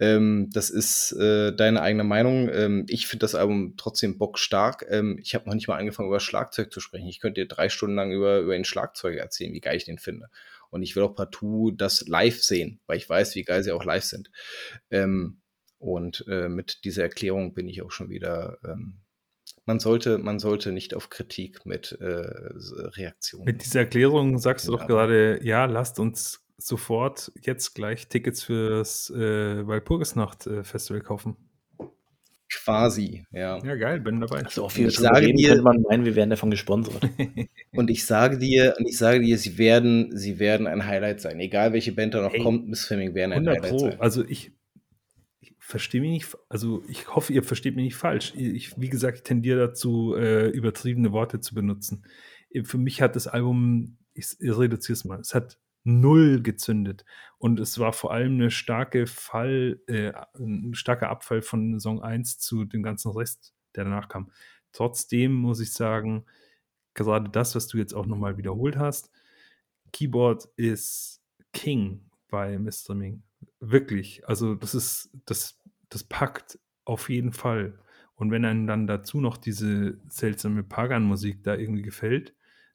Ähm, das ist äh, deine eigene Meinung. Ähm, ich finde das Album trotzdem bockstark. Ähm, ich habe noch nicht mal angefangen, über Schlagzeug zu sprechen. Ich könnte dir drei Stunden lang über, über den Schlagzeug erzählen, wie geil ich den finde. Und ich will auch partout das live sehen, weil ich weiß, wie geil sie auch live sind. Ähm, und äh, mit dieser Erklärung bin ich auch schon wieder ähm, man sollte, man sollte nicht auf Kritik mit äh, Reaktionen. Mit dieser Erklärung sagst du doch gerade, ja, lasst uns sofort jetzt gleich Tickets fürs äh, Walpurgisnacht-Festival kaufen. Quasi, ja. Ja, geil, bin dabei. Also auf jeden Fall könnte man meinen, wir werden davon gesponsert. und ich sage dir, und ich sage dir, sie werden, sie werden ein Highlight sein. Egal welche Band da noch hey, kommt, Miss Fleming werden ein Highlight Pro. sein. Also ich, verstehe mich nicht, also ich hoffe, ihr versteht mich nicht falsch. Ich, wie gesagt, ich tendiere dazu, äh, übertriebene Worte zu benutzen. Für mich hat das Album, ich, ich reduziere es mal, es hat null gezündet. Und es war vor allem eine starke Fall, äh, ein starker Abfall von Song 1 zu dem ganzen Rest, der danach kam. Trotzdem muss ich sagen, gerade das, was du jetzt auch nochmal wiederholt hast, Keyboard ist King bei Mr. Ming. Wirklich. Also, das ist, das das packt auf jeden Fall. Und wenn einem dann dazu noch diese seltsame Pagan-Musik da irgendwie gefällt,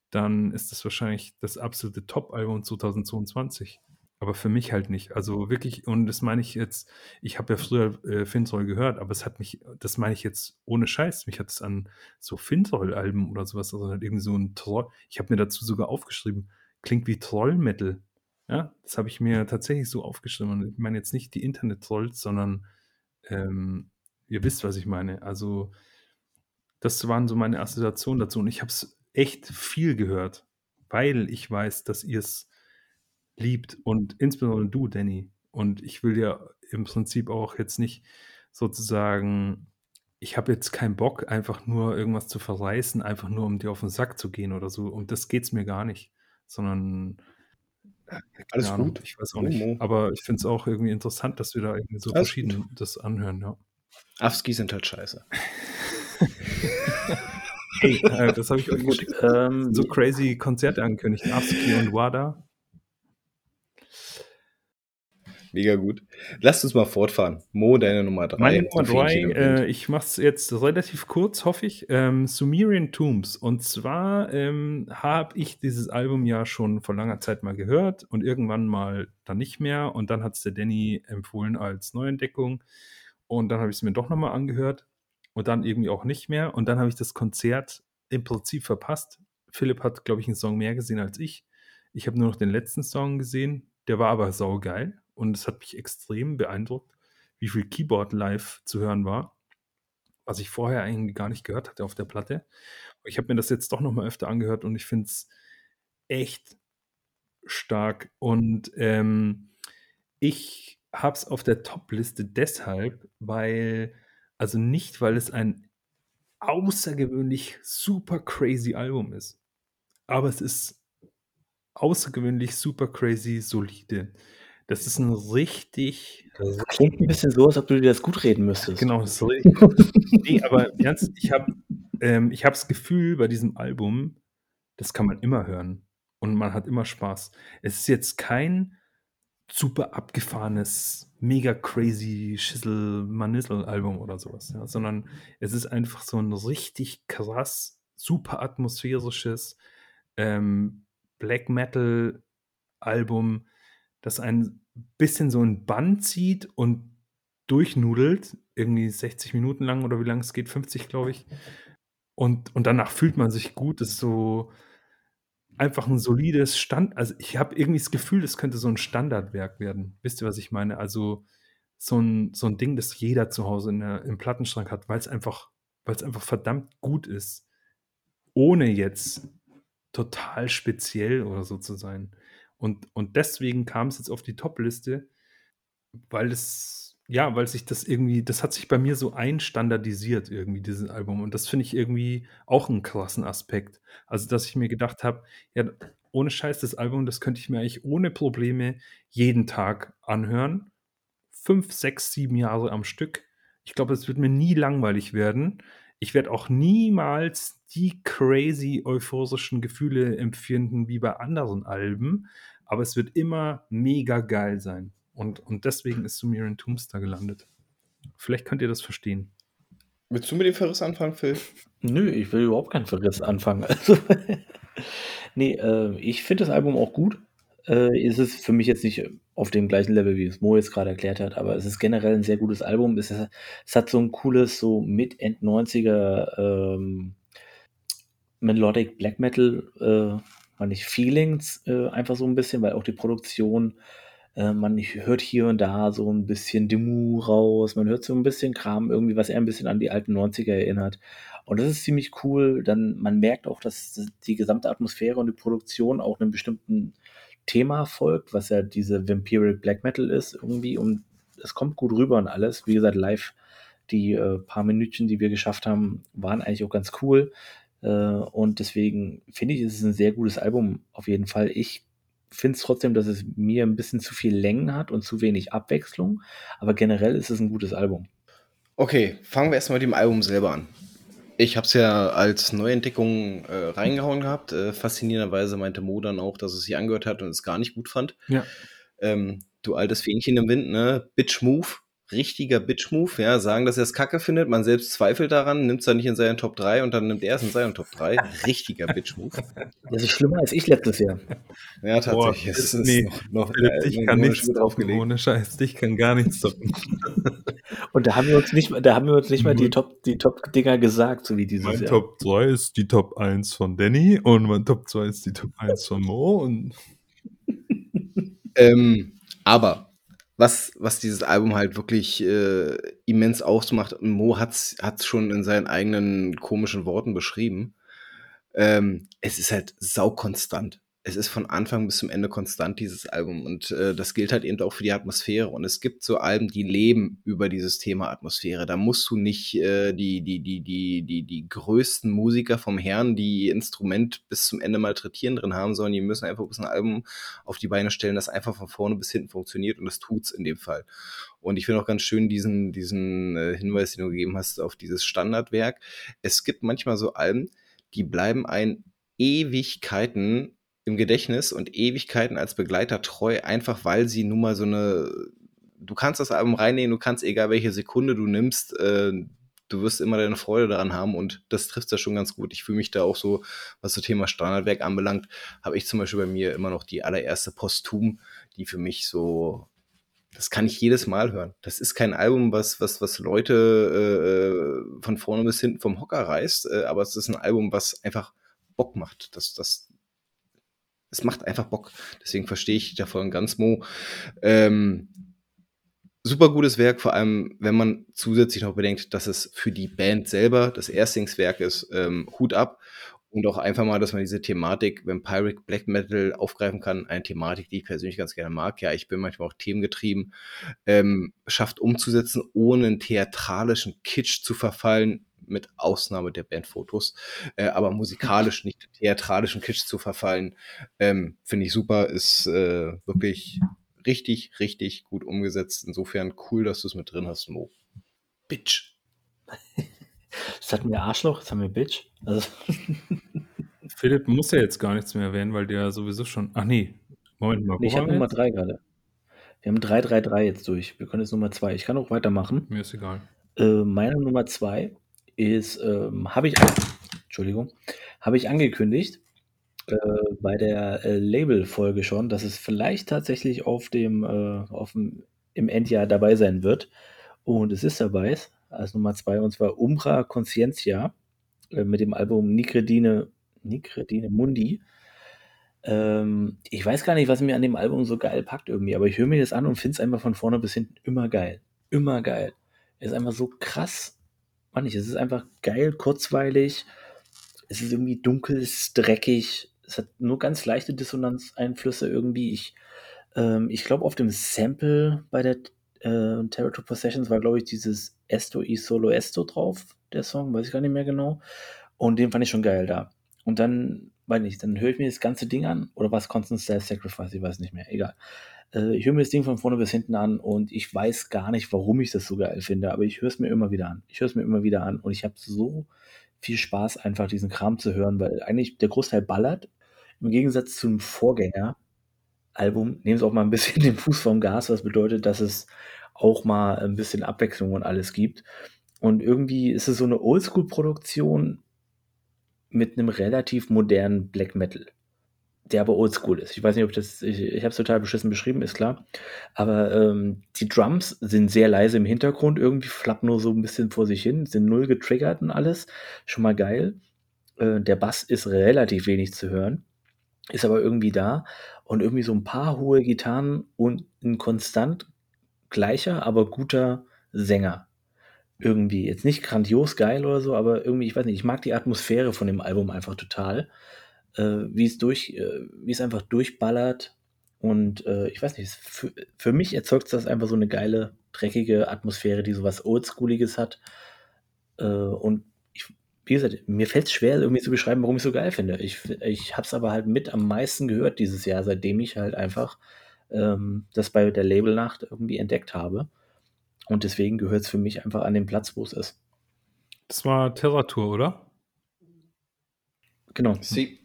dann ist das wahrscheinlich das absolute Top-Album 2022. Aber für mich halt nicht. Also wirklich, und das meine ich jetzt, ich habe ja früher äh, Fintroll gehört, aber es hat mich, das meine ich jetzt ohne Scheiß, mich hat es an so Fintroll-Alben oder sowas, also halt irgendwie so ein Troll, ich habe mir dazu sogar aufgeschrieben, klingt wie Troll-Metal. Ja, das habe ich mir tatsächlich so aufgeschrieben. Und ich meine jetzt nicht die Internet-Trolls, sondern ähm, ihr wisst, was ich meine. Also, das waren so meine Assoziationen dazu. Und ich habe es echt viel gehört, weil ich weiß, dass ihr es liebt. Und insbesondere du, Danny. Und ich will ja im Prinzip auch jetzt nicht sozusagen, ich habe jetzt keinen Bock, einfach nur irgendwas zu verreißen, einfach nur um dir auf den Sack zu gehen oder so. Und das geht es mir gar nicht. Sondern alles ja, gut. Ich weiß auch nicht. Aber ich finde es auch irgendwie interessant, dass wir da irgendwie so Alles verschieden gut. das anhören, ja. Afski sind halt scheiße. hey, äh, das habe ich euch gut. Ähm, so crazy Konzerte angekündigt. Afski und Wada. Mega gut. Lasst uns mal fortfahren. Mo, deine Nummer 3. Meine Nummer 3, äh, ich mache es jetzt relativ kurz, hoffe ich. Ähm, Sumerian Tombs. Und zwar ähm, habe ich dieses Album ja schon vor langer Zeit mal gehört und irgendwann mal dann nicht mehr. Und dann hat es der Danny empfohlen als Neuentdeckung. Und dann habe ich es mir doch nochmal angehört und dann irgendwie auch nicht mehr. Und dann habe ich das Konzert im Prinzip verpasst. Philipp hat, glaube ich, einen Song mehr gesehen als ich. Ich habe nur noch den letzten Song gesehen. Der war aber saugeil und es hat mich extrem beeindruckt, wie viel Keyboard live zu hören war, was ich vorher eigentlich gar nicht gehört hatte auf der Platte. Ich habe mir das jetzt doch noch mal öfter angehört und ich finde es echt stark. Und ähm, ich habe es auf der Top-Liste deshalb, weil, also nicht, weil es ein außergewöhnlich super crazy Album ist, aber es ist außergewöhnlich super crazy solide. Das ist ein richtig. Das klingt ein bisschen so, als ob du dir das gut reden müsstest. Genau, das ist richtig. nee, aber ernst, ich habe ähm, ich hab das Gefühl bei diesem Album, das kann man immer hören. Und man hat immer Spaß. Es ist jetzt kein super abgefahrenes, mega crazy Schissel Manissel Album oder sowas, ja, sondern es ist einfach so ein richtig krass, super atmosphärisches, ähm, Black Metal Album, das ein bisschen so ein Band zieht und durchnudelt, irgendwie 60 Minuten lang oder wie lang es geht, 50, glaube ich. Und, und danach fühlt man sich gut. Das ist so einfach ein solides Stand. Also ich habe irgendwie das Gefühl, das könnte so ein Standardwerk werden. Wisst ihr, was ich meine? Also so ein, so ein Ding, das jeder zu Hause in der, im Plattenschrank hat, weil es einfach, weil es einfach verdammt gut ist. Ohne jetzt total speziell oder so zu sein. Und, und deswegen kam es jetzt auf die Top-Liste, weil es, ja, weil sich das irgendwie, das hat sich bei mir so einstandardisiert, irgendwie, dieses Album. Und das finde ich irgendwie auch einen krassen Aspekt. Also, dass ich mir gedacht habe, ja, ohne Scheiß, das Album, das könnte ich mir eigentlich ohne Probleme jeden Tag anhören. Fünf, sechs, sieben Jahre am Stück. Ich glaube, es wird mir nie langweilig werden. Ich werde auch niemals die crazy euphorischen Gefühle empfinden wie bei anderen Alben, aber es wird immer mega geil sein. Und, und deswegen ist Sumerian Tombstar gelandet. Vielleicht könnt ihr das verstehen. Willst du mit dem Verriss anfangen, Phil? Nö, ich will überhaupt keinen Verriss anfangen. Also, nee, äh, ich finde das Album auch gut. Äh, ist es für mich jetzt nicht auf dem gleichen Level, wie es Mo jetzt gerade erklärt hat, aber es ist generell ein sehr gutes Album. Es, ist, es hat so ein cooles, so Mid-End-90er ähm, Melodic Black Metal, äh, man nicht Feelings, äh, einfach so ein bisschen, weil auch die Produktion, äh, man hört hier und da so ein bisschen Demu raus, man hört so ein bisschen Kram, irgendwie, was eher ein bisschen an die alten 90er erinnert. Und das ist ziemlich cool. Dann, man merkt auch, dass die gesamte Atmosphäre und die Produktion auch einem bestimmten Thema folgt, was ja diese Vampiric Black Metal ist, irgendwie. Und es kommt gut rüber und alles. Wie gesagt, live, die äh, paar Minütchen, die wir geschafft haben, waren eigentlich auch ganz cool. Äh, und deswegen finde ich, es ist ein sehr gutes Album auf jeden Fall. Ich finde es trotzdem, dass es mir ein bisschen zu viel Längen hat und zu wenig Abwechslung. Aber generell ist es ein gutes Album. Okay, fangen wir erstmal mit dem Album selber an. Ich habe es ja als Neuentdeckung äh, reingehauen gehabt. Äh, faszinierenderweise meinte Mo dann auch, dass es sich angehört hat und es gar nicht gut fand. Ja. Ähm, du altes Fähnchen im Wind, ne? Bitch Move richtiger Bitch-Move, ja, sagen, dass er es kacke findet, man selbst zweifelt daran, nimmt es dann nicht in seinen Top 3 und dann nimmt er es in seinen Top 3. Richtiger Bitch-Move. Das ist schlimmer als ich letztes Jahr. Ja, tatsächlich. Boah, es ist nee, noch, noch äh, dich kann nichts draufgelegt. Ohne Scheiß, dich kann gar nichts toppen. und da haben wir uns nicht, da haben wir uns nicht mal die Top, die Top-Dinger gesagt, so wie dieses mein Jahr. Top 3 ist die Top 1 von Danny und mein Top 2 ist die Top 1 von Mo und ähm, aber was, was dieses Album halt wirklich äh, immens ausmacht. Mo hat es schon in seinen eigenen komischen Worten beschrieben. Ähm, es ist halt saukonstant es ist von Anfang bis zum Ende konstant, dieses Album. Und äh, das gilt halt eben auch für die Atmosphäre. Und es gibt so Alben, die leben über dieses Thema Atmosphäre. Da musst du nicht äh, die, die, die, die, die, die größten Musiker vom Herrn, die Instrument bis zum Ende malträtieren drin haben, sondern die müssen einfach ein Album auf die Beine stellen, das einfach von vorne bis hinten funktioniert. Und das tut's in dem Fall. Und ich finde auch ganz schön diesen, diesen äh, Hinweis, den du gegeben hast, auf dieses Standardwerk. Es gibt manchmal so Alben, die bleiben ein Ewigkeiten im Gedächtnis und Ewigkeiten als Begleiter treu, einfach weil sie nun mal so eine. Du kannst das Album reinnehmen, du kannst, egal welche Sekunde du nimmst, äh, du wirst immer deine Freude daran haben und das trifft ja schon ganz gut. Ich fühle mich da auch so, was das Thema Standardwerk anbelangt, habe ich zum Beispiel bei mir immer noch die allererste Postum, die für mich so das kann ich jedes Mal hören. Das ist kein Album, was, was, was Leute äh, von vorne bis hinten vom Hocker reißt, äh, aber es ist ein Album, was einfach Bock macht. Das, das, es macht einfach Bock. Deswegen verstehe ich davon ganz Mo. Ähm, super gutes Werk, vor allem wenn man zusätzlich noch bedenkt, dass es für die Band selber das Erstlingswerk ist. Ähm, Hut ab. Und auch einfach mal, dass man diese Thematik Vampiric Black Metal aufgreifen kann. Eine Thematik, die ich persönlich ganz gerne mag. Ja, ich bin manchmal auch themengetrieben. Ähm, schafft umzusetzen, ohne einen theatralischen Kitsch zu verfallen mit Ausnahme der Bandfotos, äh, aber musikalisch nicht theatralischen Kitsch zu verfallen, ähm, finde ich super, ist äh, wirklich richtig, richtig gut umgesetzt. Insofern cool, dass du es mit drin hast, Mo. Bitch. Das hatten wir Arschloch, jetzt haben wir Bitch. Also Philipp muss ja jetzt gar nichts mehr erwähnen, weil der sowieso schon. Ach nee, Moment mal. Nee, ich habe Nummer 3 gerade. Wir haben 3, 3, 3 jetzt durch. Wir können jetzt Nummer 2. Ich kann auch weitermachen. Mir ist egal. Äh, meine Nummer 2 ist, ähm, habe ich, Entschuldigung, habe ich angekündigt. Äh, bei der äh, Label-Folge schon, dass es vielleicht tatsächlich auf dem, äh, auf dem, im Endjahr dabei sein wird. Und es ist dabei, als Nummer zwei, und zwar Umbra Conscientia äh, mit dem Album Nicredine, Nicredine Mundi. Ähm, ich weiß gar nicht, was mir an dem Album so geil packt irgendwie, aber ich höre mir das an und finde es einfach von vorne bis hinten immer geil. Immer geil. Ist einfach so krass. Mann, es ist einfach geil, kurzweilig. Es ist irgendwie dunkel, es ist dreckig. Es hat nur ganz leichte Dissonanzeinflüsse irgendwie. Ich, ähm, ich glaube, auf dem Sample bei der äh, Territory Possessions war, glaube ich, dieses Esto y Solo Esto drauf, der Song, weiß ich gar nicht mehr genau. Und den fand ich schon geil da. Und dann, weiß nicht, dann höre ich mir das ganze Ding an, oder was Constant Self Sacrifice, ich weiß nicht mehr, egal. Äh, ich höre mir das Ding von vorne bis hinten an und ich weiß gar nicht, warum ich das so geil finde, aber ich höre es mir immer wieder an. Ich höre es mir immer wieder an und ich habe so viel Spaß, einfach diesen Kram zu hören, weil eigentlich der Großteil ballert. Im Gegensatz zum Vorgänger, Album, nehmen sie auch mal ein bisschen den Fuß vom Gas, was bedeutet, dass es auch mal ein bisschen Abwechslung und alles gibt. Und irgendwie ist es so eine Oldschool-Produktion mit einem relativ modernen Black Metal, der aber Oldschool ist. Ich weiß nicht, ob das, ich, ich habe es total beschissen beschrieben, ist klar. Aber ähm, die Drums sind sehr leise im Hintergrund, irgendwie flappen nur so ein bisschen vor sich hin, sind null getriggert und alles. Schon mal geil. Äh, der Bass ist relativ wenig zu hören, ist aber irgendwie da. Und irgendwie so ein paar hohe Gitarren und ein konstant gleicher, aber guter Sänger. Irgendwie. Jetzt nicht grandios geil oder so, aber irgendwie, ich weiß nicht, ich mag die Atmosphäre von dem Album einfach total. Äh, wie es durch, äh, wie es einfach durchballert. Und äh, ich weiß nicht, für, für mich erzeugt das einfach so eine geile, dreckige Atmosphäre, die sowas Oldschooliges hat. Äh, und ich, wie gesagt, mir fällt es schwer, irgendwie zu beschreiben, warum ich es so geil finde. Ich, ich habe es aber halt mit am meisten gehört dieses Jahr, seitdem ich halt einfach ähm, das bei der Labelnacht irgendwie entdeckt habe. Und deswegen gehört es für mich einfach an den Platz, wo es ist. Das war Terratur, oder? Genau. Sie.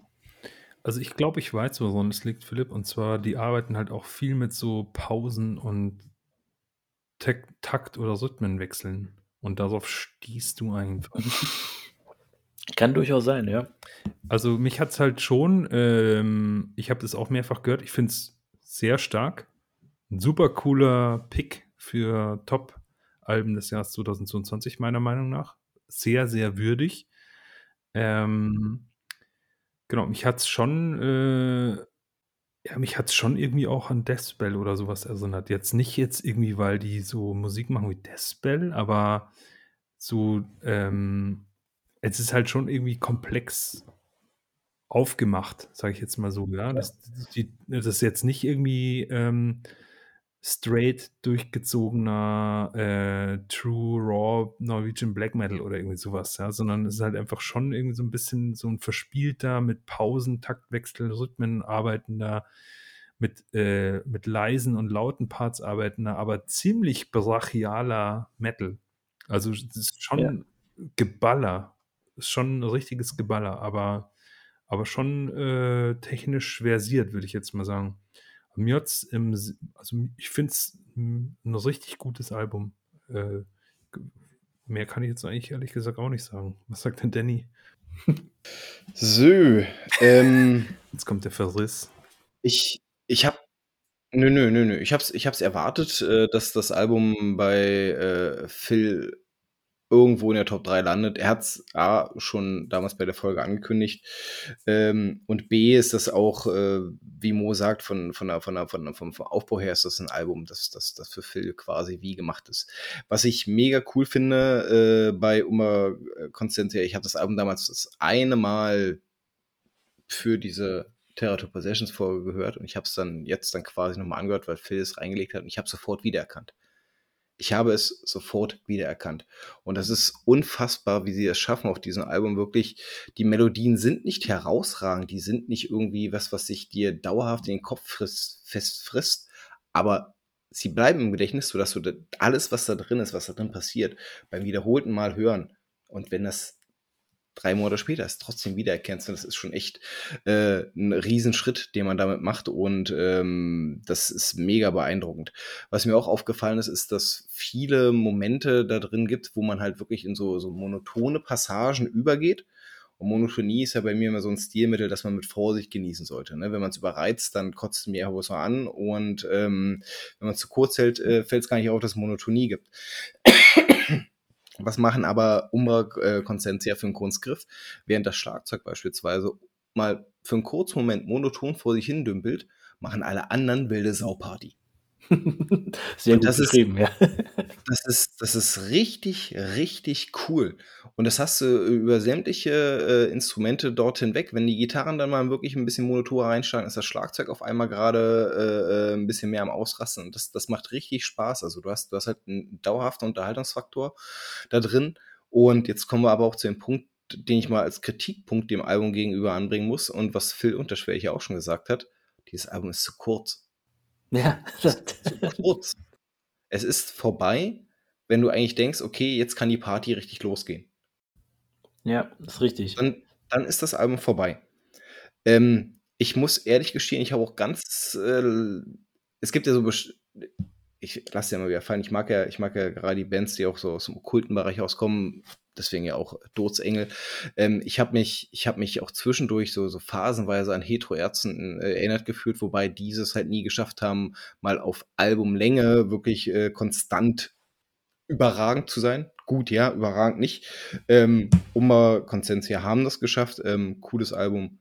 Also ich glaube, ich weiß, woran es liegt, Philipp. Und zwar, die arbeiten halt auch viel mit so Pausen und Takt oder Rhythmenwechseln. Und darauf stießt du einfach. Kann durchaus sein, ja. Also mich hat es halt schon, ähm, ich habe das auch mehrfach gehört, ich finde es sehr stark. Ein super cooler Pick für Top-Alben des Jahres 2022, meiner Meinung nach. Sehr, sehr würdig. Ähm, genau, mich hat es schon, äh, ja, mich hat schon irgendwie auch an Deathspell oder sowas erinnert. Jetzt nicht jetzt irgendwie, weil die so Musik machen wie Deathspell, aber so, ähm, es ist halt schon irgendwie komplex aufgemacht, sage ich jetzt mal so. Ja, das, die, das ist jetzt nicht irgendwie ähm, straight durchgezogener äh, True Raw Norwegian Black Metal oder irgendwie sowas, ja, sondern es ist halt einfach schon irgendwie so ein bisschen so ein verspielter, mit Pausen, Taktwechsel, Rhythmen arbeitender, mit, äh, mit leisen und lauten Parts arbeitender, aber ziemlich brachialer Metal. Also es ist schon ja. Geballer, ist schon ein richtiges Geballer, aber aber schon äh, technisch versiert, würde ich jetzt mal sagen. Mir hat's im, also ich finde es ein richtig gutes Album. Äh, mehr kann ich jetzt eigentlich ehrlich gesagt auch nicht sagen. Was sagt denn Danny? So, ähm, jetzt kommt der Verriss. Ich, ich habe Nö, nö, nö, nö. Ich hab's, ich hab's erwartet, äh, dass das Album bei äh, Phil irgendwo in der Top 3 landet. Er hat es A schon damals bei der Folge angekündigt. Ähm, und B ist das auch, äh, wie Mo sagt, von, von, der, von, der, von, vom, vom Aufbau her ist das ein Album, das, das, das für Phil quasi wie gemacht ist. Was ich mega cool finde äh, bei Uma Constantia, ich habe das Album damals das eine Mal für diese Terra to Possessions Folge gehört und ich habe es dann jetzt dann quasi nochmal angehört, weil Phil es reingelegt hat und ich habe sofort wiedererkannt ich habe es sofort wiedererkannt. Und das ist unfassbar, wie sie es schaffen auf diesem Album wirklich. Die Melodien sind nicht herausragend, die sind nicht irgendwie was, was sich dir dauerhaft in den Kopf frisst, fest frisst, aber sie bleiben im Gedächtnis, sodass du alles, was da drin ist, was da drin passiert, beim wiederholten Mal hören. Und wenn das drei Monate später es trotzdem wiedererkennst. Und das ist schon echt äh, ein Riesenschritt, den man damit macht. Und ähm, das ist mega beeindruckend. Was mir auch aufgefallen ist, ist, dass viele Momente da drin gibt, wo man halt wirklich in so, so monotone Passagen übergeht Und Monotonie ist ja bei mir immer so ein Stilmittel, das man mit Vorsicht genießen sollte. Ne? Wenn man es überreizt, dann kotzt mir irgendwo an. Und ähm, wenn man es zu kurz hält, äh, fällt es gar nicht auf, dass es Monotonie gibt. Was machen aber Umbra-Konsentia für einen Kunstgriff? Während das Schlagzeug beispielsweise mal für einen kurzen Moment monoton vor sich hin dümpelt, machen alle anderen wilde Sauparty. Sehr gut das beschrieben, ist, ja. das, ist, das ist richtig, richtig cool. Und das hast du über sämtliche äh, Instrumente dort hinweg. Wenn die Gitarren dann mal wirklich ein bisschen monotor reinschlagen, ist das Schlagzeug auf einmal gerade äh, äh, ein bisschen mehr am Ausrasten. Das, das macht richtig Spaß. Also du hast, du hast halt einen dauerhaften Unterhaltungsfaktor da drin. Und jetzt kommen wir aber auch zu dem Punkt, den ich mal als Kritikpunkt dem Album gegenüber anbringen muss und was Phil Unterschwer hier auch schon gesagt hat. Dieses Album ist zu kurz. Ja, das kurz. Es ist vorbei, wenn du eigentlich denkst, okay, jetzt kann die Party richtig losgehen. Ja, das ist richtig. Dann, dann ist das Album vorbei. Ähm, ich muss ehrlich gestehen, ich habe auch ganz. Äh, es gibt ja so. Ich lasse ja mal wieder fallen. Ich mag ja, ich mag ja gerade die Bands, die auch so aus dem okkulten Bereich auskommen deswegen ja auch Dotsengel. Ähm, ich habe mich, ich habe mich auch zwischendurch so, so phasenweise an Heteroärzten äh, erinnert gefühlt, wobei dieses halt nie geschafft haben, mal auf Albumlänge wirklich äh, konstant überragend zu sein. Gut, ja, überragend nicht. Ähm, Umba Consensia haben das geschafft. Ähm, cooles Album.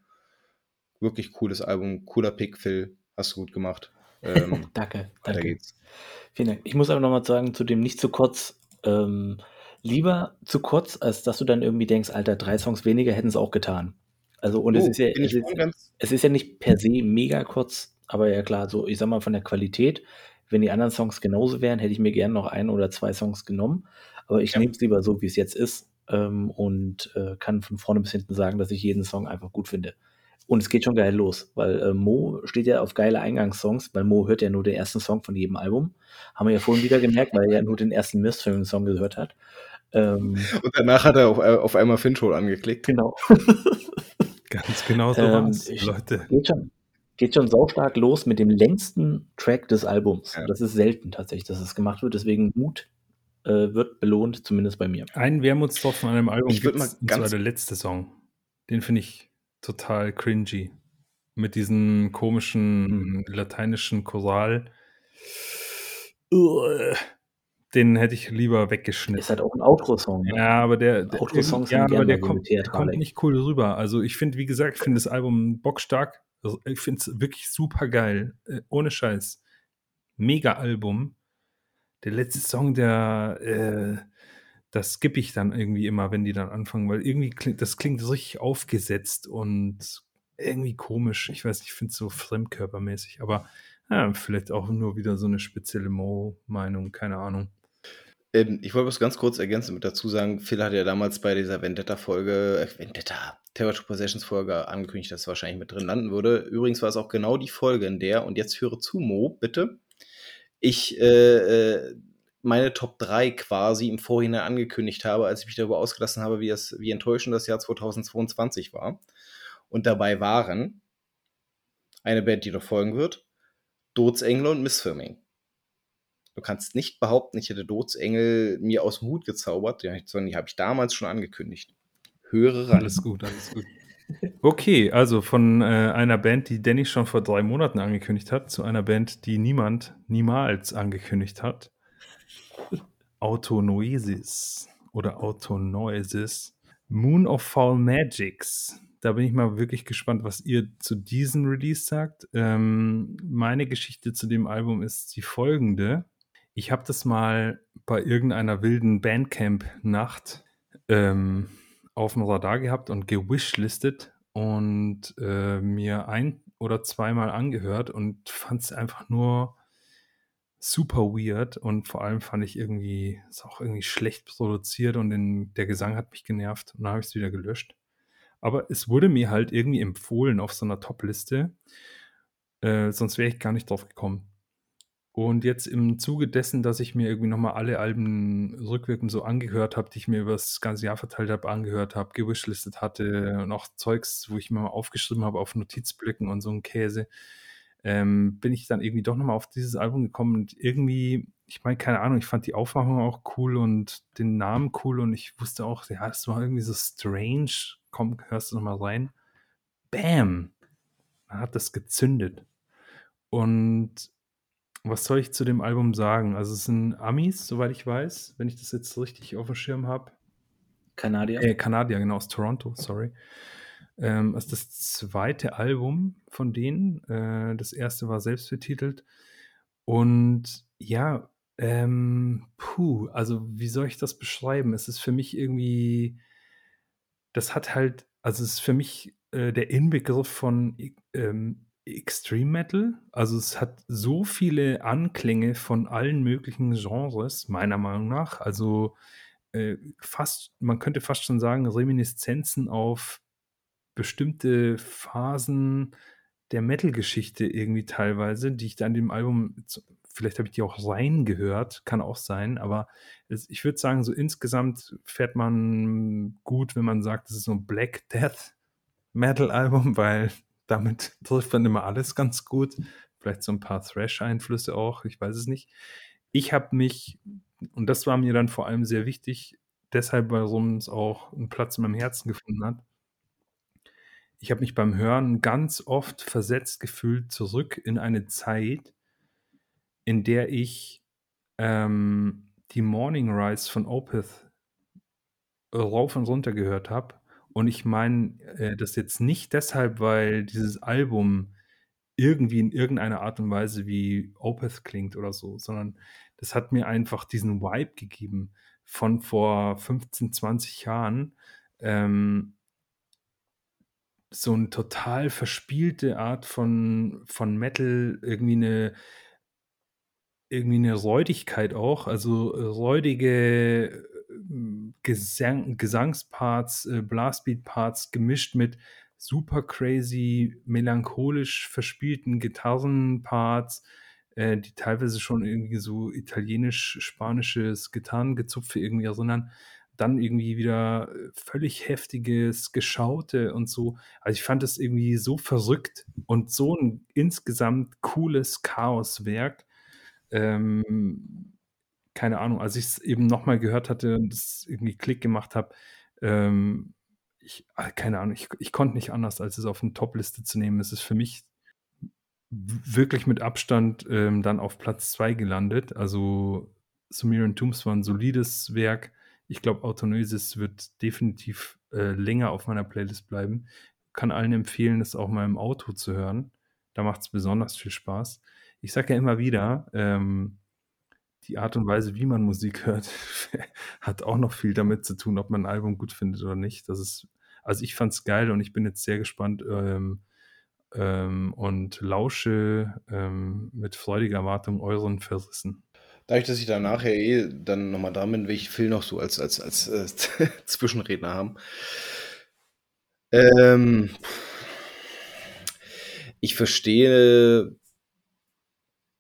Wirklich cooles Album. Cooler Pick, Phil. Hast du gut gemacht. Ähm, danke, danke. Geht's. Vielen Dank. Ich muss aber nochmal sagen, zu dem nicht zu kurz, ähm, lieber zu kurz, als dass du dann irgendwie denkst, Alter, drei Songs weniger hätten es auch getan. Also, und oh, es, ist ja, es, ist, es ist ja nicht per se mega kurz, aber ja klar, so, ich sag mal, von der Qualität, wenn die anderen Songs genauso wären, hätte ich mir gerne noch ein oder zwei Songs genommen. Aber ich ja. nehme es lieber so, wie es jetzt ist ähm, und äh, kann von vorne bis hinten sagen, dass ich jeden Song einfach gut finde. Und es geht schon geil los, weil äh, Mo steht ja auf geile Eingangssongs, weil Mo hört ja nur den ersten Song von jedem Album. Haben wir ja vorhin wieder gemerkt, weil er ja nur den ersten Mistfilm-Song gehört hat. Ähm, Und danach hat er auf, äh, auf einmal Finchhole angeklickt. Genau. Ganz genau so ähm, war's, Leute. Geht schon, geht schon saustark los mit dem längsten Track des Albums. Ja. Das ist selten tatsächlich, dass es gemacht wird. Deswegen Mut äh, wird belohnt, zumindest bei mir. Ein Wermutstropfen an einem Album ich würde mal ganz der letzte Song. Den finde ich total cringy. Mit diesem komischen mhm. lateinischen Choral. Den hätte ich lieber weggeschnitten. Ist halt auch ein Outro-Song. Ne? Ja, aber der, der, Outro-Songs ja, aber der kommt, der kommt nicht cool rüber. Also ich finde, wie gesagt, ich finde das Album bockstark. Also ich finde es wirklich super geil. Äh, ohne Scheiß. Mega Album. Der letzte Song, der, äh, das skippe ich dann irgendwie immer, wenn die dann anfangen, weil irgendwie klingt, das klingt richtig aufgesetzt und irgendwie komisch. Ich weiß nicht, ich finde es so fremdkörpermäßig, aber ja, vielleicht auch nur wieder so eine spezielle Mo-Meinung, keine Ahnung. Ähm, ich wollte was ganz kurz ergänzen mit dazu sagen, Phil hat ja damals bei dieser Vendetta-Folge, äh, Vendetta, Terror to Possessions-Folge angekündigt, dass es wahrscheinlich mit drin landen würde. Übrigens war es auch genau die Folge, in der, und jetzt höre zu, Mo, bitte, ich äh, äh, meine Top 3 quasi im Vorhinein angekündigt habe, als ich mich darüber ausgelassen habe, wie, es, wie enttäuschend das Jahr 2022 war. Und dabei waren eine Band, die noch folgen wird, Dotsengel und Missfirming. Du kannst nicht behaupten, ich hätte Dotsengel mir aus dem Hut gezaubert, sondern die habe ich damals schon angekündigt. Höre ran. Alles gut, alles gut. Okay, also von äh, einer Band, die Danny schon vor drei Monaten angekündigt hat, zu einer Band, die niemand niemals angekündigt hat. Autonoesis oder Autonoesis. Moon of Foul Magics. Da bin ich mal wirklich gespannt, was ihr zu diesem Release sagt. Ähm, meine Geschichte zu dem Album ist die folgende. Ich habe das mal bei irgendeiner wilden Bandcamp-Nacht ähm, auf dem Radar gehabt und gewishlistet und äh, mir ein oder zweimal angehört und fand es einfach nur super weird und vor allem fand ich irgendwie, ist auch irgendwie schlecht produziert und den, der Gesang hat mich genervt und dann habe ich es wieder gelöscht. Aber es wurde mir halt irgendwie empfohlen auf so einer Top-Liste, äh, sonst wäre ich gar nicht drauf gekommen. Und jetzt im Zuge dessen, dass ich mir irgendwie nochmal alle Alben rückwirkend so angehört habe, die ich mir über das ganze Jahr verteilt habe, angehört habe, gewishlistet hatte und auch Zeugs, wo ich mir mal aufgeschrieben habe auf Notizblöcken und so ein Käse, ähm, bin ich dann irgendwie doch nochmal auf dieses Album gekommen und irgendwie, ich meine, keine Ahnung, ich fand die Aufmachung auch cool und den Namen cool und ich wusste auch, ja, es war irgendwie so strange, komm, hörst du noch mal rein. Bam! Man hat das gezündet. Und was soll ich zu dem Album sagen? Also es sind Amis, soweit ich weiß, wenn ich das jetzt richtig auf dem Schirm habe. Kanadier? Äh, Kanadier, genau, aus Toronto, sorry. Ähm, das ist das zweite Album von denen. Äh, das erste war selbstbetitelt. Und ja, ähm, puh, also wie soll ich das beschreiben? Es ist für mich irgendwie, das hat halt, also es ist für mich äh, der Inbegriff von ähm, Extreme Metal. Also es hat so viele Anklänge von allen möglichen Genres, meiner Meinung nach. Also äh, fast, man könnte fast schon sagen, Reminiszenzen auf bestimmte Phasen der Metal-Geschichte irgendwie teilweise, die ich da in dem Album, vielleicht habe ich die auch reingehört, kann auch sein, aber es, ich würde sagen, so insgesamt fährt man gut, wenn man sagt, es ist so ein Black Death Metal-Album, weil damit trifft man immer alles ganz gut. Vielleicht so ein paar Thrash-Einflüsse auch, ich weiß es nicht. Ich habe mich, und das war mir dann vor allem sehr wichtig, deshalb, warum es auch einen Platz in meinem Herzen gefunden hat. Ich habe mich beim Hören ganz oft versetzt gefühlt zurück in eine Zeit, in der ich ähm, die Morning Rise von Opeth rauf und runter gehört habe und ich meine äh, das jetzt nicht deshalb, weil dieses Album irgendwie in irgendeiner Art und Weise wie Opeth klingt oder so, sondern das hat mir einfach diesen Vibe gegeben von vor 15, 20 Jahren. Ähm, so eine total verspielte Art von, von Metal, irgendwie eine, irgendwie eine Räudigkeit auch, also äh, räudige Gesang, Gesangsparts, äh, Blastbeat-Parts gemischt mit super crazy, melancholisch verspielten Gitarrenparts, äh, die teilweise schon irgendwie so italienisch-spanisches Gitarrengezupfe irgendwie erinnern. Dann irgendwie wieder äh, völlig heftiges Geschaute und so. Also ich fand es irgendwie so verrückt und so ein insgesamt cooles Chaoswerk. Ähm, keine Ahnung, als ich es eben nochmal gehört hatte und es irgendwie Klick gemacht habe, ähm, ah, keine Ahnung, ich, ich konnte nicht anders, als es auf eine Top-Liste zu nehmen. Es ist für mich wirklich mit Abstand ähm, dann auf Platz 2 gelandet. Also Sumerian Tombs war ein solides Werk. Ich glaube, Autonosis wird definitiv äh, länger auf meiner Playlist bleiben. Kann allen empfehlen, es auch mal im Auto zu hören. Da macht es besonders viel Spaß. Ich sage ja immer wieder, ähm, die Art und Weise, wie man Musik hört, hat auch noch viel damit zu tun, ob man ein Album gut findet oder nicht. Das ist, also ich fand es geil und ich bin jetzt sehr gespannt ähm, ähm, und lausche ähm, mit freudiger Erwartung euren Verrissen. Dadurch, dass ich da nachher eh dann nochmal da bin, will ich Phil noch so als, als, als äh, Zwischenredner haben. Ähm, ich verstehe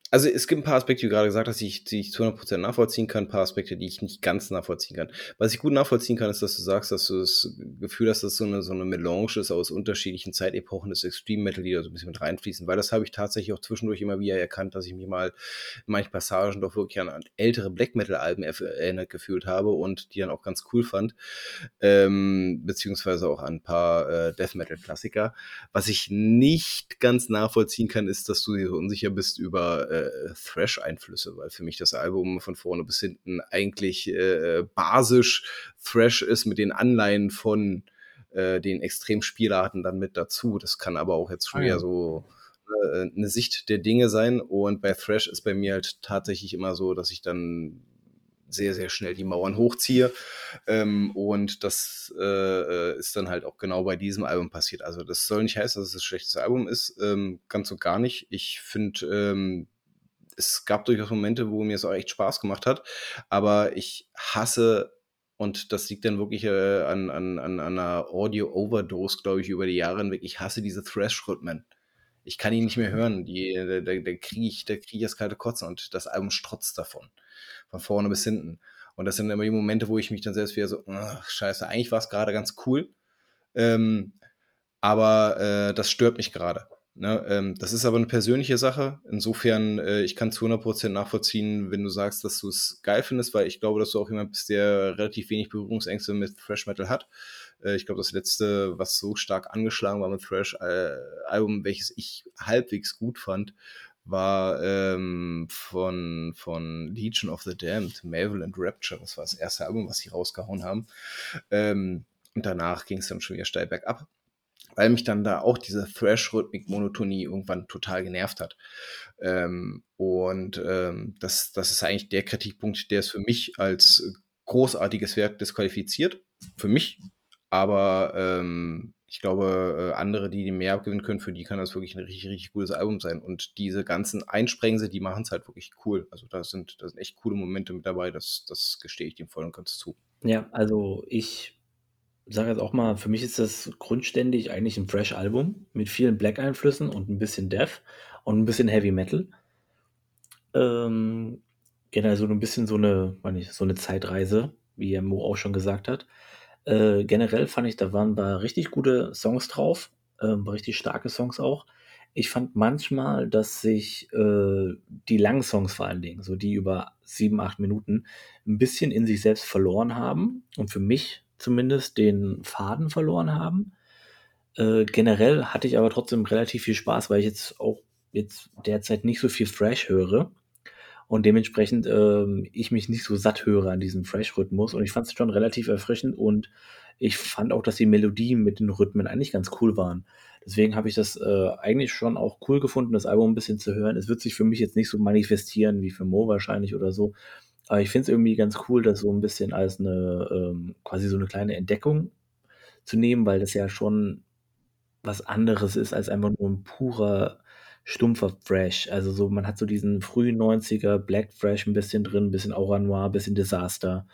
also es gibt ein paar Aspekte, wie du gerade gesagt hast, die ich, die ich zu 100% nachvollziehen kann, ein paar Aspekte, die ich nicht ganz nachvollziehen kann. Was ich gut nachvollziehen kann, ist, dass du sagst, dass du das Gefühl hast, dass so eine, so eine Melange ist aus unterschiedlichen Zeitepochen des Extreme Metal, die da so ein bisschen mit reinfließen, weil das habe ich tatsächlich auch zwischendurch immer wieder erkannt, dass ich mich mal in manchen Passagen doch wirklich an ältere Black Metal Alben erinnert gefühlt habe und die dann auch ganz cool fand, ähm, beziehungsweise auch an ein paar äh, Death Metal Klassiker. Was ich nicht ganz nachvollziehen kann, ist, dass du dir so unsicher bist über äh, äh, Thrash-Einflüsse, weil für mich das Album von vorne bis hinten eigentlich äh, basisch Thrash ist mit den Anleihen von äh, den Extremspielarten dann mit dazu. Das kann aber auch jetzt schon ah, ja. so äh, eine Sicht der Dinge sein. Und bei Thrash ist bei mir halt tatsächlich immer so, dass ich dann sehr, sehr schnell die Mauern hochziehe. Ähm, und das äh, äh, ist dann halt auch genau bei diesem Album passiert. Also das soll nicht heißen, dass es ein schlechtes Album ist. Ähm, ganz und gar nicht. Ich finde ähm, es gab durchaus Momente, wo mir es auch echt Spaß gemacht hat, aber ich hasse und das liegt dann wirklich äh, an, an, an einer Audio-Overdose, glaube ich, über die Jahre hinweg. Ich hasse diese Thrash-Rhythmen. Ich kann ihn nicht mehr hören. Die, da, da, da kriege ich, krieg ich das kalte Kotzen und das Album strotzt davon. Von vorne bis hinten. Und das sind immer die Momente, wo ich mich dann selbst wieder so, ach, scheiße, eigentlich war es gerade ganz cool. Ähm, aber äh, das stört mich gerade. Ne, ähm, das ist aber eine persönliche Sache. Insofern, äh, ich kann zu 100% nachvollziehen, wenn du sagst, dass du es geil findest, weil ich glaube, dass du auch jemand bist, der relativ wenig Berührungsängste mit Thrash Metal hat. Äh, ich glaube, das letzte, was so stark angeschlagen war mit Thrash-Album, welches ich halbwegs gut fand, war ähm, von, von Legion of the Damned, Malevolent Rapture. Das war das erste Album, was sie rausgehauen haben. Ähm, und danach ging es dann schon wieder steil bergab, weil mich dann da auch diese Thrash-Rhythmik-Monotonie irgendwann total genervt hat. Ähm, und ähm, das, das ist eigentlich der Kritikpunkt, der es für mich als großartiges Werk disqualifiziert. Für mich. Aber ähm, ich glaube, äh, andere, die mehr abgewinnen können, für die kann das wirklich ein richtig, richtig cooles Album sein. Und diese ganzen Einsprengse, die machen es halt wirklich cool. Also da sind, da sind echt coole Momente mit dabei, das, das gestehe ich dem voll und ganz zu. Ja, also ich sage jetzt auch mal, für mich ist das grundständig eigentlich ein Fresh-Album mit vielen Black-Einflüssen und ein bisschen Death und ein bisschen Heavy Metal. Ähm, generell so ein bisschen so eine, nicht, so eine Zeitreise, wie Mo auch schon gesagt hat. Äh, generell fand ich, da waren paar richtig gute Songs drauf, äh, richtig starke Songs auch. Ich fand manchmal, dass sich äh, die langen Songs vor allen Dingen, so die über sieben, acht Minuten, ein bisschen in sich selbst verloren haben und für mich zumindest den Faden verloren haben. Äh, generell hatte ich aber trotzdem relativ viel Spaß, weil ich jetzt auch jetzt derzeit nicht so viel Fresh höre und dementsprechend ähm, ich mich nicht so satt höre an diesem Fresh-Rhythmus und ich fand es schon relativ erfrischend und ich fand auch, dass die Melodien mit den Rhythmen eigentlich ganz cool waren. Deswegen habe ich das äh, eigentlich schon auch cool gefunden, das Album ein bisschen zu hören. Es wird sich für mich jetzt nicht so manifestieren wie für Mo wahrscheinlich oder so, aber ich finde es irgendwie ganz cool, das so ein bisschen als eine ähm, quasi so eine kleine Entdeckung zu nehmen, weil das ja schon was anderes ist als einfach nur ein purer stumpfer Fresh. Also so, man hat so diesen frühen 90er Black Fresh ein bisschen drin, ein bisschen Aura Noir, ein bisschen Disaster.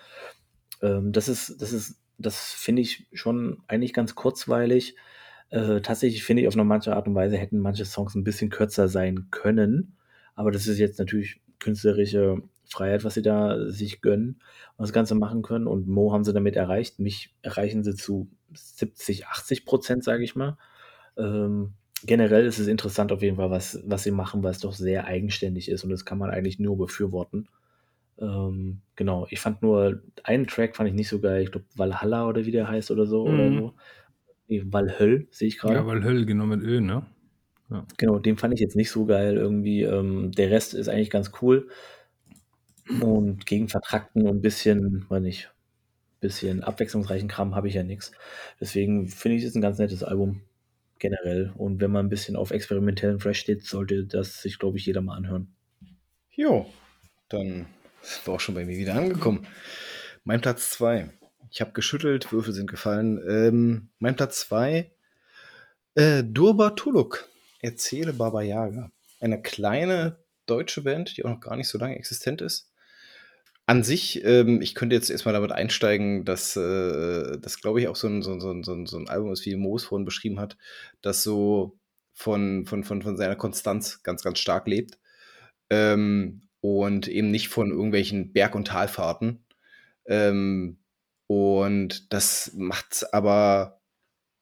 Ähm, das ist, das ist, das finde ich schon eigentlich ganz kurzweilig. Äh, tatsächlich finde ich auf eine manche Art und Weise hätten manche Songs ein bisschen kürzer sein können. Aber das ist jetzt natürlich künstlerische Freiheit, was sie da sich gönnen und das Ganze machen können. Und Mo haben sie damit erreicht. Mich erreichen sie zu 70, 80 Prozent, sage ich mal. Ähm, generell ist es interessant auf jeden Fall, was, was sie machen, weil es doch sehr eigenständig ist und das kann man eigentlich nur befürworten. Ähm, genau, ich fand nur einen Track fand ich nicht so geil, ich glaube Valhalla oder wie der heißt oder so mhm. oder so. Nee, Valhöll sehe ich gerade. Ja, Valhöll, genau mit Ö, ne? Ja. Genau, den fand ich jetzt nicht so geil irgendwie. Ähm, der Rest ist eigentlich ganz cool. Und gegen Vertrackten und ein bisschen, weiß nicht, bisschen abwechslungsreichen Kram habe ich ja nichts. Deswegen finde ich es ein ganz nettes Album generell. Und wenn man ein bisschen auf experimentellen Fresh steht, sollte das sich, glaube ich, jeder mal anhören. Jo, dann wir auch schon bei mir wieder angekommen. Mein Platz 2. Ich habe geschüttelt, Würfel sind gefallen. Ähm, mein Platz 2, äh, Durba Tuluk, Erzähle Baba Yaga. Eine kleine deutsche Band, die auch noch gar nicht so lange existent ist. An sich, ähm, ich könnte jetzt erstmal damit einsteigen, dass äh, das, glaube ich, auch so ein, so, so, so, so ein Album ist, wie Moos vorhin beschrieben hat, das so von, von, von, von seiner Konstanz ganz, ganz stark lebt. Ähm, und eben nicht von irgendwelchen Berg- und Talfahrten. Ähm, und das macht es aber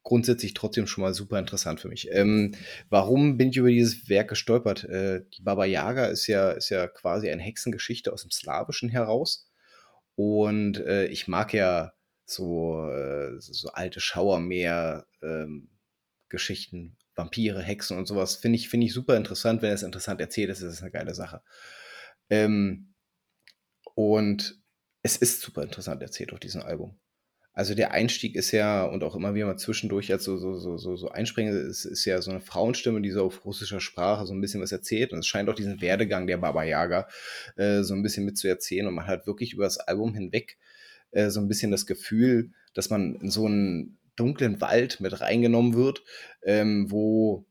grundsätzlich trotzdem schon mal super interessant für mich. Ähm, warum bin ich über dieses Werk gestolpert? Äh, die Baba Yaga ist ja, ist ja quasi eine Hexengeschichte aus dem Slawischen heraus. Und äh, ich mag ja so, äh, so alte Schauermeer-Geschichten, ähm, Vampire, Hexen und sowas. Finde ich, find ich super interessant. Wenn es interessant erzählt ist, ist es eine geile Sache. Ähm, und es ist super interessant erzählt auf diesem Album. Also der Einstieg ist ja, und auch immer wieder mal zwischendurch als so, so, so, so, so einspringen, ist, ist ja so eine Frauenstimme, die so auf russischer Sprache so ein bisschen was erzählt. Und es scheint auch diesen Werdegang der Baba Yaga äh, so ein bisschen mitzuerzählen. Und man hat wirklich über das Album hinweg äh, so ein bisschen das Gefühl, dass man in so einen dunklen Wald mit reingenommen wird, ähm, wo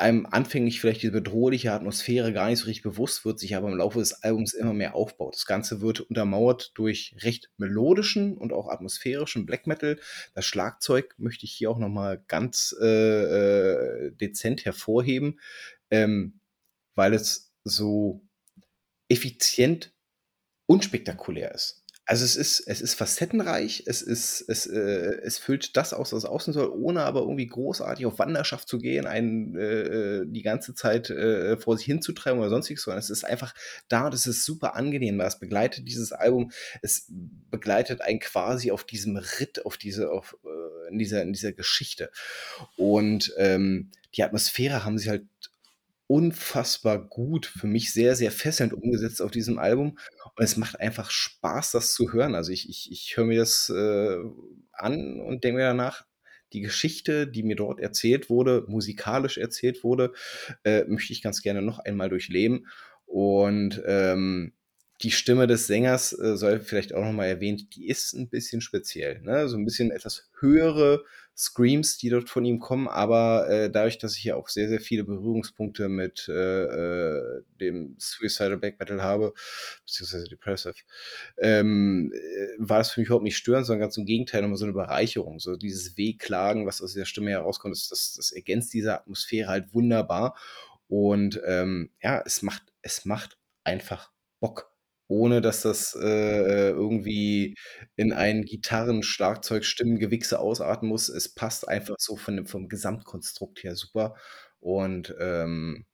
einem anfänglich vielleicht diese bedrohliche Atmosphäre gar nicht so richtig bewusst wird, sich aber im Laufe des Albums immer mehr aufbaut. Das Ganze wird untermauert durch recht melodischen und auch atmosphärischen Black Metal. Das Schlagzeug möchte ich hier auch nochmal ganz äh, äh, dezent hervorheben, ähm, weil es so effizient unspektakulär ist. Also es ist, es ist facettenreich, es ist, es, äh, es füllt das aus, was außen soll, ohne aber irgendwie großartig auf Wanderschaft zu gehen, einen äh, äh, die ganze Zeit äh, vor sich hinzutreiben oder sonstiges, sondern es ist einfach da und es ist super angenehm. Es begleitet dieses Album, es begleitet einen quasi auf diesem Ritt, auf diese, auf, äh, in dieser, in dieser Geschichte. Und ähm, die Atmosphäre haben sie halt unfassbar gut, für mich sehr, sehr fesselnd umgesetzt auf diesem Album. Und es macht einfach Spaß, das zu hören. Also ich, ich, ich höre mir das äh, an und denke mir danach, die Geschichte, die mir dort erzählt wurde, musikalisch erzählt wurde, äh, möchte ich ganz gerne noch einmal durchleben. Und ähm, die Stimme des Sängers äh, soll vielleicht auch nochmal erwähnt, die ist ein bisschen speziell. Ne? So ein bisschen etwas höhere Screams, die dort von ihm kommen, aber äh, dadurch, dass ich ja auch sehr, sehr viele Berührungspunkte mit äh, äh, dem Suicidal Black Metal habe, beziehungsweise Depressive, ähm, äh, war das für mich überhaupt nicht störend, sondern ganz im Gegenteil nochmal so eine Bereicherung. So dieses Wehklagen, was aus dieser Stimme herauskommt, das, das, das ergänzt diese Atmosphäre halt wunderbar. Und ähm, ja, es macht, es macht einfach Bock ohne dass das äh, irgendwie in ein Gitarren-, Schlagzeug-, Stimmengewichse ausarten muss. Es passt einfach so von vom Gesamtkonstrukt her super. Und ähm,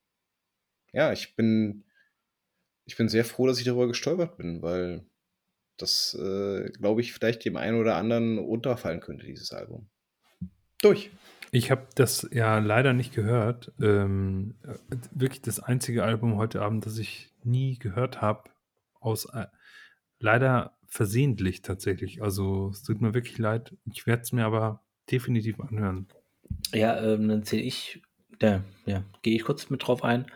ja, ich bin, ich bin sehr froh, dass ich darüber gestolpert bin, weil das, äh, glaube ich, vielleicht dem einen oder anderen runterfallen könnte, dieses Album. Durch. Ich habe das ja leider nicht gehört. Ähm, äh, wirklich das einzige Album heute Abend, das ich nie gehört habe, aus äh, leider versehentlich tatsächlich. Also es tut mir wirklich leid. Ich werde es mir aber definitiv anhören. Ja, ähm, dann zähle ich, da, ja, gehe ich kurz mit drauf ein.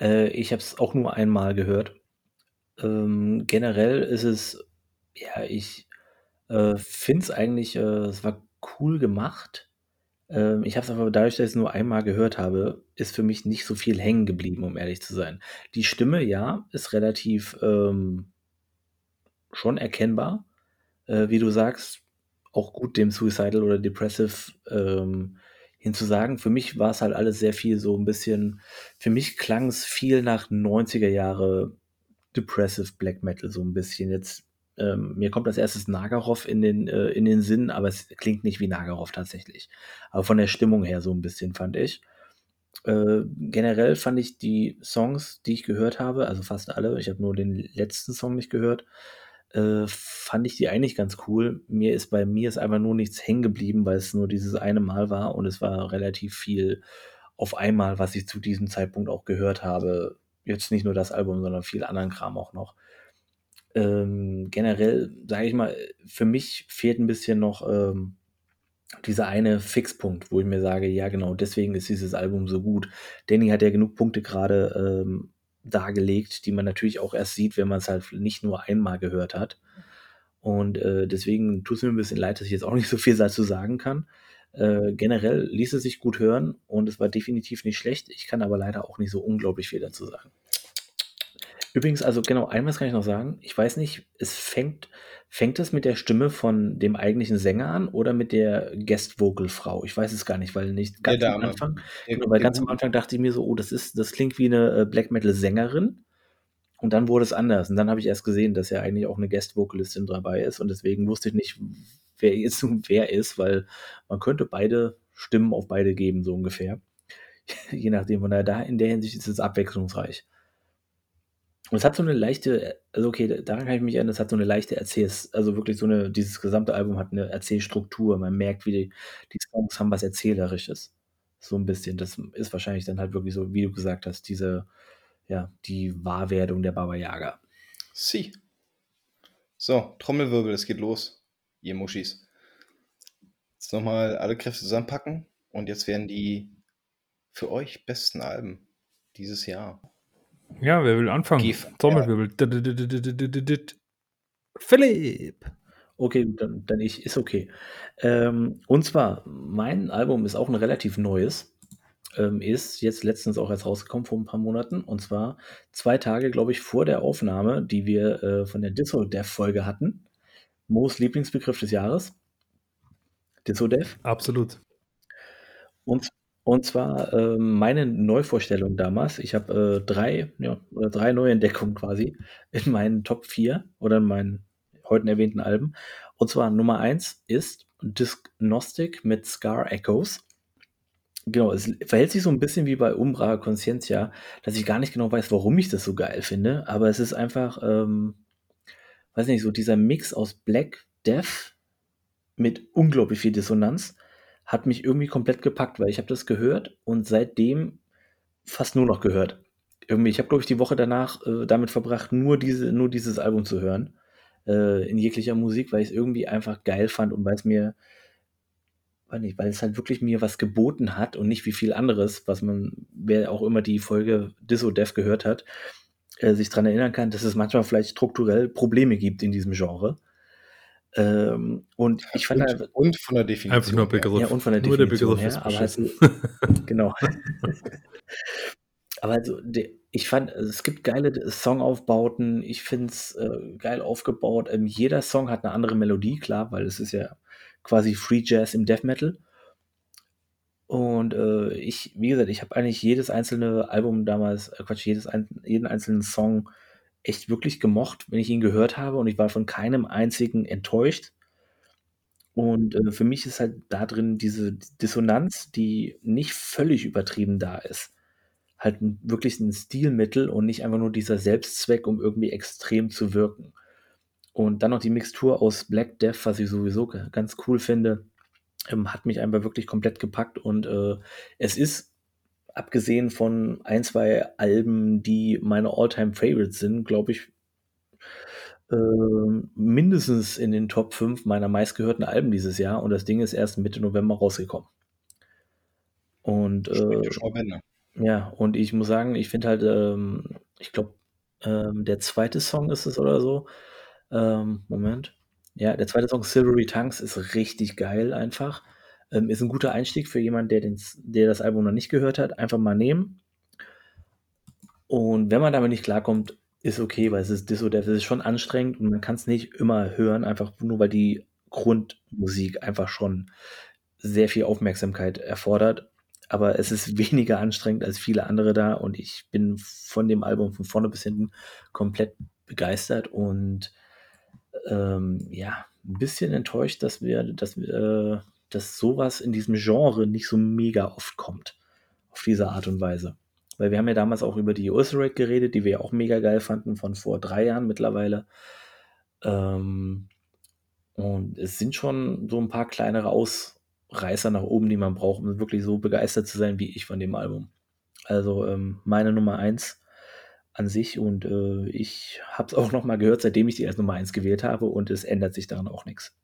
Äh, ich habe es auch nur einmal gehört. Ähm, generell ist es, ja, ich äh, finde es eigentlich, äh, es war cool gemacht. Ähm, ich habe es aber dadurch, dass ich es nur einmal gehört habe, ist für mich nicht so viel hängen geblieben, um ehrlich zu sein. Die Stimme, ja, ist relativ ähm, schon erkennbar. Äh, wie du sagst, auch gut dem Suicidal oder Depressive ähm, hinzusagen. Für mich war es halt alles sehr viel so ein bisschen, für mich klang es viel nach 90er Jahre Depressive Black Metal, so ein bisschen. Jetzt ähm, mir kommt als erstes Nagarov in den, äh, in den Sinn, aber es klingt nicht wie Nagarov tatsächlich. Aber von der Stimmung her so ein bisschen, fand ich. Äh, generell fand ich die Songs, die ich gehört habe, also fast alle, ich habe nur den letzten Song nicht gehört, äh, fand ich die eigentlich ganz cool. Mir ist bei mir ist einfach nur nichts hängen geblieben, weil es nur dieses eine Mal war und es war relativ viel auf einmal, was ich zu diesem Zeitpunkt auch gehört habe. Jetzt nicht nur das Album, sondern viel anderen Kram auch noch. Ähm, generell, sage ich mal, für mich fehlt ein bisschen noch ähm, dieser eine Fixpunkt, wo ich mir sage, ja genau, deswegen ist dieses Album so gut. Danny hat ja genug Punkte gerade ähm, dargelegt, die man natürlich auch erst sieht, wenn man es halt nicht nur einmal gehört hat. Und äh, deswegen tut es mir ein bisschen leid, dass ich jetzt auch nicht so viel dazu sagen kann. Äh, generell ließ es sich gut hören und es war definitiv nicht schlecht. Ich kann aber leider auch nicht so unglaublich viel dazu sagen. Übrigens, also genau, einmal kann ich noch sagen. Ich weiß nicht, es fängt, fängt es mit der Stimme von dem eigentlichen Sänger an oder mit der Guest-Vocal-Frau? Ich weiß es gar nicht, weil nicht ganz am Anfang, genau, weil ganz am Anfang dachte ich mir so, oh, das ist, das klingt wie eine äh, Black Metal-Sängerin. Und dann wurde es anders. Und dann habe ich erst gesehen, dass ja eigentlich auch eine Guest-Vocalistin dabei ist. Und deswegen wusste ich nicht, wer jetzt wer ist, weil man könnte beide Stimmen auf beide geben, so ungefähr. Je nachdem, von daher da in der Hinsicht ist es abwechslungsreich. Und es hat so eine leichte, also okay, daran kann ich mich erinnern, es hat so eine leichte Erzähls, also wirklich so eine, dieses gesamte Album hat eine Erzählstruktur. Man merkt, wie die, die Songs haben was Erzählerisches. So ein bisschen. Das ist wahrscheinlich dann halt wirklich so, wie du gesagt hast, diese, ja, die Wahrwerdung der Baba Yaga. Sie. So, Trommelwirbel, es geht los, ihr Muschis. Jetzt nochmal alle Kräfte zusammenpacken und jetzt werden die für euch besten Alben dieses Jahr ja, wer will anfangen? Trommelwirbel. Philipp. Okay, dann, dann ich, ist okay. Ähm, und zwar, mein Album ist auch ein relativ neues. Ähm, ist jetzt letztens auch erst rausgekommen vor ein paar Monaten. Und zwar zwei Tage, glaube ich, vor der Aufnahme, die wir äh, von der Disso Dev Folge hatten. Moos Lieblingsbegriff des Jahres. Disso Dev. Absolut. Und und zwar äh, meine Neuvorstellung damals. Ich habe äh, drei, ja, oder drei Neuentdeckungen quasi in meinen Top 4 oder in meinen heute erwähnten Alben. Und zwar Nummer eins ist Diagnostic mit Scar Echoes. Genau, es verhält sich so ein bisschen wie bei Umbra Conscientia, dass ich gar nicht genau weiß, warum ich das so geil finde, aber es ist einfach, ähm, weiß nicht, so dieser Mix aus Black Death mit unglaublich viel Dissonanz hat mich irgendwie komplett gepackt, weil ich habe das gehört und seitdem fast nur noch gehört. Irgendwie, ich habe, glaube ich, die Woche danach äh, damit verbracht, nur, diese, nur dieses Album zu hören, äh, in jeglicher Musik, weil ich es irgendwie einfach geil fand und weil es mir weiß nicht, weil es halt wirklich mir was geboten hat und nicht wie viel anderes, was man, wer auch immer die Folge Disso Dev gehört hat, äh, sich daran erinnern kann, dass es manchmal vielleicht strukturell Probleme gibt in diesem Genre. Ähm, und ich fand und, halt, und von der Definition. Einfach nur Begriff. Ja, und von der nur der Definition Begriff her, ist aber beschissen. genau. aber also, de, ich fand, also es gibt geile Songaufbauten, ich finde es äh, geil aufgebaut. Ähm, jeder Song hat eine andere Melodie, klar, weil es ist ja quasi Free Jazz im Death Metal. Und äh, ich, wie gesagt, ich habe eigentlich jedes einzelne Album damals, äh, Quatsch, jedes ein, jeden einzelnen Song echt wirklich gemocht, wenn ich ihn gehört habe. Und ich war von keinem einzigen enttäuscht. Und äh, für mich ist halt da drin diese Dissonanz, die nicht völlig übertrieben da ist. Halt ein, wirklich ein Stilmittel und nicht einfach nur dieser Selbstzweck, um irgendwie extrem zu wirken. Und dann noch die Mixtur aus Black Death, was ich sowieso ganz cool finde, ähm, hat mich einfach wirklich komplett gepackt. Und äh, es ist, abgesehen von ein, zwei Alben, die meine All-Time Favorites sind, glaube ich, äh, mindestens in den Top 5 meiner meistgehörten Alben dieses Jahr. Und das Ding ist erst Mitte November rausgekommen. Und äh, ja, und ich muss sagen, ich finde halt, ähm, ich glaube, ähm, der zweite Song ist es oder so, ähm, Moment. Ja, der zweite Song Silvery Tongues ist richtig geil einfach. Ähm, ist ein guter Einstieg für jemanden, der, der das Album noch nicht gehört hat. Einfach mal nehmen. Und wenn man damit nicht klarkommt, ist okay, weil es ist Disso Death, es ist schon anstrengend und man kann es nicht immer hören, einfach nur weil die Grundmusik einfach schon sehr viel Aufmerksamkeit erfordert. Aber es ist weniger anstrengend als viele andere da und ich bin von dem Album von vorne bis hinten komplett begeistert und ähm, ja, ein bisschen enttäuscht, dass wir, dass äh, dass sowas in diesem Genre nicht so mega oft kommt. Auf diese Art und Weise. Weil wir haben ja damals auch über die Ulcerate geredet, die wir ja auch mega geil fanden, von vor drei Jahren mittlerweile. Ähm, und es sind schon so ein paar kleinere Ausreißer nach oben, die man braucht, um wirklich so begeistert zu sein wie ich von dem Album. Also ähm, meine Nummer eins an sich und äh, ich habe es auch noch mal gehört, seitdem ich die als Nummer 1 gewählt habe und es ändert sich daran auch nichts.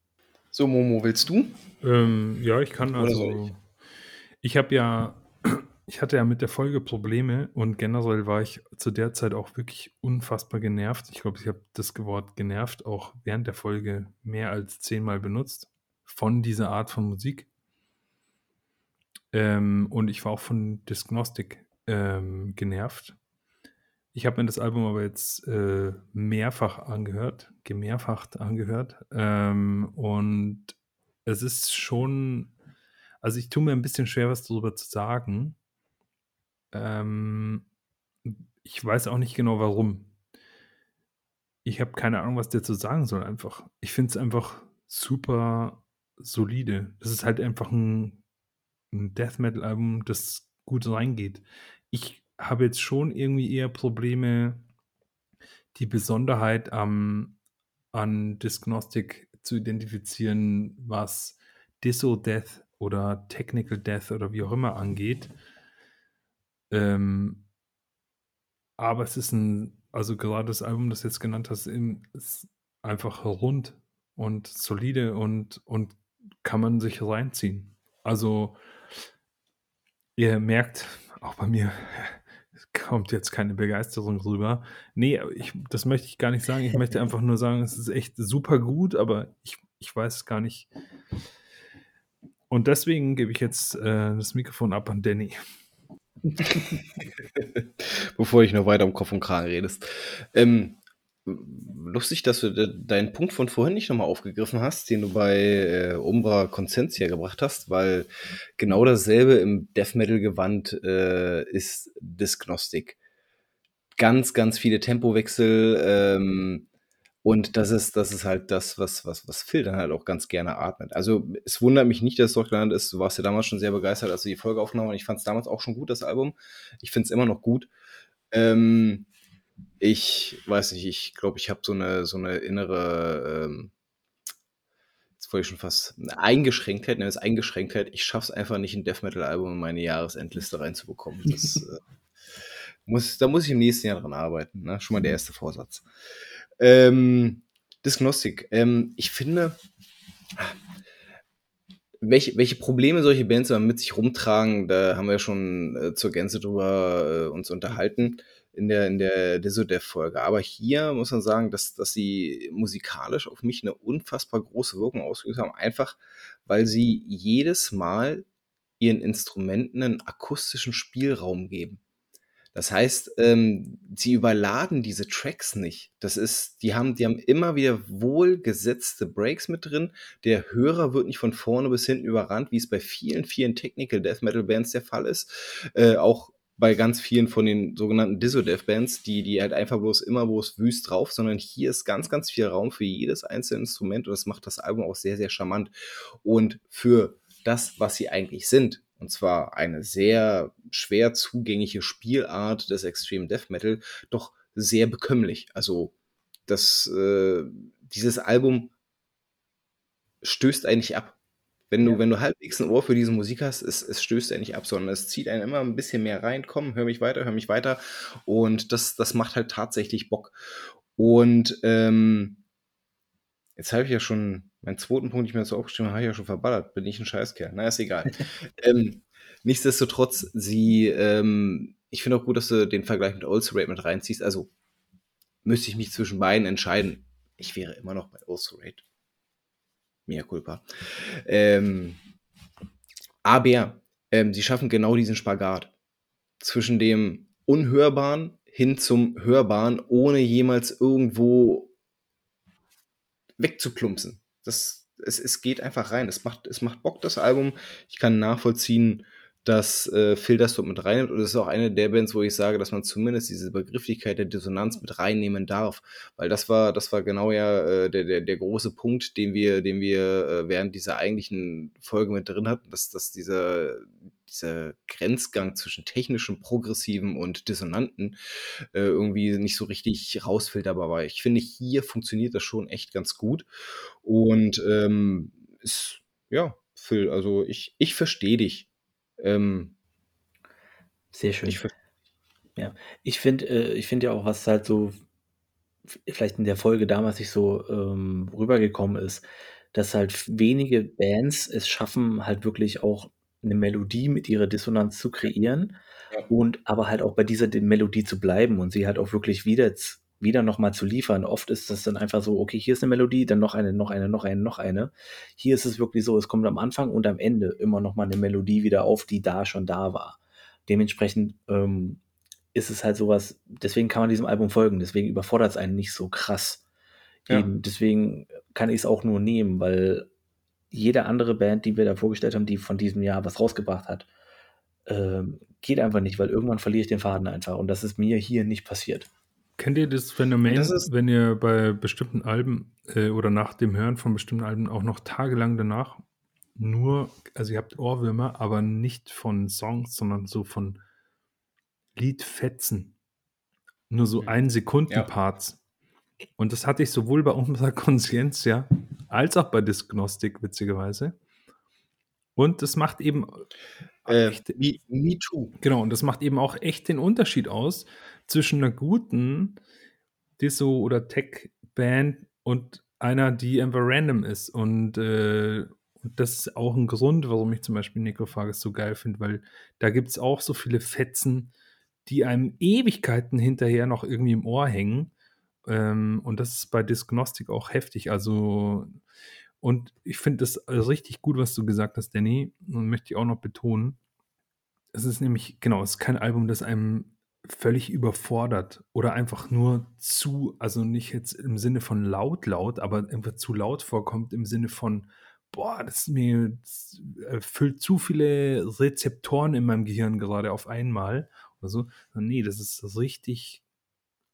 So, Momo, willst du? Ähm, ja, ich kann also. Ich, ich habe ja, ich hatte ja mit der Folge Probleme und generell war ich zu der Zeit auch wirklich unfassbar genervt. Ich glaube, ich habe das Wort genervt auch während der Folge mehr als zehnmal benutzt von dieser Art von Musik. Ähm, und ich war auch von Diagnostik ähm, genervt ich habe mir das Album aber jetzt äh, mehrfach angehört, gemehrfacht angehört. Ähm, und es ist schon, also ich tue mir ein bisschen schwer, was darüber zu sagen. Ähm, ich weiß auch nicht genau warum. Ich habe keine Ahnung, was der zu sagen soll einfach. Ich finde es einfach super solide. Es ist halt einfach ein, ein Death Metal Album, das gut reingeht. Ich habe jetzt schon irgendwie eher Probleme, die Besonderheit ähm, an Diagnostik zu identifizieren, was Disso Death oder Technical Death oder wie auch immer angeht. Ähm, aber es ist ein, also gerade das Album, das du jetzt genannt hast, ist einfach rund und solide und, und kann man sich reinziehen. Also ihr merkt auch bei mir, kommt jetzt keine Begeisterung rüber. Nee, ich, das möchte ich gar nicht sagen. Ich möchte einfach nur sagen, es ist echt super gut, aber ich, ich weiß gar nicht. Und deswegen gebe ich jetzt äh, das Mikrofon ab an Danny. Bevor ich noch weiter um Kopf und Kragen redest. Ähm, lustig, dass du deinen Punkt von vorhin nicht nochmal aufgegriffen hast, den du bei äh, Umbra Consentia gebracht hast, weil genau dasselbe im Death Metal Gewand äh, ist Disknostik. Ganz, ganz viele Tempowechsel, ähm, Und das ist, das ist halt das, was, was, was Phil dann halt auch ganz gerne atmet. Also es wundert mich nicht, dass es Deutschland ist. Du warst ja damals schon sehr begeistert, als du die Folge aufgenommen hast. Ich fand es damals auch schon gut, das Album. Ich finde es immer noch gut. Ähm, ich weiß nicht, ich glaube, ich habe so eine, so eine innere, ähm, jetzt wollte ich schon fast, eine Eingeschränktheit, ne, das Eingeschränktheit. Ich schaffe es einfach nicht, ein Death Metal-Album in meine Jahresendliste reinzubekommen. Das, äh, muss, da muss ich im nächsten Jahr dran arbeiten. Ne? Schon mal der erste Vorsatz. Ähm, Diagnostik. Ähm, ich finde, welche, welche Probleme solche Bands mit sich rumtragen, da haben wir schon äh, zur Gänze drüber äh, uns unterhalten in der, in der Disodev-Folge. Aber hier muss man sagen, dass, dass sie musikalisch auf mich eine unfassbar große Wirkung ausgeübt haben. Einfach, weil sie jedes Mal ihren Instrumenten einen akustischen Spielraum geben. Das heißt, ähm, sie überladen diese Tracks nicht. Das ist, die haben, die haben immer wieder wohlgesetzte Breaks mit drin. Der Hörer wird nicht von vorne bis hinten überrannt, wie es bei vielen, vielen Technical Death Metal Bands der Fall ist. Äh, auch bei ganz vielen von den sogenannten Disso-Death Bands, die, die halt einfach bloß immer bloß wüst drauf, sondern hier ist ganz, ganz viel Raum für jedes einzelne Instrument und das macht das Album auch sehr, sehr charmant. Und für das, was sie eigentlich sind, und zwar eine sehr schwer zugängliche Spielart des Extreme Death Metal, doch sehr bekömmlich. Also das, äh, dieses Album stößt eigentlich ab. Wenn du, ja. wenn du halbwegs ein Ohr für diese Musik hast, es, es stößt eigentlich ab, sondern es zieht einen immer ein bisschen mehr rein. Komm, hör mich weiter, hör mich weiter. Und das, das macht halt tatsächlich Bock. Und ähm, jetzt habe ich ja schon Meinen zweiten Punkt, den ich mir so aufgeschrieben habe, habe ich ja schon verballert. Bin ich ein Scheißkerl. Na, ist egal. ähm, nichtsdestotrotz, sie, ähm, ich finde auch gut, dass du den Vergleich mit Ulcerate mit reinziehst. Also, müsste ich mich zwischen beiden entscheiden. Ich wäre immer noch bei Ulcerate. Mea culpa. Ähm, aber ähm, sie schaffen genau diesen Spagat zwischen dem Unhörbaren hin zum Hörbaren, ohne jemals irgendwo wegzuplumpsen. Das, es, es geht einfach rein. Es macht, es macht Bock, das Album. Ich kann nachvollziehen, dass äh, Phil das dort mit reinnimmt. Und es ist auch eine der Bands, wo ich sage, dass man zumindest diese Begrifflichkeit der Dissonanz mit reinnehmen darf. Weil das war, das war genau ja äh, der, der, der große Punkt, den wir, den wir äh, während dieser eigentlichen Folge mit drin hatten, dass, dass dieser, dieser Grenzgang zwischen technischem, progressiven und dissonanten äh, irgendwie nicht so richtig rausfilterbar war. Ich finde, hier funktioniert das schon echt ganz gut. Und ähm, ist, ja, Phil, also ich, ich verstehe dich. Ähm, Sehr schön. Ich ja, ich finde, äh, ich finde ja auch, was halt so vielleicht in der Folge damals nicht so ähm, rübergekommen ist, dass halt wenige Bands es schaffen, halt wirklich auch eine Melodie mit ihrer Dissonanz zu kreieren ja. und aber halt auch bei dieser Melodie zu bleiben und sie halt auch wirklich wieder, wieder nochmal zu liefern. Oft ist das dann einfach so, okay, hier ist eine Melodie, dann noch eine, noch eine, noch eine, noch eine. Hier ist es wirklich so, es kommt am Anfang und am Ende immer nochmal eine Melodie wieder auf, die da schon da war. Dementsprechend ähm, ist es halt sowas, deswegen kann man diesem Album folgen, deswegen überfordert es einen nicht so krass. Ja. Eben, deswegen kann ich es auch nur nehmen, weil jede andere Band, die wir da vorgestellt haben, die von diesem Jahr was rausgebracht hat, ähm, geht einfach nicht, weil irgendwann verliere ich den Faden einfach. Und das ist mir hier nicht passiert. Kennt ihr das Phänomen, das wenn ihr bei bestimmten Alben äh, oder nach dem Hören von bestimmten Alben auch noch tagelang danach nur, also ihr habt Ohrwürmer, aber nicht von Songs, sondern so von Liedfetzen. Nur so mhm. ein Sekunden Parts. Ja. Und das hatte ich sowohl bei unserer Conscienz, ja, als auch bei Diagnostik, witzigerweise. Und das macht eben. Äh, echt, me, me too. Genau, und das macht eben auch echt den Unterschied aus zwischen einer guten Disso- oder Tech-Band und einer, die einfach random ist. Und, äh, und das ist auch ein Grund, warum ich zum Beispiel Necrophagus so geil finde, weil da gibt es auch so viele Fetzen, die einem Ewigkeiten hinterher noch irgendwie im Ohr hängen. Ähm, und das ist bei Diagnostik auch heftig. Also, und ich finde das richtig gut, was du gesagt hast, Danny. Und möchte ich auch noch betonen. Es ist nämlich, genau, es ist kein Album, das einem völlig überfordert oder einfach nur zu, also nicht jetzt im Sinne von laut, laut, aber einfach zu laut vorkommt im Sinne von, boah, das, mir, das erfüllt zu viele Rezeptoren in meinem Gehirn gerade auf einmal oder so. Nee, das ist richtig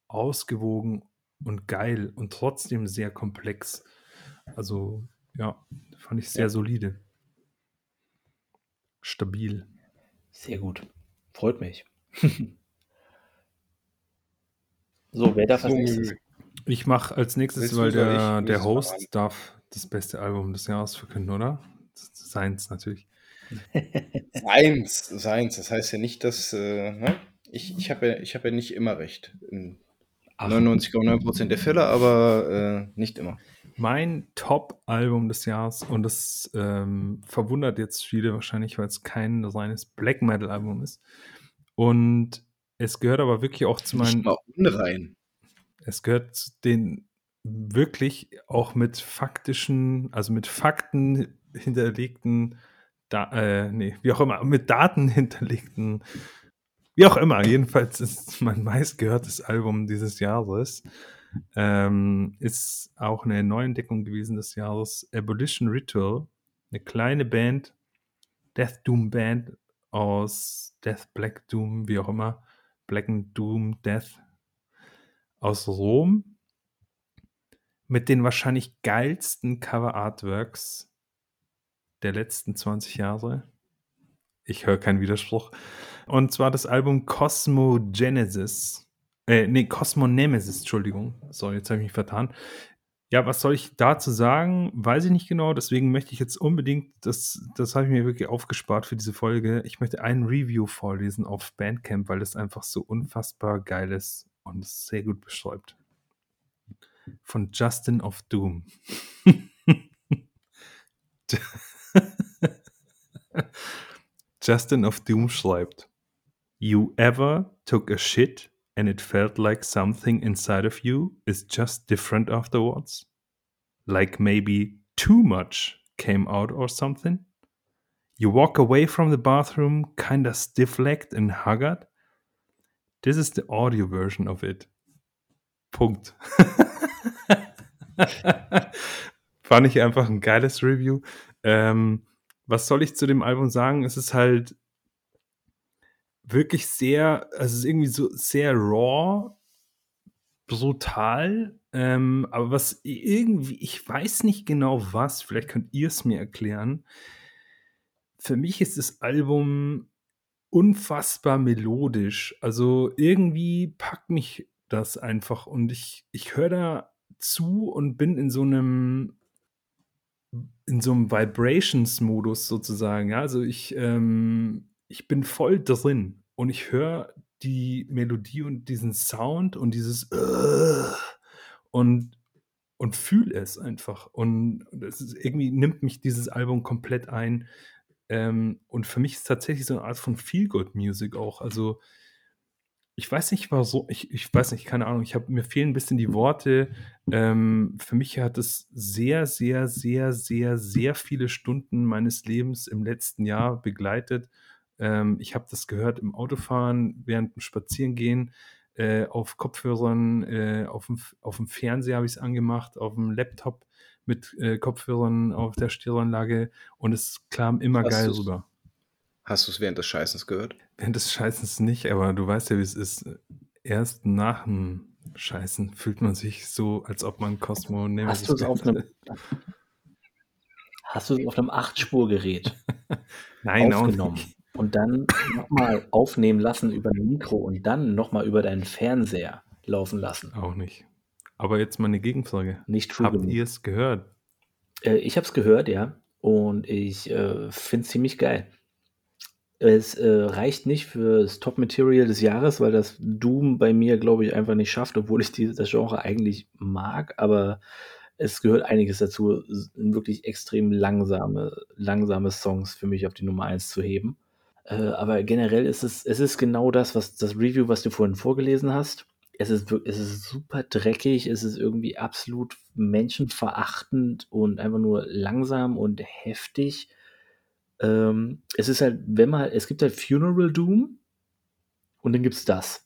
ausgewogen und geil und trotzdem sehr komplex. Also, ja, fand ich sehr ja. solide. Stabil. Sehr gut. Freut mich. so, wer darf als nächstes? Ich mache als nächstes, weil der, der Host darf das beste Album des Jahres verkünden, oder? Seins natürlich. seins, seins. Das heißt ja nicht, dass. Äh, ne? Ich, ich habe ja, hab ja nicht immer recht. In 99,9% der Fälle, aber äh, nicht immer. Mein Top-Album des Jahres, und das ähm, verwundert jetzt viele wahrscheinlich, weil es kein reines Black Metal-Album ist. Und es gehört aber wirklich auch zu meinen. Mal unrein. Es gehört zu den wirklich auch mit faktischen, also mit Fakten hinterlegten, da, äh, nee, wie auch immer, mit Daten hinterlegten, wie auch immer, jedenfalls ist mein meistgehörtes Album dieses Jahres. Ähm, ist auch eine Neuentdeckung gewesen des Jahres. Abolition Ritual, eine kleine Band, Death Doom Band aus Death Black Doom, wie auch immer, Black and Doom Death aus Rom mit den wahrscheinlich geilsten Cover Artworks der letzten 20 Jahre. Ich höre keinen Widerspruch. Und zwar das Album Cosmo Genesis. Äh, nee, Cosmo Nemesis, Entschuldigung. So, jetzt habe ich mich vertan. Ja, was soll ich dazu sagen? Weiß ich nicht genau. Deswegen möchte ich jetzt unbedingt, das, das habe ich mir wirklich aufgespart für diese Folge. Ich möchte ein Review vorlesen auf Bandcamp, weil das einfach so unfassbar geil ist und sehr gut beschreibt. Von Justin of Doom. Justin of Doom schreibt: You ever took a shit and it felt like something inside of you is just different afterwards? Like maybe too much came out or something? You walk away from the bathroom kinda stiff legged and haggard, This is the audio version of it. Punkt. Fand ich einfach ein geiles Review. Ähm, was soll ich zu dem Album sagen? Es ist halt wirklich sehr, also es ist irgendwie so sehr raw, brutal, ähm, aber was irgendwie, ich weiß nicht genau was, vielleicht könnt ihr es mir erklären. Für mich ist das Album unfassbar melodisch. Also irgendwie packt mich das einfach und ich, ich höre da zu und bin in so einem in so einem Vibrations-Modus sozusagen. Ja, also ich, ähm, ich bin voll drin und ich höre die Melodie und diesen Sound und dieses und und fühle es einfach und es ist, irgendwie nimmt mich dieses Album komplett ein ähm, und für mich ist es tatsächlich so eine Art von Feel-Good-Music auch. Also, ich weiß nicht, war so, ich, ich weiß nicht, keine Ahnung, ich habe mir fehlen ein bisschen die Worte. Ähm, für mich hat es sehr, sehr, sehr, sehr, sehr viele Stunden meines Lebens im letzten Jahr begleitet. Ähm, ich habe das gehört im Autofahren, während dem Spazierengehen, äh, auf Kopfhörern, äh, auf, dem, auf dem Fernseher habe ich es angemacht, auf dem Laptop mit äh, Kopfhörern auf der Stereoanlage und es kam immer hast geil rüber. Hast du es während des Scheißens gehört? Während des Scheißens nicht, aber du weißt ja, wie es ist. Erst nach dem Scheißen fühlt man sich so, als ob man Cosmo Nemesis Hast du es auf einem Hast du es auf einem Achtspurgerät Nein, aufgenommen und dann nochmal aufnehmen lassen über ein Mikro und dann nochmal über deinen Fernseher laufen lassen? Auch nicht. Aber jetzt mal eine Gegenfrage. Nicht true Habt ihr es gehört? Äh, ich habe es gehört, ja. Und ich äh, finde es ziemlich geil. Es äh, reicht nicht für das Top-Material des Jahres, weil das Doom bei mir, glaube ich, einfach nicht schafft, obwohl ich die, das Genre eigentlich mag. Aber es gehört einiges dazu, wirklich extrem langsame, langsame Songs für mich auf die Nummer 1 zu heben. Äh, aber generell ist es, es ist genau das, was das Review, was du vorhin vorgelesen hast es ist, es ist super dreckig, es ist irgendwie absolut menschenverachtend und einfach nur langsam und heftig. Ähm, es ist halt, wenn man, es gibt halt Funeral Doom und dann gibt es das.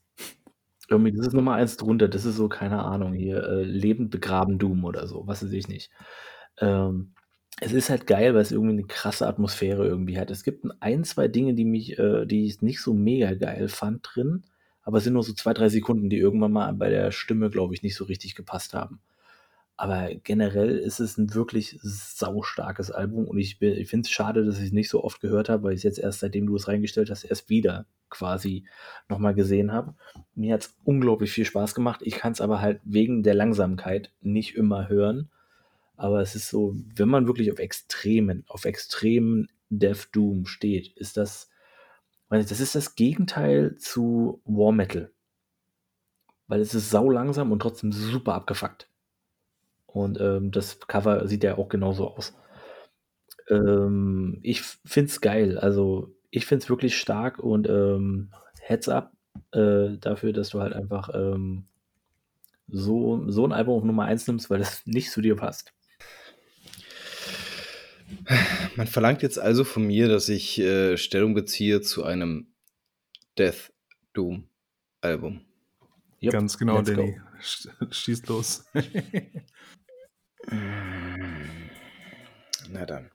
Irgendwie, das ist Nummer eins drunter, das ist so, keine Ahnung, hier, äh, lebend begraben Doom oder so, was weiß ich nicht. Ähm, es ist halt geil, weil es irgendwie eine krasse Atmosphäre irgendwie hat. Es gibt ein, zwei Dinge, die mich, äh, die ich nicht so mega geil fand drin Aber es sind nur so zwei, drei Sekunden, die irgendwann mal bei der Stimme, glaube ich, nicht so richtig gepasst haben. Aber generell ist es ein wirklich saustarkes Album und ich, ich finde es schade, dass ich es nicht so oft gehört habe, weil ich es jetzt erst, seitdem du es reingestellt hast, erst wieder quasi nochmal gesehen habe. Mir hat es unglaublich viel Spaß gemacht. Ich kann es aber halt wegen der Langsamkeit nicht immer hören. Aber es ist so, wenn man wirklich auf Extremen, auf extremen Death Doom steht, ist das, das ist das Gegenteil zu War Metal. Weil es ist sau langsam und trotzdem super abgefuckt. Und ähm, das Cover sieht ja auch genauso aus. Ähm, ich finde es geil. Also ich finde es wirklich stark und ähm, Heads up äh, dafür, dass du halt einfach ähm, so, so ein Album auf Nummer 1 nimmst, weil das nicht zu dir passt. Man verlangt jetzt also von mir, dass ich äh, Stellung beziehe zu einem Death Doom Album. Yep, Ganz genau, Danny. Schießt los. Na dann.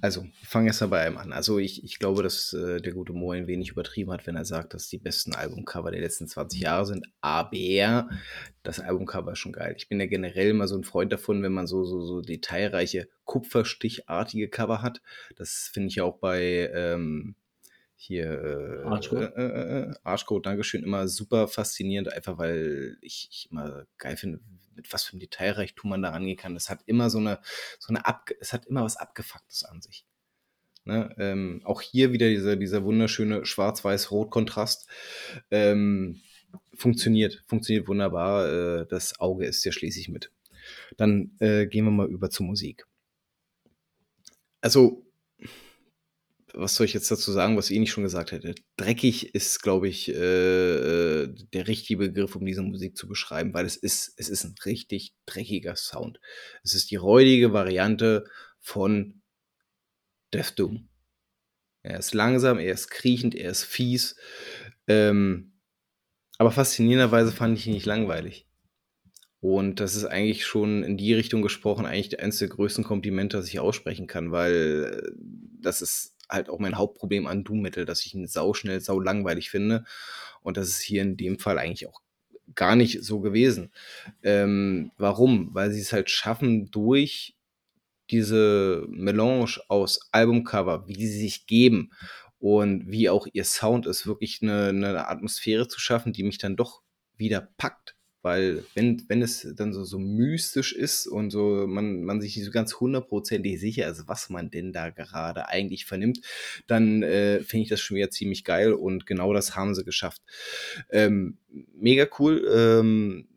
Also, ich fange erst mal bei einem an. Also, ich, ich glaube, dass äh, der gute Mo ein wenig übertrieben hat, wenn er sagt, dass die besten Albumcover der letzten 20 Jahre sind. Aber das Albumcover ist schon geil. Ich bin ja generell immer so ein Freund davon, wenn man so, so, so detailreiche, kupferstichartige Cover hat. Das finde ich auch bei ähm, hier äh, Archcode. Äh, äh, äh, Archcode, Dankeschön, immer super faszinierend, einfach weil ich, ich immer geil finde, mit was für einem Detailreichtum man da rangehen kann. Das hat immer so eine, so eine Ab es hat immer was Abgefucktes an sich. Ne? Ähm, auch hier wieder dieser, dieser wunderschöne Schwarz-Weiß-Rot-Kontrast. Ähm, funktioniert, funktioniert wunderbar. Äh, das Auge ist ja schließlich mit. Dann äh, gehen wir mal über zur Musik. Also, was soll ich jetzt dazu sagen, was ich eh nicht schon gesagt hätte? Dreckig ist, glaube ich, äh, äh, der richtige Begriff, um diese Musik zu beschreiben, weil es ist, es ist ein richtig dreckiger Sound. Es ist die räudige Variante von Death Doom. Er ist langsam, er ist kriechend, er ist fies. Ähm, aber faszinierenderweise fand ich ihn nicht langweilig. Und das ist eigentlich schon in die Richtung gesprochen, eigentlich eines der größten Komplimente, das ich aussprechen kann, weil äh, das ist halt auch mein Hauptproblem an Doom Metal, dass ich ihn sauschnell, sau langweilig finde. Und das ist hier in dem Fall eigentlich auch gar nicht so gewesen. Ähm, warum? Weil sie es halt schaffen, durch diese Melange aus Albumcover, wie sie sich geben und wie auch ihr Sound ist, wirklich eine, eine Atmosphäre zu schaffen, die mich dann doch wieder packt weil wenn, wenn es dann so, so mystisch ist und so man, man sich nicht so ganz hundertprozentig sicher ist, was man denn da gerade eigentlich vernimmt, dann äh, finde ich das schon wieder ziemlich geil und genau das haben sie geschafft. Ähm, mega cool. Ähm,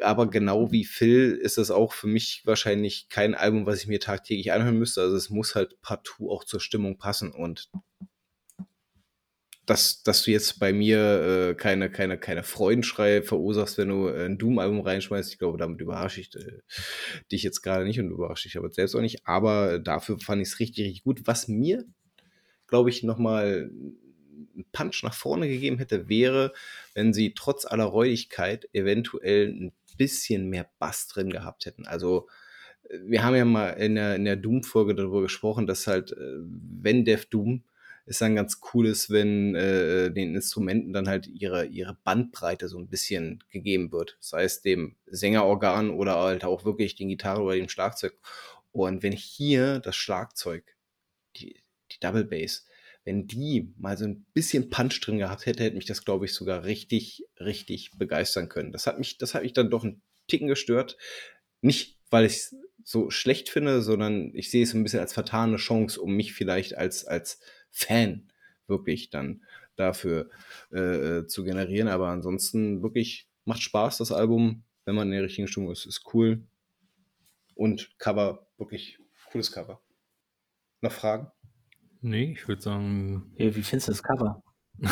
aber genau wie Phil ist das auch für mich wahrscheinlich kein Album, was ich mir tagtäglich anhören müsste. Also es muss halt partout auch zur Stimmung passen und dass, dass du jetzt bei mir äh, keine, keine, keine Freudenschrei verursachst, wenn du ein Doom-Album reinschmeißt. Ich glaube, damit überrasche ich äh, dich jetzt gerade nicht und überrasche dich aber selbst auch nicht. Aber dafür fand ich es richtig, richtig gut. Was mir, glaube ich, nochmal einen Punch nach vorne gegeben hätte, wäre, wenn sie trotz aller Räudigkeit eventuell ein bisschen mehr Bass drin gehabt hätten. Also, äh, wir haben ja mal in der, in der Doom-Folge darüber gesprochen, dass halt, äh, wenn Dev Doom ist dann ganz cool ist, wenn äh, den Instrumenten dann halt ihre, ihre Bandbreite so ein bisschen gegeben wird. Sei es dem Sängerorgan oder halt auch wirklich den Gitarre oder dem Schlagzeug. Und wenn hier das Schlagzeug, die, die Double Bass, wenn die mal so ein bisschen Punch drin gehabt hätte, hätte mich das, glaube ich, sogar richtig, richtig begeistern können. Das hat mich, das hat mich dann doch ein Ticken gestört. Nicht, weil ich es so schlecht finde, sondern ich sehe es ein bisschen als vertane Chance, um mich vielleicht als, als Fan wirklich dann dafür äh, äh, zu generieren. Aber ansonsten wirklich macht Spaß, das Album, wenn man in der richtigen Stimmung ist. Ist cool. Und Cover, wirklich cooles Cover. Noch Fragen? Nee, ich würde sagen. Hey, wie findest du das Cover?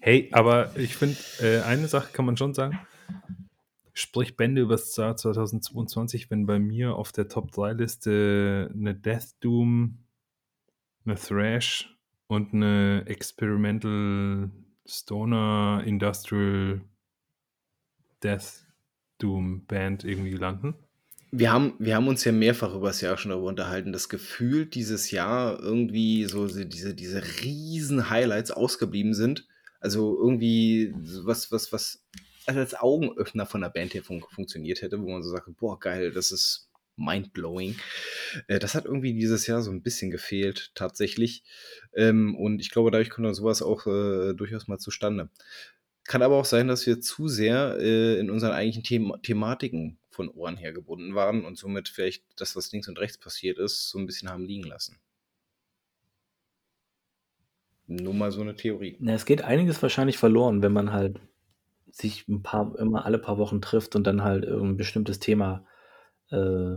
hey, aber ich finde, äh, eine Sache kann man schon sagen spricht Bände über das Jahr 2022, wenn bei mir auf der Top 3 Liste eine Death Doom, eine Thrash und eine Experimental Stoner Industrial Death Doom Band irgendwie landen. wir haben, wir haben uns ja mehrfach über das Jahr schon darüber unterhalten, das Gefühl dieses Jahr irgendwie so diese, diese riesen Highlights ausgeblieben sind. Also irgendwie was, was, was als Augenöffner von der Band her fun funktioniert hätte, wo man so sagt, boah, geil, das ist mindblowing. Äh, das hat irgendwie dieses Jahr so ein bisschen gefehlt, tatsächlich. Ähm, und ich glaube, dadurch kommt dann sowas auch äh, durchaus mal zustande. Kann aber auch sein, dass wir zu sehr äh, in unseren eigentlichen The Thematiken von Ohren her gebunden waren und somit vielleicht das, was links und rechts passiert ist, so ein bisschen haben liegen lassen. Nur mal so eine Theorie. Na, es geht einiges wahrscheinlich verloren, wenn man halt sich ein paar, immer alle paar Wochen trifft und dann halt irgendein bestimmtes Thema äh,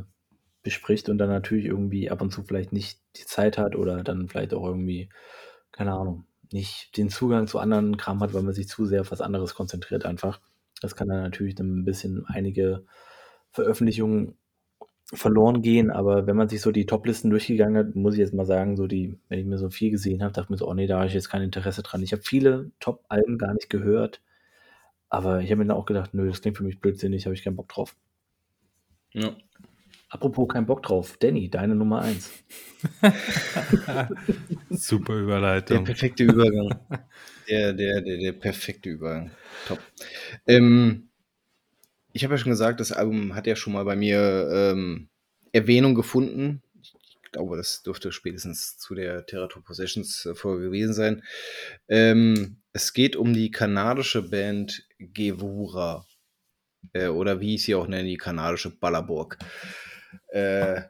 bespricht und dann natürlich irgendwie ab und zu vielleicht nicht die Zeit hat oder dann vielleicht auch irgendwie, keine Ahnung, nicht den Zugang zu anderen Kram hat, weil man sich zu sehr auf was anderes konzentriert einfach. Das kann dann natürlich ein bisschen einige Veröffentlichungen verloren gehen, aber wenn man sich so die Toplisten durchgegangen hat, muss ich jetzt mal sagen, so die, wenn ich mir so viel gesehen habe, dachte ich mir so, oh nee, da habe ich jetzt kein Interesse dran. Ich habe viele Top-Alben gar nicht gehört, aber ich habe mir dann auch gedacht, nö, das klingt für mich blödsinnig, habe ich keinen Bock drauf. Ja. Apropos kein Bock drauf, Danny, deine Nummer 1. Super Überleitung. Der perfekte Übergang. Der, der, der, der perfekte Übergang. Top. Ähm, ich habe ja schon gesagt, das Album hat ja schon mal bei mir ähm, Erwähnung gefunden. Ich glaube, das dürfte spätestens zu der Terrator Possessions äh, Folge gewesen sein. Ähm, es geht um die kanadische Band Gewura. Äh, oder wie ich sie auch nenne, die kanadische Ballerburg. Äh,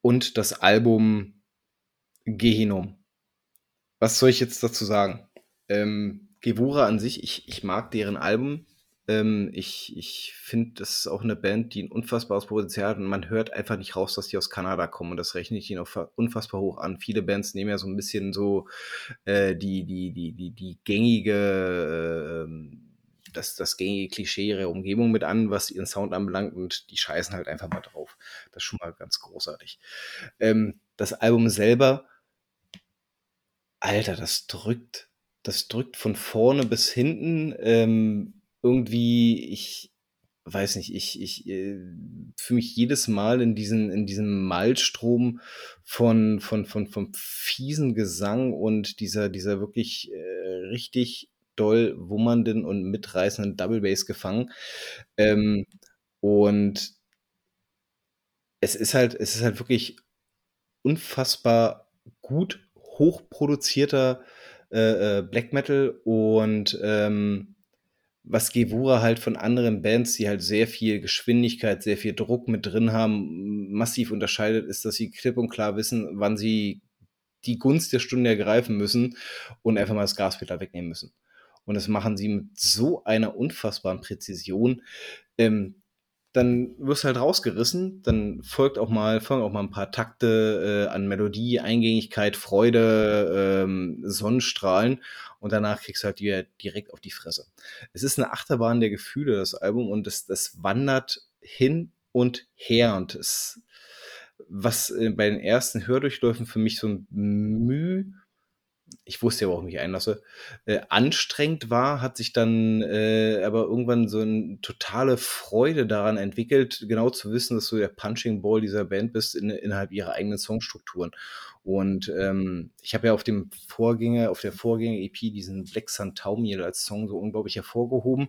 und das Album Gehinum. Was soll ich jetzt dazu sagen? Ähm, Gewura an sich, ich, ich mag deren Album. Ähm, ich ich finde, das ist auch eine Band, die ein unfassbares Potenzial hat und man hört einfach nicht raus, dass die aus Kanada kommen und das rechne ich ihnen auch unfassbar hoch an. Viele Bands nehmen ja so ein bisschen so äh, die, die, die, die, die gängige äh, das, das gängige Klischee ihrer Umgebung mit an, was ihren Sound anbelangt und die scheißen halt einfach mal drauf. Das ist schon mal ganz großartig. Ähm, das Album selber, Alter, das drückt, das drückt von vorne bis hinten. Ähm, irgendwie, ich weiß nicht, ich, ich äh, fühle mich jedes Mal in diesen, in diesem Malstrom von, von, von, von fiesen Gesang und dieser, dieser wirklich äh, richtig doll wummernden und mitreißenden Double Bass gefangen. Ähm, und es ist halt, es ist halt wirklich unfassbar gut hochproduzierter äh, äh, Black Metal und ähm, was Gewura halt von anderen Bands, die halt sehr viel Geschwindigkeit, sehr viel Druck mit drin haben, massiv unterscheidet, ist, dass sie klipp und klar wissen, wann sie die Gunst der Stunde ergreifen müssen und einfach mal das Gaspedal wegnehmen müssen. Und das machen sie mit so einer unfassbaren Präzision. Ähm, dann wirst du halt rausgerissen, dann folgt auch mal, folgen auch mal ein paar Takte äh, an Melodie, Eingängigkeit, Freude, ähm, Sonnenstrahlen. Und danach kriegst du halt die, direkt auf die Fresse. Es ist eine Achterbahn der Gefühle, das Album, und das, das wandert hin und her. Und es, was äh, bei den ersten Hördurchläufen für mich so ein Mühe ich wusste ja, worauf ich mich einlasse, äh, anstrengend war, hat sich dann äh, aber irgendwann so eine totale Freude daran entwickelt, genau zu wissen, dass du der Punching Ball dieser Band bist in, innerhalb ihrer eigenen Songstrukturen. Und ähm, ich habe ja auf dem Vorgänger, auf der Vorgänger-EP diesen Black Sun Taumiel als Song so unglaublich hervorgehoben,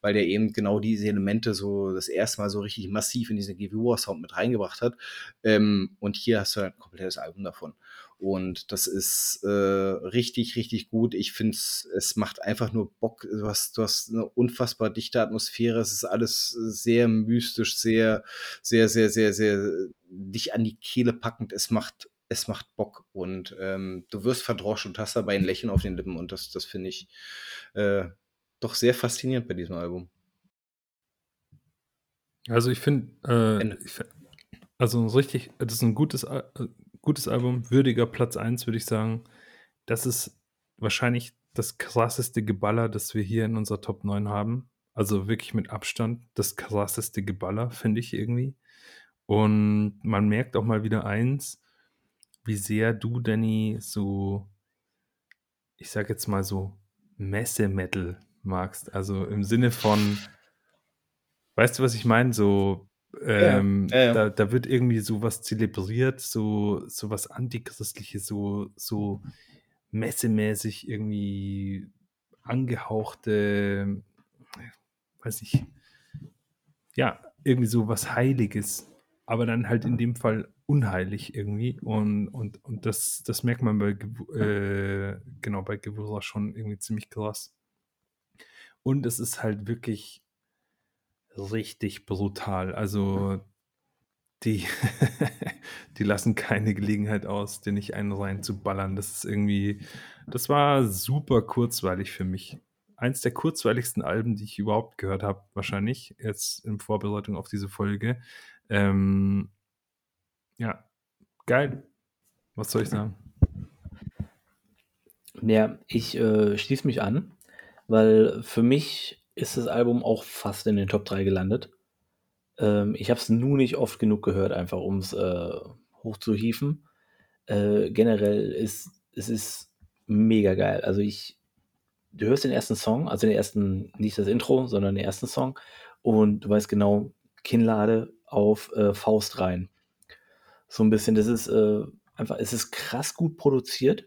weil der eben genau diese Elemente so das erste Mal so richtig massiv in diesen Gewura-Sound mit reingebracht hat. Ähm, und hier hast du halt ein komplettes Album davon. Und das ist äh, richtig, richtig gut. Ich finde es macht einfach nur Bock. Du hast, du hast eine unfassbar dichte Atmosphäre. Es ist alles sehr mystisch, sehr, sehr, sehr, sehr, sehr dich an die Kehle packend. Es macht, es macht Bock. Und ähm, du wirst verdroschen und hast dabei ein Lächeln auf den Lippen. Und das, das finde ich äh, doch sehr faszinierend bei diesem Album. Also ich finde, äh, also richtig, das ist ein gutes, äh, gutes Album, würdiger Platz 1, würde ich sagen. Das ist wahrscheinlich das krasseste Geballer, das wir hier in unserer Top 9 haben. Also wirklich mit Abstand das krasseste Geballer, finde ich irgendwie. Und man merkt auch mal wieder eins, wie sehr du, Danny, so, ich sag jetzt mal so, Messe-Metal magst. Also im Sinne von, weißt du, was ich meine? So Ähm, ja, ja. Da, da, wird irgendwie so was zelebriert, so, so was Antichristliches, so, so messemäßig irgendwie angehauchte, weiß ich, ja, irgendwie so was Heiliges, aber dann halt in dem Fall unheilig irgendwie. Und, und, und das, das merkt man bei, äh, genau, bei Gewürzer schon irgendwie ziemlich krass. Und es ist halt wirklich richtig brutal. Also die, die lassen keine Gelegenheit aus, den nicht einen rein zu ballern. Das ist irgendwie, das war super kurzweilig für mich. Eins der kurzweiligsten Alben, die ich überhaupt gehört habe, wahrscheinlich, jetzt in Vorbereitung auf diese Folge. Ähm, ja, geil. Was soll ich sagen? Ja, ich äh, schließe mich an, weil für mich ist das Album auch fast in den Top 3 gelandet. Ähm, ich habe es nur nicht oft genug gehört, einfach um es äh, hochzuhieven. Äh, generell ist es ist mega geil. Also ich, du hörst den ersten Song, also den ersten, nicht das Intro, sondern den ersten Song und du weißt genau, Kinnlade auf äh, Faust rein. So ein bisschen, das ist äh, einfach, es ist krass gut produziert.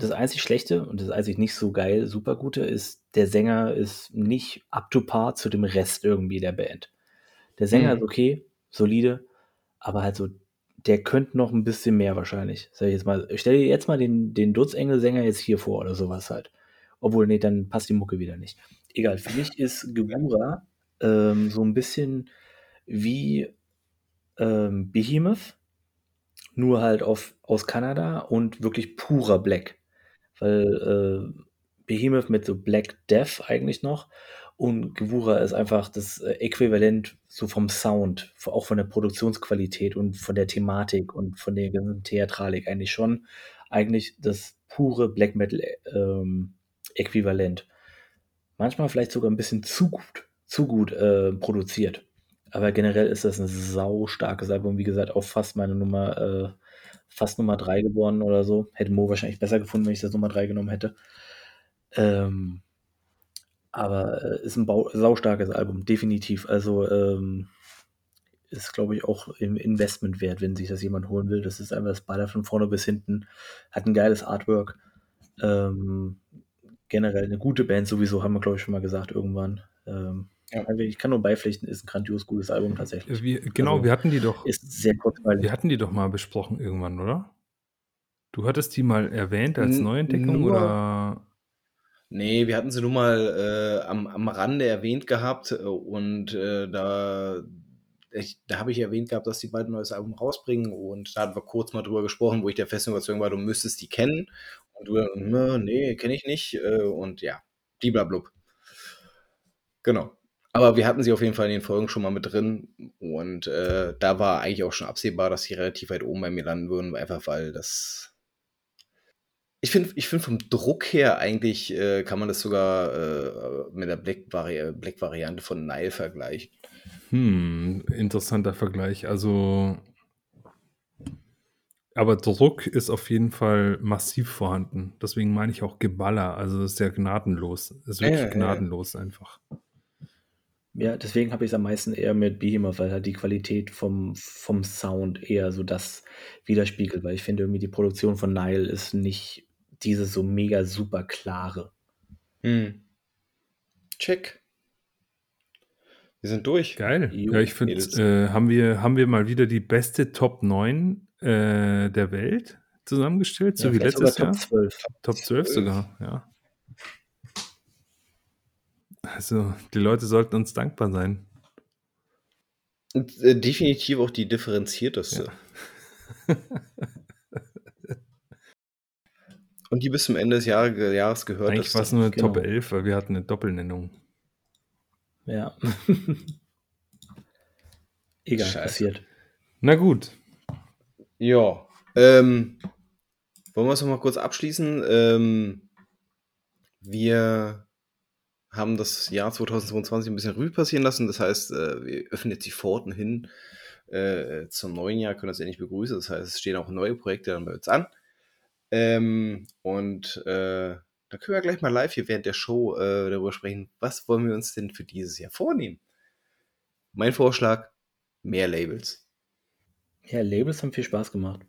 Das einzig Schlechte und das einzig nicht so geil, super gute ist, der Sänger ist nicht up to par zu dem Rest irgendwie der Band. Der Sänger mhm. ist okay, solide, aber halt so, der könnte noch ein bisschen mehr wahrscheinlich. Sag ich jetzt mal, stell dir jetzt mal den, den Dutzengel-Sänger jetzt hier vor oder sowas halt. Obwohl, nee, dann passt die Mucke wieder nicht. Egal, für mich ist Gebura ähm, so ein bisschen wie ähm, Behemoth, nur halt auf, aus Kanada und wirklich purer Black. Weil äh, Behemoth mit so Black Death eigentlich noch und Gewura ist einfach das äh, Äquivalent so vom Sound, auch von der Produktionsqualität und von der Thematik und von der ganzen Theatralik eigentlich schon eigentlich das pure Black Metal ähm, Äquivalent. Manchmal vielleicht sogar ein bisschen zu gut, zu gut äh, produziert. Aber generell ist das ein sau starkes Album. Wie gesagt, auch fast meine Nummer, äh, fast Nummer 3 geworden oder so. Hätte Mo wahrscheinlich besser gefunden, wenn ich das Nummer 3 genommen hätte. Ähm, aber äh, ist ein Bau saustarkes Album, definitiv. Also ähm, ist, glaube ich, auch im Investment wert, wenn sich das jemand holen will. Das ist einfach das Baller von vorne bis hinten. Hat ein geiles Artwork. Ähm, generell eine gute Band sowieso, haben wir, glaube ich, schon mal gesagt irgendwann. Ähm, ja. Also ich kann nur beipflichten, ist ein grandios gutes Album tatsächlich. Wir, genau, also, wir hatten die doch. Ist sehr kurzweilig. Wir hatten die doch mal besprochen irgendwann, oder? Du hattest die mal erwähnt als Neuentdeckung Nur, oder? Nee, wir hatten sie nur mal äh, am, am Rande erwähnt gehabt äh, und äh, da, ich, da habe ich erwähnt gehabt, dass die beiden ein neues Album rausbringen und da hatten wir kurz mal drüber gesprochen, wo ich der festen Überzeugung war, du müsstest die kennen und du, nee, kenne ich nicht äh, und ja, bliblablub. Genau. Aber wir hatten sie auf jeden Fall in den Folgen schon mal mit drin und äh, da war eigentlich auch schon absehbar, dass sie relativ weit oben bei mir landen würden, einfach weil das ich finde, ich find vom Druck her eigentlich äh, kann man das sogar äh, mit der Black-Variante Black von Nile vergleichen. Hm, interessanter Vergleich. Also, aber Druck ist auf jeden Fall massiv vorhanden. Deswegen meine ich auch Geballer. Also, es ist ja gnadenlos. Es ist wirklich gnadenlos einfach. Ja, deswegen habe ich es am meisten eher mit Behemoth, weil halt die Qualität vom, vom Sound eher so das widerspiegelt, weil ich finde irgendwie die Produktion von Nile ist nicht dieses so mega super klare. Hm. Check. Wir sind durch. Geil. Jo, ja, ich finde, äh, haben, wir, haben wir mal wieder die beste Top 9 äh, der Welt zusammengestellt, ja, so wie letztes Jahr. Top 12. Top 12 sogar, ja. Also, die Leute sollten uns dankbar sein. Äh, definitiv auch die differenzierteste. Ja. Und die bis zum Ende des Jahr, Jahres gehört. Eigentlich war es nur genau. Top 11, weil wir hatten eine Doppelnennung. Ja. Egal, Scheiße. passiert. Na gut. Ja. Ähm, wollen wir es nochmal kurz abschließen? Ähm, wir haben das Jahr 2022 ein bisschen Revue passieren lassen. Das heißt, äh, wir öffnen jetzt die Pforten hin äh, zum neuen Jahr, können das endlich begrüßen. Das heißt, es stehen auch neue Projekte dann bei uns an. Ähm, und äh, da können wir gleich mal live hier während der Show äh, darüber sprechen, was wollen wir uns denn für dieses Jahr vornehmen? Mein Vorschlag, mehr Labels. Ja, Labels haben viel Spaß gemacht.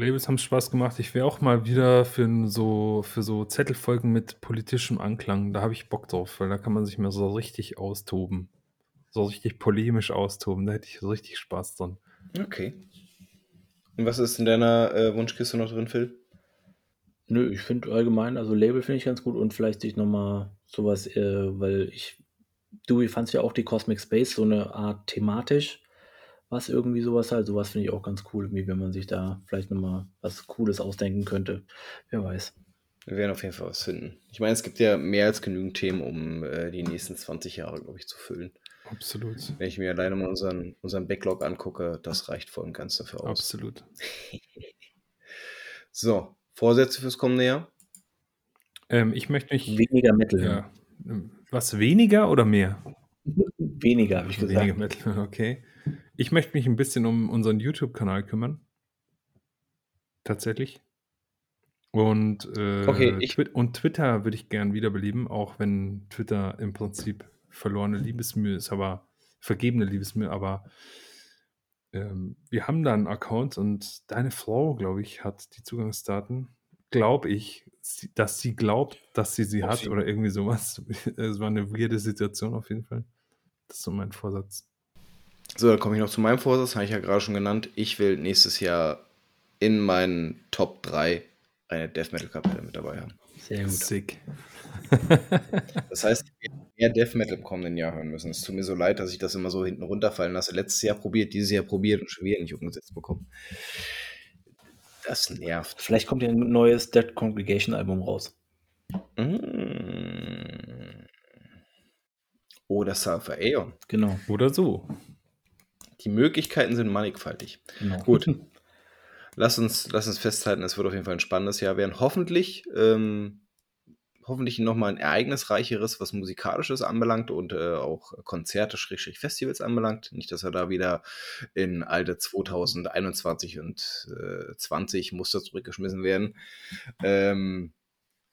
Labels haben Spaß gemacht. Ich wäre auch mal wieder für so, für so Zettelfolgen mit politischem Anklang. Da habe ich Bock drauf, weil da kann man sich mal so richtig austoben. So richtig polemisch austoben. Da hätte ich so richtig Spaß dran. Okay. Und was ist in deiner äh, Wunschkiste noch drin, Phil? Nö, ich finde allgemein, also Label finde ich ganz gut und vielleicht sich nochmal sowas, äh, weil ich, du fandst ja auch die Cosmic Space so eine Art thematisch was irgendwie sowas halt. Sowas finde ich auch ganz cool, wie wenn man sich da vielleicht nochmal was Cooles ausdenken könnte. Wer weiß. Wir werden auf jeden Fall was finden. Ich meine, es gibt ja mehr als genügend Themen, um äh, die nächsten 20 Jahre, glaube ich, zu füllen. Absolut. Wenn ich mir alleine mal unseren, unseren Backlog angucke, das reicht voll und ganz dafür aus. Absolut. so, Vorsätze fürs kommende Jahr? Ähm, ich möchte mich. Weniger Metal. Ja. Was weniger oder mehr? Weniger, habe ich gesagt. Weniger Metal, okay. Ich möchte mich ein bisschen um unseren YouTube-Kanal kümmern. Tatsächlich. Und, äh, okay, ich Twi und Twitter würde ich gern wiederbeleben, auch wenn Twitter im Prinzip verlorene Liebesmühe ist, aber vergebene Liebesmühe, aber ähm, wir haben da einen Account und deine Frau, glaube ich, hat die Zugangsdaten. Glaube ich, dass sie glaubt, dass sie sie hat oder irgendwie sowas. Es war eine weirde Situation auf jeden Fall. Das ist so mein Vorsatz. So, dann komme ich noch zu meinem Vorsatz, habe ich ja gerade schon genannt. Ich will nächstes Jahr in meinen Top 3 eine Death Metal Kapelle mit dabei haben. Sehr gut. Sick. das heißt, ich werde mehr Death Metal im kommenden Jahr hören müssen. Es tut mir so leid, dass ich das immer so hinten runterfallen lasse. Letztes Jahr probiert, dieses Jahr probiert und schon wieder nicht umgesetzt bekommen. Das nervt. Vielleicht kommt ja ein neues Dead Congregation Album raus. Mmh. Oder Sulfur Aeon. Genau. Oder so. Die Möglichkeiten sind mannigfaltig. Genau. Gut. Lass uns, lass uns festhalten, es wird auf jeden Fall ein spannendes Jahr werden. Hoffentlich, ähm, hoffentlich nochmal ein ereignisreicheres, was Musikalisches anbelangt und äh, auch Konzerte, Schrägstrich Festivals anbelangt. Nicht, dass er da wieder in alte 2021 und äh, 20 Muster zurückgeschmissen werden. Ähm,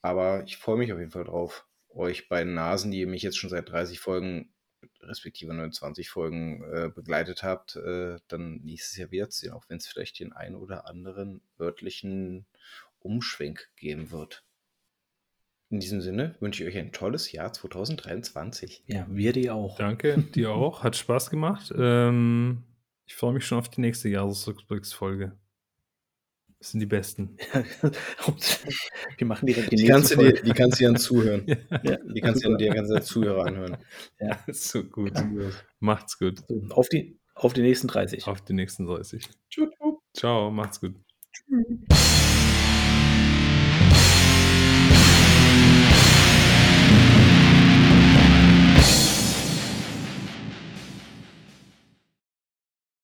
aber ich freue mich auf jeden Fall drauf, euch beiden Nasen, die mich jetzt schon seit 30 Folgen respektive 29 Folgen äh, begleitet habt, äh, dann nächstes Jahr wird es auch wenn es vielleicht den einen oder anderen örtlichen Umschwenk geben wird. In diesem Sinne wünsche ich euch ein tolles Jahr 2023. Ja, wir die auch. Danke, dir auch. Hat Spaß gemacht. Ähm, ich freue mich schon auf die nächste Jahresrückblicksfolge. Das sind die besten. Wir machen direkt die, die nächste kannst dir, Die kannst du dir zuhören. ja. Die kannst du dir ganze Zuhörer anhören. Ja, ist so gut. Macht's gut. Auf, die, auf die nächsten 30. Auf die nächsten 30. Ciao, ciao. Ciao, macht's gut. Tschüss.